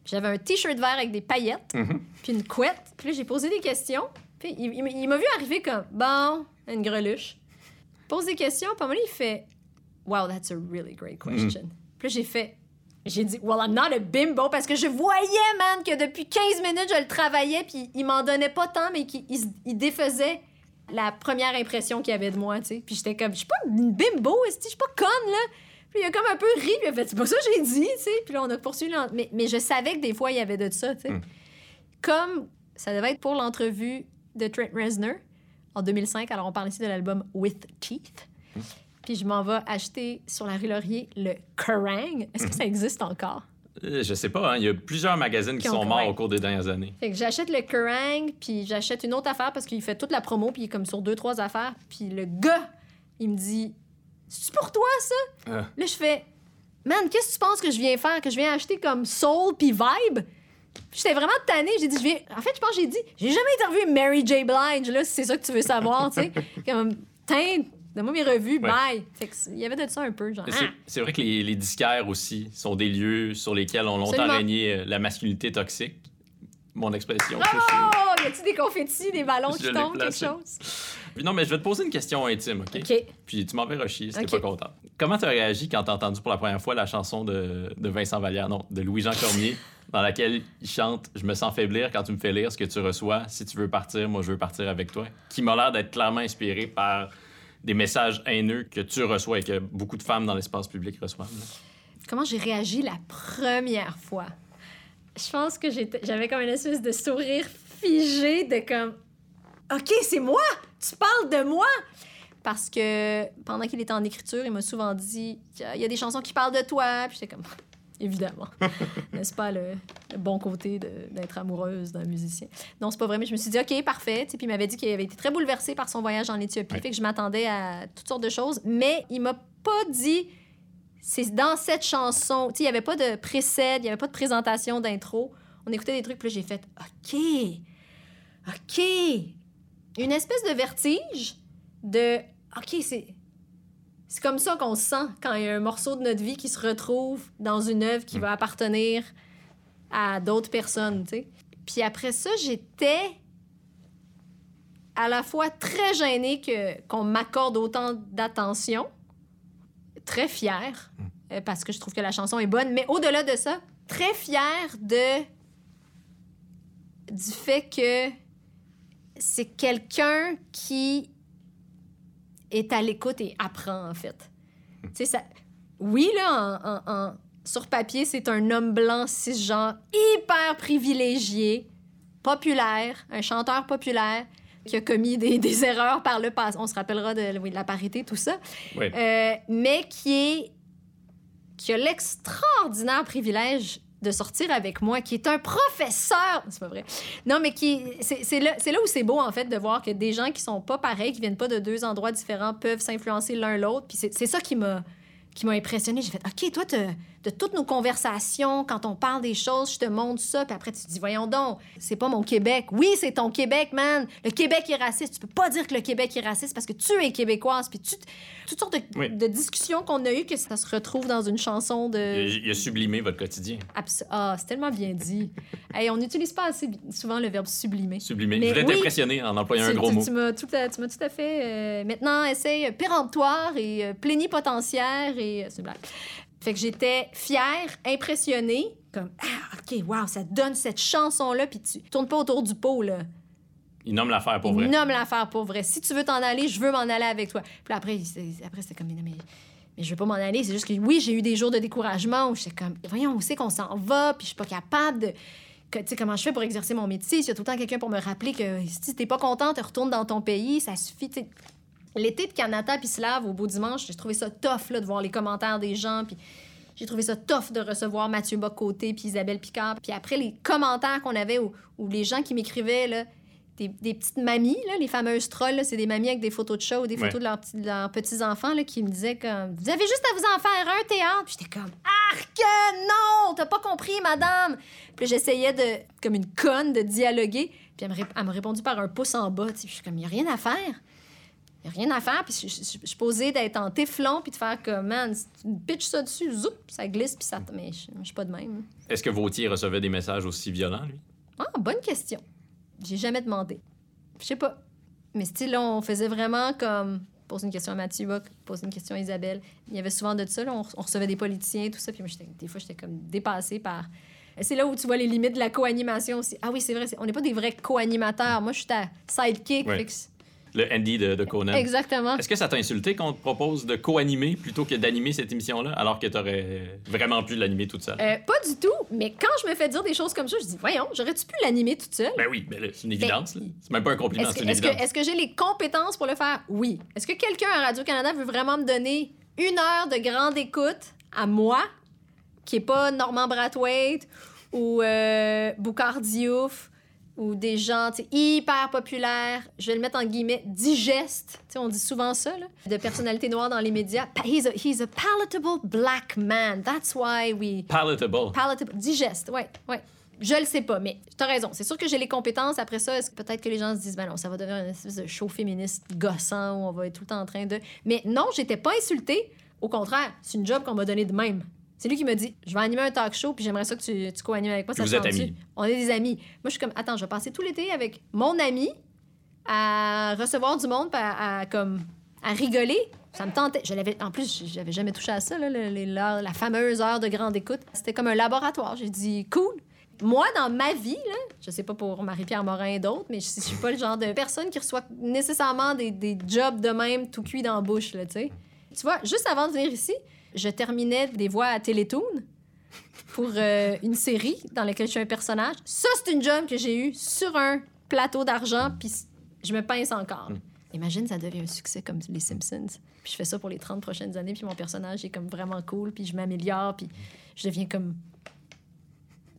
S3: Puis J'avais un t-shirt vert avec des paillettes,
S1: Mhm.
S3: puis une couette. Puis là, j'ai posé des questions. Puis il, il m'a- il m'a vu arriver comme, bon, une greluche. Pose des questions, puis à un moment il fait, wow, that's a really great question. Puis là, j'ai fait, j'ai dit, well, I'm not a bimbo, parce que je voyais, man, que depuis 15 minutes, je le travaillais, puis il m'en donnait pas tant, mais qu'il il, défaisait la première impression qu'il avait de moi, tu sais. Puis j'étais comme, je suis pas une bimbo, je suis pas conne, là. Puis il a comme un peu ri, puis il a fait, c'est pas ça que j'ai dit, tu sais. Puis là, on a poursuivi. Mais, mais je savais que des fois, il y avait de ça, tu sais.
S1: Mm.
S3: Comme ça devait être pour l'entrevue de Trent Reznor en 2005. Alors, on parle ici de l'album With Teeth. Puis je m'en vais acheter sur la rue Laurier le Kerrang. Est-ce que ça existe encore?
S1: Euh, Je sais pas, hein, il y a plusieurs magazines qui
S3: Qui ont-
S1: sont morts au cours des dernières années.
S3: Fait que j'achète le Kerrang, puis j'achète une autre affaire parce qu'il fait toute la promo, puis il est comme sur deux, trois affaires. Puis le gars, il me dit C'est pour toi, ça?
S1: Euh.
S3: Là, je fais Man, qu'est-ce que tu penses que je viens faire Que je viens acheter comme Soul puis Vibe? J'étais vraiment tannée. J'ai dit je viens... En fait, je pense que j'ai dit J'ai jamais interviewé Mary J. Blige, là, si c'est ça que tu veux savoir, tu sais. comme Tiens, donne-moi mes revues, bye. Fait il y avait de ça un peu, genre.
S1: C'est-
S3: Ah!
S1: C'est vrai que les, les disquaires aussi sont des lieux sur lesquels ont longtemps régné euh, la masculinité toxique. Mon expression.
S3: Oh, y a-tu des confettis, des ballons
S1: Je
S3: qui tombent, quelque chose?
S1: Puis non, mais je vais te poser une question intime, OK?
S3: OK.
S1: Puis tu m'enverras chier si t'es pas content. Comment tu as réagi quand t'as entendu pour la première fois la chanson de, de Vincent Vallière, non, de Louis-Jean Cormier, dans laquelle il chante « Je me sens faiblir quand tu me fais lire ce que tu reçois. Si tu veux partir, moi je veux partir avec toi », qui m'a l'air d'être clairement inspiré par des messages haineux que tu reçois et que beaucoup de femmes dans l'espace public reçoivent. là.
S3: comment j'ai réagi la première fois? Je pense que j'avais comme une espèce de sourire figé de comme OK, c'est moi! Tu parles de moi! Parce que pendant qu'il était en écriture, il m'a souvent dit il y a des chansons qui parlent de toi. Puis j'étais comme évidemment. N'est-ce pas le, le bon côté d'être amoureuse d'un musicien? Non, c'est pas vrai, mais je me suis dit OK, parfait. Tu sais, Puis il m'avait dit qu'il avait été très bouleversé par son voyage en Éthiopie.
S1: Ouais.
S3: Fait que je m'attendais à toutes sortes de choses. Mais il m'a pas dit c'est dans cette chanson. Tu sais, il n'y avait pas de précède, il n'y avait pas de présentation d'intro. On écoutait des trucs, puis j'ai fait OK. OK. Une espèce de vertige de OK, c'est. C'est comme ça qu'on se sent quand il y a un morceau de notre vie qui se retrouve dans une œuvre qui va appartenir à d'autres personnes, tu sais. Puis après ça, j'étais à la fois très gênée que, qu'on m'accorde autant d'attention, très fière, euh, parce que je trouve que la chanson est bonne, mais au-delà de ça, très fière de du fait que c'est quelqu'un qui est à l'écoute et apprend, en fait. Sais, ça... Oui, là, en, en- en- sur papier, c'est un homme blanc cisgenre hyper privilégié, populaire, un chanteur populaire qui a commis des, des erreurs par le passé. On se rappellera de, oui, de la parité, tout ça.
S1: Oui.
S3: Euh, mais qui est qui a l'extraordinaire privilège de sortir avec moi, qui est un professeur. C'est pas vrai. Non, mais qui c'est là, là où c'est beau en fait de voir que des gens qui sont pas pareils, qui viennent pas de deux endroits différents, peuvent s'influencer l'un l'autre. Puis c'est ça qui m'a impressionné. J'ai fait OK, toi t'as- de toutes nos conversations, quand on parle des choses, je te montre ça, puis après tu te dis voyons donc, c'est pas mon Québec. Oui, c'est ton Québec, man. Le Québec est raciste. Tu peux pas dire que le Québec est raciste parce que tu es québécoise. Puis tu toutes sortes de,
S1: Oui.
S3: de discussions qu'on a eues que ça se retrouve dans une chanson de
S1: Il a, il a sublimé votre quotidien.
S3: Abs- Ah, c'est tellement bien dit. hey, on n'utilise pas assez souvent le verbe sublimer.
S1: Sublimé.
S3: Mais
S1: je voulais
S3: oui.
S1: t'impressionner en employant un gros
S3: tu,
S1: mot.
S3: tu m'as tout, tout à fait. euh, maintenant, essaye péremptoire et euh, plénipotentiaire et. euh, c'est une blague. Fait que j'étais fière, impressionnée, comme Ah, OK, wow, ça donne cette chanson-là, puis tu tournes pas autour du pot, là.
S1: Il nomme l'affaire pour
S3: Il
S1: vrai.
S3: nomme l'affaire pour vrai. Si tu veux t'en aller, je veux m'en aller avec toi. Puis après, c'est- après c'était comme, mais, mais, mais je veux pas m'en aller. C'est juste que oui, j'ai eu des jours de découragement où j'étais comme, voyons, où c'est qu'on s'en va, puis je suis pas capable de. Tu sais, comment je fais pour exercer mon métier? S'il y a tout le temps quelqu'un pour me rappeler que si t'es pas contente, retourne dans ton pays, ça suffit. L'été de Canada puis Slave au beau dimanche, j'ai trouvé ça tough là, de voir les commentaires des gens. Puis j'ai trouvé ça tough de recevoir Mathieu Bocoté puis Isabelle Picard. Puis après, les commentaires qu'on avait où les gens qui m'écrivaient, là, des, des petites mamies, là, les fameuses trolls, c'est des mamies avec des photos de show ou des
S1: Ouais.
S3: photos de leurs, petits- de leurs petits-enfants là, qui me disaient comme « Vous avez juste à vous en faire un théâtre! » Puis j'étais comme « Arc! Non! T'as pas compris, madame! » Puis j'essayais de, comme une conne, de dialoguer. Puis elle me, elle m'a répondu par un pouce en bas. Puis je suis comme « Il a rien à faire! » A rien à faire. Puis je, je, je- suis posée d'être en téflon puis de faire comme « Man, si tu pitches ça dessus, zoup, ça glisse. » Puis ça... Mais je, je suis pas de même.
S1: Est-ce que Vautier recevait des messages aussi violents, lui?
S3: Ah, bonne question. J'ai jamais demandé. Je sais pas. Mais style, là, on faisait vraiment comme pose une question à Mathieu Bock, pose une question à Isabelle. Il y avait souvent de ça, là, on, on recevait des politiciens, tout ça. Puis moi, des fois, j'étais comme dépassée par. C'est là où tu vois les limites de la co-animation aussi. Ah oui, c'est vrai, on n'est pas des vrais co-animateurs. Moi, je suis ta sidekick.
S1: Ouais.
S3: fait que c'est-
S1: Le Andy de, de Conan.
S3: Exactement.
S1: Est-ce que ça t'a insulté qu'on te propose de co-animer plutôt que d'animer cette émission-là, alors que t'aurais vraiment pu l'animer toute seule?
S3: Euh, pas du tout, mais quand je me fais dire des choses comme ça, je dis, voyons, j'aurais-tu pu l'animer toute seule?
S1: Ben oui, mais là, c'est une évidence. là. C'est même pas un compliment,
S3: Est-ce
S1: c'est
S3: que,
S1: une
S3: est-ce que-
S1: évidence.
S3: est-ce que j'ai les compétences pour le faire? Oui. Est-ce que quelqu'un à Radio-Canada veut vraiment me donner une heure de grande écoute à moi, qui est pas Normand Brathwaite ou euh, Boucard Diouf ou des gens hyper populaires, je vais le mettre en guillemets, digestes, Tu sais, on dit souvent ça, là, de personnalités noires dans les médias. He's a, he's a palatable black man. That's why we...
S1: Palatable.
S3: Palatable. Digeste, ouais, ouais. Je le sais pas, mais t'as raison. C'est sûr que j'ai les compétences. Après ça, peut-être que les gens se disent, ben non, ça va devenir une espèce de show féministe gossant où on va être tout le temps en train de. Mais non, j'étais pas insultée. Au contraire, c'est une job qu'on m'a donnée de même. C'est lui qui m'a dit, je vais animer un talk show, puis j'aimerais ça que tu, tu co-animes avec moi. Ça
S1: vous
S3: te
S1: êtes amis.
S3: On est des amis. Moi, je suis comme, attends, je vais passer tout l'été avec mon ami à recevoir du monde, puis à, à, comme à rigoler. Ça me tentait. Je l'avais, en plus, j'avais jamais touché à ça, là, le- la fameuse heure de grande écoute. C'était comme un laboratoire. J'ai dit, cool. Moi, dans ma vie, là, je sais pas pour Marie-Pierre Morin et d'autres, mais je, je suis pas le genre de personne qui reçoit nécessairement des, des jobs de même tout cuit dans la bouche, là, tu sais. Tu vois, juste avant de venir ici, je terminais des voix à Télétoon pour euh, une série dans laquelle je suis un personnage. Ça, c'est une job que j'ai eue sur un plateau d'argent, puis je me pince encore. Imagine, ça devient un succès comme les Simpsons. Puis je fais ça pour les 30 prochaines années, puis mon personnage est comme vraiment cool, puis je m'améliore, puis je deviens comme...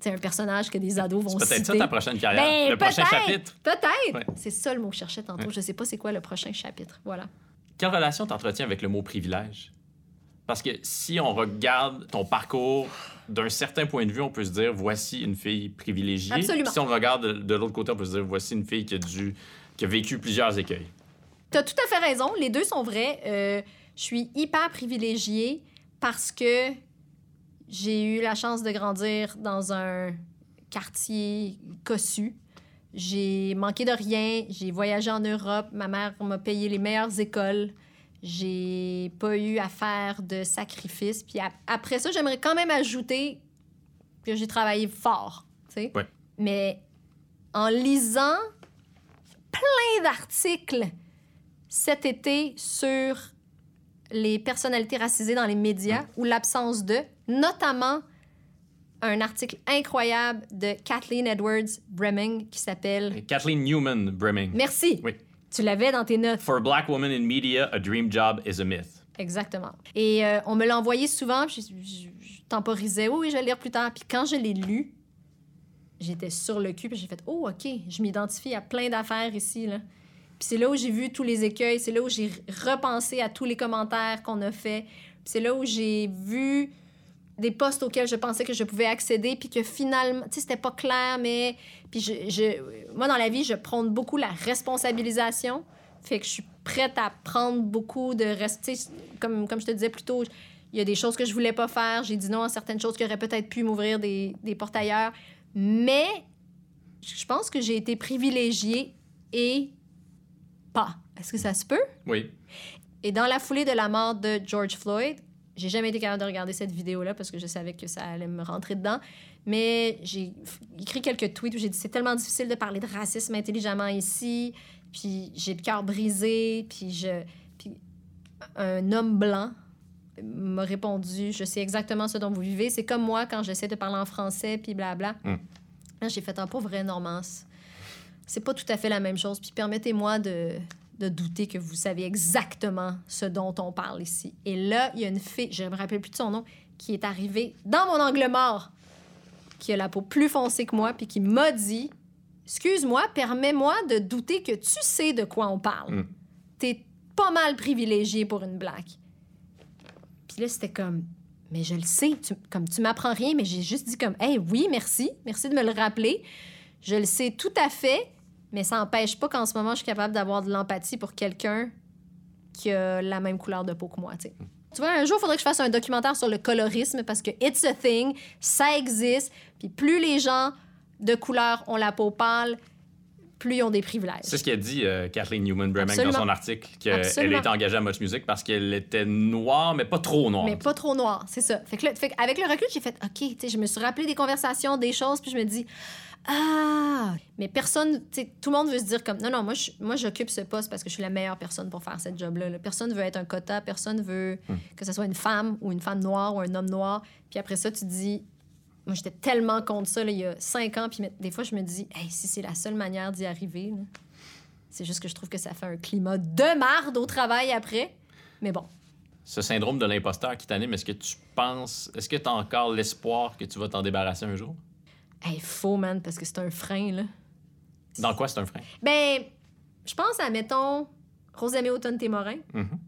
S3: C'est un personnage que des ados vont
S1: C'est peut-être ça
S3: citer.
S1: ta prochaine carrière.
S3: Ben,
S1: le prochain chapitre.
S3: Peut-être!
S1: Ouais.
S3: C'est ça le mot que je cherchais tantôt.
S1: Ouais.
S3: Je sais pas c'est quoi le prochain chapitre. Voilà.
S1: Quelle relation t'entretiens avec le mot privilège? Parce que si on regarde ton parcours d'un certain point de vue, on peut se dire voici une fille privilégiée.
S3: Absolument.
S1: Si on regarde de, l'autre côté, on peut se dire voici une fille qui a, dû, qui a vécu plusieurs écueils.
S3: T'as tout à fait raison. Les deux sont vrais. Euh, je suis hyper privilégiée parce que j'ai eu la chance de grandir dans un quartier cossu. J'ai manqué de rien. J'ai voyagé en Europe. Ma mère m'a payé les meilleures écoles. J'ai pas eu à faire de sacrifices. Puis ap- après ça, j'aimerais quand même ajouter que j'ai travaillé fort. tu sais.
S1: Ouais.
S3: Mais en lisant plein d'articles cet été sur les personnalités racisées dans les médias ou l'absence de, notamment un article incroyable de Kathleen Edwards Breming qui s'appelle
S1: Kathleen Newman Breming.
S3: Merci.
S1: Oui.
S3: Tu l'avais dans tes notes.
S1: For a black woman in media, a dream job is a myth.
S3: Exactement. Et euh, on me l'a envoyé souvent, puis je, je- je temporisais. Oui, oui, je vais le lire plus tard. Puis quand je l'ai lu, j'étais sur le cul, puis j'ai fait Oh, OK, je m'identifie à plein d'affaires ici. Là. Puis c'est là où j'ai vu tous les écueils, c'est là où j'ai repensé à tous les commentaires qu'on a fait. Puis c'est là où j'ai vu des postes auxquels je pensais que je pouvais accéder, puis que finalement, tu sais, c'était pas clair, mais. Puis je, je- moi, dans la vie, je prône beaucoup la responsabilisation. Fait que je suis prête à prendre beaucoup de rester. Comme, comme je te disais plus tôt, il y a des choses que je voulais pas faire. J'ai dit non à certaines choses qui auraient peut-être pu m'ouvrir des, des portes ailleurs. Mais je pense que j'ai été privilégiée et pas. Est-ce que ça se peut?
S1: Oui.
S3: Et dans la foulée de la mort de George Floyd, j'ai jamais été capable de regarder cette vidéo-là parce que je savais que ça allait me rentrer dedans. Mais j'ai écrit quelques tweets où j'ai dit c'est tellement difficile de parler de racisme intelligemment ici. Puis j'ai le cœur brisé. Puis je. Puis un homme blanc m'a répondu je sais exactement ce dont vous vivez. C'est comme moi quand j'essaie de parler en français. Puis blabla.
S1: Mm.
S3: Là, j'ai fait un pauvre Normance. C'est pas tout à fait la même chose. Puis permettez-moi de, de douter que vous savez exactement ce dont on parle ici. Et là, il y a une fille, je me rappelle plus de son nom, qui est arrivée dans mon angle mort, qui a la peau plus foncée que moi, puis qui m'a dit Excuse-moi, permets-moi de douter que tu sais de quoi on parle.
S1: Mm.
S3: T'es pas mal privilégié pour une blague. Puis là, c'était comme Mais je le sais, tu- comme tu m'apprends rien, mais j'ai juste dit comme Hey, oui, merci, merci de me le rappeler. Je le sais tout à fait, mais ça n'empêche pas qu'en ce moment, je suis capable d'avoir de l'empathie pour quelqu'un qui a la même couleur de peau que moi, tu sais. Tu vois, un jour, il faudrait que je fasse un documentaire sur le colorisme parce que it's a thing, ça existe, puis plus les gens de couleur ont la peau pâle, plus ils ont des privilèges.
S1: C'est ce qu'a dit euh, Kathleen Newman Breming dans son article, qu'elle était engagée à Much Music parce qu'elle était noire, mais pas trop noire.
S3: Mais pas trop noir, c'est ça. Fait que là, fait avec le recul, j'ai fait OK, tu sais, je me suis rappelé des conversations, des choses, puis je me dis ah, mais personne, tu sais, tout le monde veut se dire comme non non, moi je- moi j'occupe ce poste parce que je suis la meilleure personne pour faire cette job là. Personne veut être un quota, personne veut que ce soit une femme ou une femme noire ou un homme noir. Puis après ça, tu dis moi j'étais tellement contre ça là, il y a cinq ans, puis des fois je me dis hey, si c'est la seule manière d'y arriver, là, c'est juste que je trouve que ça fait un climat de marde au travail après. Mais bon,
S1: Ce syndrome de l'imposteur qui t'anime, est-ce que tu penses, est-ce que tu as encore l'espoir que tu vas t'en débarrasser un jour?
S3: Hey, faux man parce que c'est un frein là.
S1: Dans quoi c'est un frein?
S3: Ben, je pense à, mettons, Rosamé Automne-Témorin,
S1: Mhm.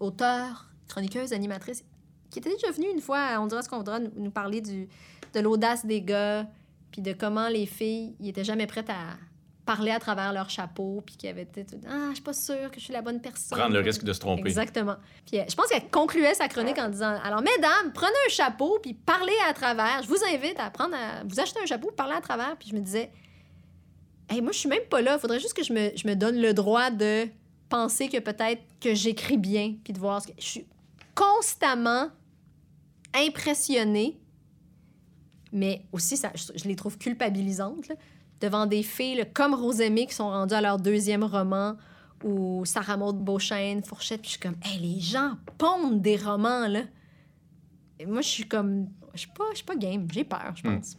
S3: auteure, chroniqueuse, animatrice, qui était déjà venue une fois, à on dira ce qu'on voudra, nous, nous parler du, de l'audace des gars, puis de comment les filles, ils étaient jamais prêtes à parler à travers leur chapeau, puis qu'ils avaient tout, Ah, je suis pas sûre que je suis la bonne personne.
S1: Prendre le risque de se tromper.
S3: Exactement. Puis euh, je pense qu'elle concluait sa chronique en disant Alors, mesdames, prenez un chapeau, puis parlez à travers. Je vous invite à prendre à vous acheter un chapeau, parler à travers. Puis je me disais Hey, moi, je suis même pas là. Il faudrait juste que je me, je me donne le droit de penser que peut-être que j'écris bien, puis de voir ce que. Je suis constamment impressionnée, mais aussi, ça, je, je les trouve culpabilisantes, là, devant des filles comme Rosemée qui sont rendues à leur deuxième roman, ou Sarah Maud Beauchesne, Fourchette, puis je suis comme, hey, les gens pondent des romans, là. Et moi, je suis comme, je suis pas, je suis pas game, j'ai peur, je
S1: Hmm.
S3: pense.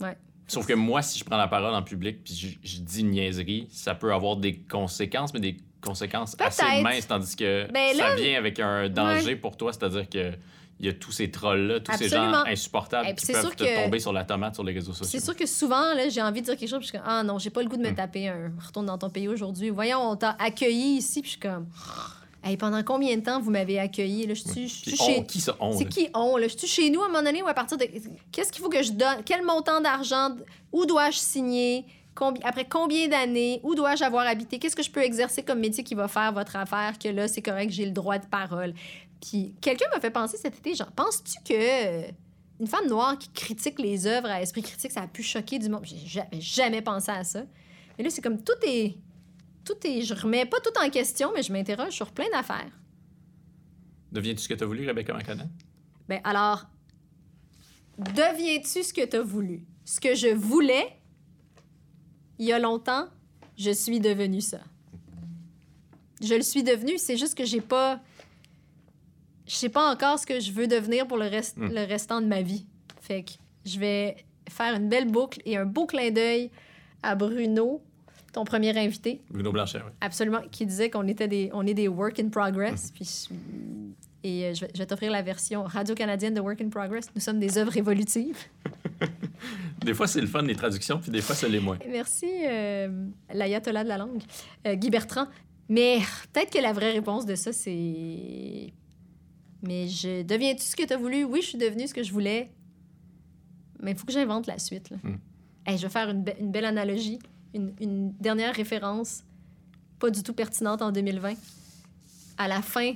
S3: Ouais.
S1: Sauf que moi, si je prends la parole en public puis je, je dis une niaiserie, ça peut avoir des conséquences, mais des conséquences assez minces, tandis que
S3: Ben
S1: ça vient avec un danger pour toi, c'est-à-dire que il y a tous ces trolls-là, tous ces gens insupportables
S3: Et puis
S1: qui
S3: c'est
S1: peuvent
S3: sûr
S1: te
S3: que-
S1: tomber sur la tomate sur les réseaux sociaux.
S3: C'est sûr que souvent, là, j'ai envie de dire quelque chose, puis je suis comme, ah non, j'ai pas le goût de me
S1: Hmm.
S3: taper un retourne dans ton pays aujourd'hui. Voyons, on t'a accueilli ici, puis je suis comme, hey, pendant combien de temps vous m'avez accueilli? Là, je suis, je suis chez.
S1: qui ça on?
S3: C'est qui on? Là? Je suis chez nous à un moment donné ou à partir de. Qu'est-ce qu'il faut que je donne? Quel montant d'argent? Où dois-je signer? combi- après combien d'années, où dois-je avoir habité, qu'est-ce que je peux exercer comme métier qui va faire votre affaire, que là, c'est correct, j'ai le droit de parole. Puis quelqu'un m'a fait penser cet été, genre, penses-tu que euh, une femme noire qui critique les œuvres à esprit critique, ça a pu choquer du monde? J'ai jamais, jamais pensé à ça. Mais là, c'est comme tout est. Tout est. Je remets pas tout en question, mais je m'interroge sur plein d'affaires.
S1: Deviens-tu ce que tu as voulu, Rebecca McConnell?
S3: Ben alors, deviens-tu ce que tu as voulu? Ce que je voulais, il y a longtemps, je suis devenue ça. Je le suis devenue, c'est juste que j'ai pas. Je sais pas encore ce que je veux devenir pour le, reste,
S1: Hmm.
S3: le restant de ma vie. Fait que je vais faire une belle boucle et un beau clin d'œil à Bruno, ton premier invité.
S1: Bruno Blanchet, oui.
S3: Absolument, qui disait qu'on était des, on est des work in progress. Puis je- et euh, je vais, je vais t'offrir la version radio-canadienne de Work in Progress. Nous sommes des œuvres évolutives.
S1: Des fois, c'est le fun, les traductions, puis des fois, c'est les moins.
S3: Merci, euh, l'ayatollah de la langue, euh, Guy Bertrand. Mais peut-être que la vraie réponse de ça, c'est... Mais je deviens-tu ce que tu as voulu? Oui, je suis devenue ce que je voulais. Mais il faut que j'invente la suite. là.
S1: Hmm.
S3: Hey, je vais faire une, be- une belle analogie, une, une dernière référence, pas du tout pertinente en 2020. À la fin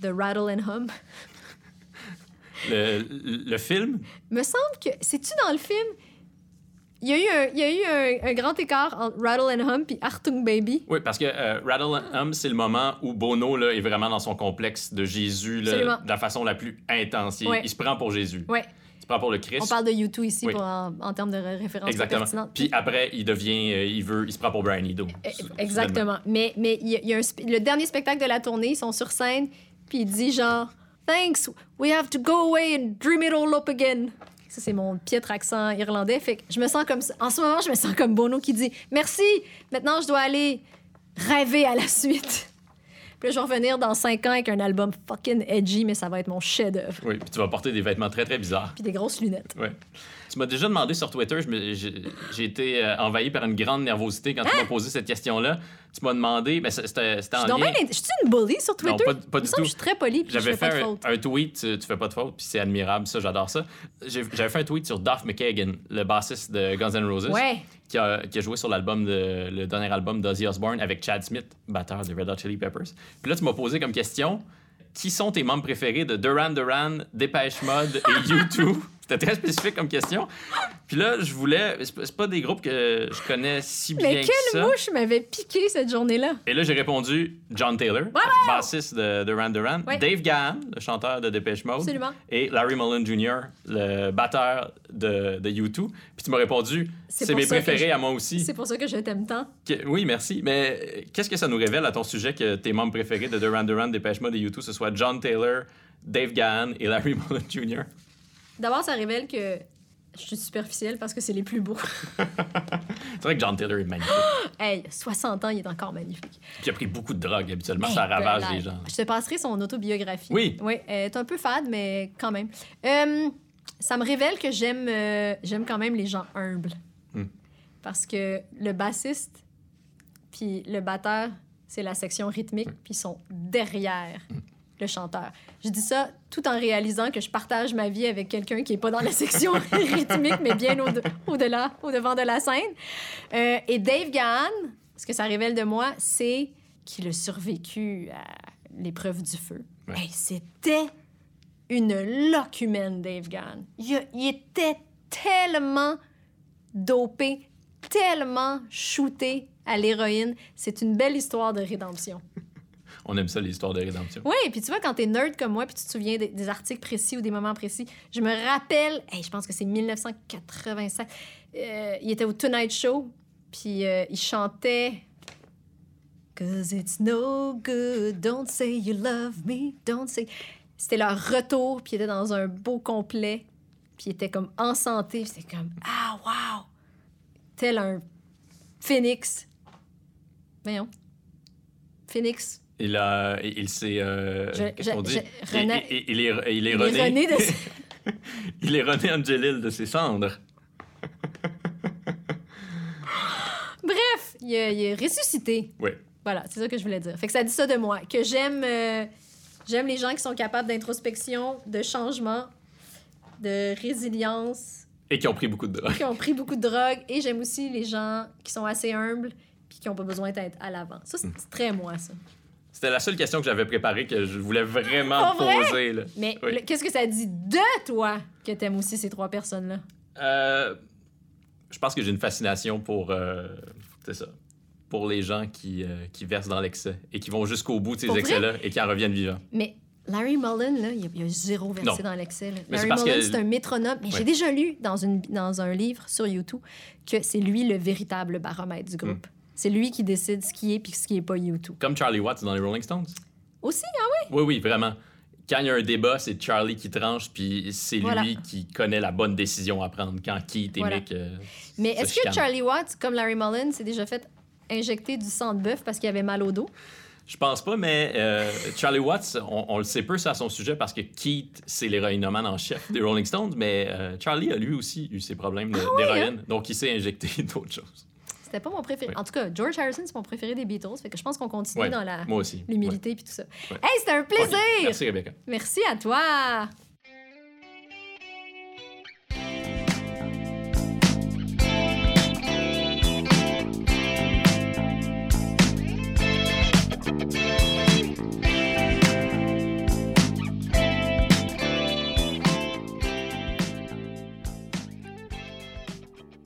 S3: de Rattle and Hum,
S1: Le, le film,
S3: me semble que... C'est-tu dans le film? Il y a eu un, il y a eu un, un grand écart entre Rattle and Hum puis Artung Baby.
S1: oui, parce que euh, Rattle and Hum, c'est le moment où Bono là, est vraiment dans son complexe de Jésus là, de la façon la plus intense. Il,
S3: Ouais.
S1: il se prend pour Jésus.
S3: Ouais.
S1: Il se prend pour le Christ.
S3: On parle de YouTube ici
S1: Oui.
S3: pour en, en termes de ré- référence
S1: Exactement. Puis après, il devient, euh, il veut, il se prend pour Brian Eno.
S3: Eh, Exactement. Mais mais il y a, il y a un sp- le dernier spectacle de la tournée, ils sont sur scène, puis il dit genre Thanks, we have to go away and dream it all up again. Ça, c'est mon piètre accent irlandais. Fait que je me sens comme. En ce moment, je me sens comme Bono qui dit Merci, maintenant je dois aller rêver à la suite. Puis là, je vais revenir dans cinq ans avec un album fucking edgy, mais ça va être mon chef-d'œuvre.
S1: Oui, puis tu vas porter des vêtements très, très bizarres.
S3: Puis des grosses lunettes.
S1: Ouais. Tu m'as déjà demandé sur Twitter, j'ai été euh, envahi par une grande nervosité quand tu m'as posé cette question-là. Tu m'as demandé, ben, c'était en lien-
S3: je suis une bully sur
S1: Non,
S3: Twitter?
S1: pas, pas
S3: me
S1: du tout.
S3: Je suis très je
S1: J'avais
S3: pas
S1: fait
S3: de
S1: un,
S3: faute.
S1: un tweet, tu, tu fais pas de faute, puis c'est admirable, ça, j'adore ça. J'avais fait un tweet sur Duff McKagan, le bassiste de Guns N' Roses,
S3: Ouais.
S1: qui, a, qui a joué sur l'album de, le dernier album d'Ozzy Osbourne avec Chad Smith, batteur de Red Hot Chili Peppers. Puis là, tu m'as posé comme question qui sont tes membres préférés de Duran Duran, Dépêche Mode et U2 C'était très spécifique comme question. Puis là, je voulais. C'est pas- des groupes que je connais si bien
S3: Mais
S1: que
S3: quelle
S1: ça.
S3: mouche m'avait piqué cette journée-là?
S1: Et là, j'ai répondu John Taylor, bassiste de Duran Duran,
S3: Ouais.
S1: Dave Gahan, le chanteur de Dépêche Mode,
S3: Absolument.
S1: et Larry Mullen Jr., le batteur de, de U2. Puis tu m'as répondu,
S3: C'est
S1: mes préférés
S3: je-
S1: à moi aussi.
S3: C'est pour ça que je t'aime tant.
S1: Que- oui, merci. Mais euh, qu'est-ce que ça nous révèle à ton sujet que tes membres préférés de Duran Duran, Dépêche Mode et U2, ce soit John Taylor, Dave Gahan et Larry Mullen Jr.?
S3: D'abord, ça révèle que je suis superficielle parce que c'est les plus beaux.
S1: C'est vrai que John Taylor est magnifique.
S3: hey, 60 ans, il est encore magnifique.
S1: Puis il a pris beaucoup de drogue. Habituellement,
S3: Hey,
S1: ça ravage les gens.
S3: Je te passerai son autobiographie.
S1: Oui.
S3: Oui, elle est un peu fade, mais quand même. Euh, ça me révèle que j'aime euh, j'aime quand même les gens humbles.
S1: Hmm.
S3: Parce que le bassiste puis le batteur, c'est la section rythmique, puis ils sont derrière le chanteur. Je dis ça tout en réalisant que je partage ma vie avec quelqu'un qui est pas dans la section rythmique, mais bien au- au-delà, au-devant de la scène. Euh, et Dave Gahan, ce que ça révèle de moi, c'est qu'il a survécu à l'épreuve du feu.
S1: Ouais.
S3: Hey, C'était une loque humaine, Dave Gahan. Il, il était tellement dopé, tellement shooté à l'héroïne. C'est une belle histoire de rédemption.
S1: On aime ça, les histoires de rédemption.
S3: Oui, puis tu vois, quand t'es nerd comme moi, puis tu te souviens des, articles précis ou des moments précis, je me rappelle, je pense que c'est 1987, euh, il était au Tonight Show, puis euh, il chantait Cause it's no good, don't say you love me, don't say. C'était leur retour, puis il était dans un beau complet, puis il était comme en santé, c'était comme Ah, wow! Tel un phénix. Voyons. Phénix.
S1: Il, a, il s'est. euh, Qu'est-ce
S3: je-
S1: qu'on dit?
S3: je-
S1: Il-
S3: René-
S1: il, il est, il est
S3: Il est
S1: René.
S3: René de...
S1: il est René Angelil de ses cendres.
S3: Bref, il est, ressuscité.
S1: Oui.
S3: Voilà, c'est ça que je voulais dire. Fait que ça dit ça de moi, que j'aime euh, j'aime les gens qui sont capables d'introspection, de changement, de résilience
S4: Et qui ont pris beaucoup de drogue.
S3: qui ont pris beaucoup de drogue. Et j'aime aussi les gens qui sont assez humbles puis qui n'ont pas besoin d'être à l'avant. Ça, c'est
S4: Hmm.
S3: c'est très moi, ça.
S4: C'était la seule question que j'avais préparée que je voulais vraiment
S3: Pas vrai?
S4: poser. Là.
S3: Mais
S4: Oui.
S3: qu'est-ce que ça dit de toi que t'aimes aussi ces trois personnes-là?
S4: Euh, je pense que j'ai une fascination pour. euh, c'est ça. Pour les gens qui, euh, qui versent dans l'excès et qui vont jusqu'au bout de ces excès-là et qui en reviennent vivants.
S3: Mais Larry Mullen, là, il y a, zéro versé
S4: Non.
S3: dans
S4: c'est
S3: Larry Mullen,
S4: que-
S3: c'est un métronome. Mais j'ai déjà lu dans, une, dans un livre sur YouTube que c'est lui le véritable baromètre du groupe. C'est lui qui décide ce qui est puis ce qui est pas YouTube.
S4: Comme Charlie Watts dans les Rolling Stones.
S3: Aussi, hein?
S4: Oui, oui, vraiment. Quand il y a un débat, c'est Charlie qui tranche, puis c'est
S3: Voilà.
S4: lui qui connaît la bonne décision à prendre quand Keith et
S3: Voilà.
S4: Mick. euh,
S3: Mais est-ce que. Charlie Watts, comme Larry Mullen, s'est déjà fait injecter du sang de bœuf parce qu'il avait mal au dos?
S4: Je pense pas, mais euh, Charlie Watts, on, on le sait peu ça à son sujet parce que Keith, c'est l'héroïnomane en chef des Rolling Stones, mais euh, Charlie a lui aussi eu ses problèmes de- d'héroïne, donc il s'est injecté d'autres choses.
S3: C'était pas mon préféré.
S4: Oui.
S3: En tout cas, George Harrison, c'est mon préféré des Beatles. Fait que je pense qu'on continue dans la
S4: Moi aussi.
S3: l'humilité puis tout ça. Hey, c'était un plaisir!
S4: Merci, Rebecca.
S3: Merci à toi!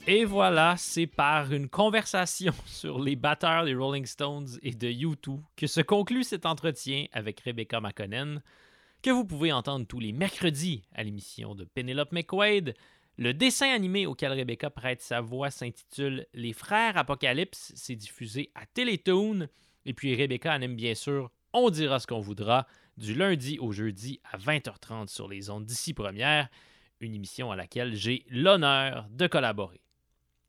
S1: Et voilà, c'est par une conversation sur les batteurs des Rolling Stones et de U2 que se conclut cet entretien avec Rebecca McConnell, que vous pouvez entendre tous les mercredis à l'émission de Penelope McQuaid. Le dessin animé auquel Rebecca prête sa voix s'intitule Les Frères Apocalypse. C'est diffusé à Télétoon. Et puis Rebecca en aime bien sûr On dira ce qu'on voudra du lundi au jeudi à 20h30 sur les ondes d'ici première, une émission à laquelle j'ai l'honneur de collaborer.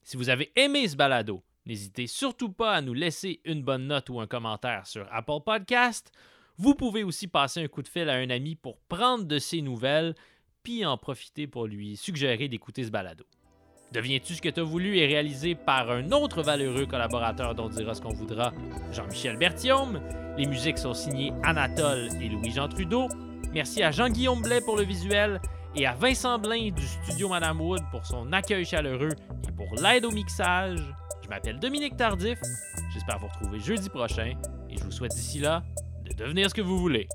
S1: Si vous avez aimé ce balado, n'hésitez surtout pas à nous laisser une bonne note ou un commentaire sur Apple Podcast. Vous pouvez aussi passer un coup de fil à un ami pour prendre de ses nouvelles, puis en profiter pour lui suggérer d'écouter ce balado. Deviens-tu ce que tu as voulu est réalisé par un autre valeureux collaborateur dont on dira ce qu'on voudra, Jean-Michel Berthiaume. Les musiques sont signées Anatole et Louis-Jean Trudeau. Merci à Jean-Guillaume Blais pour le visuel et à Vincent Blain du studio Madame Wood pour son accueil chaleureux et pour l'aide au mixage. Je m'appelle Dominique Tardif. J'espère vous retrouver jeudi prochain et je vous souhaite d'ici là de devenir ce que vous voulez.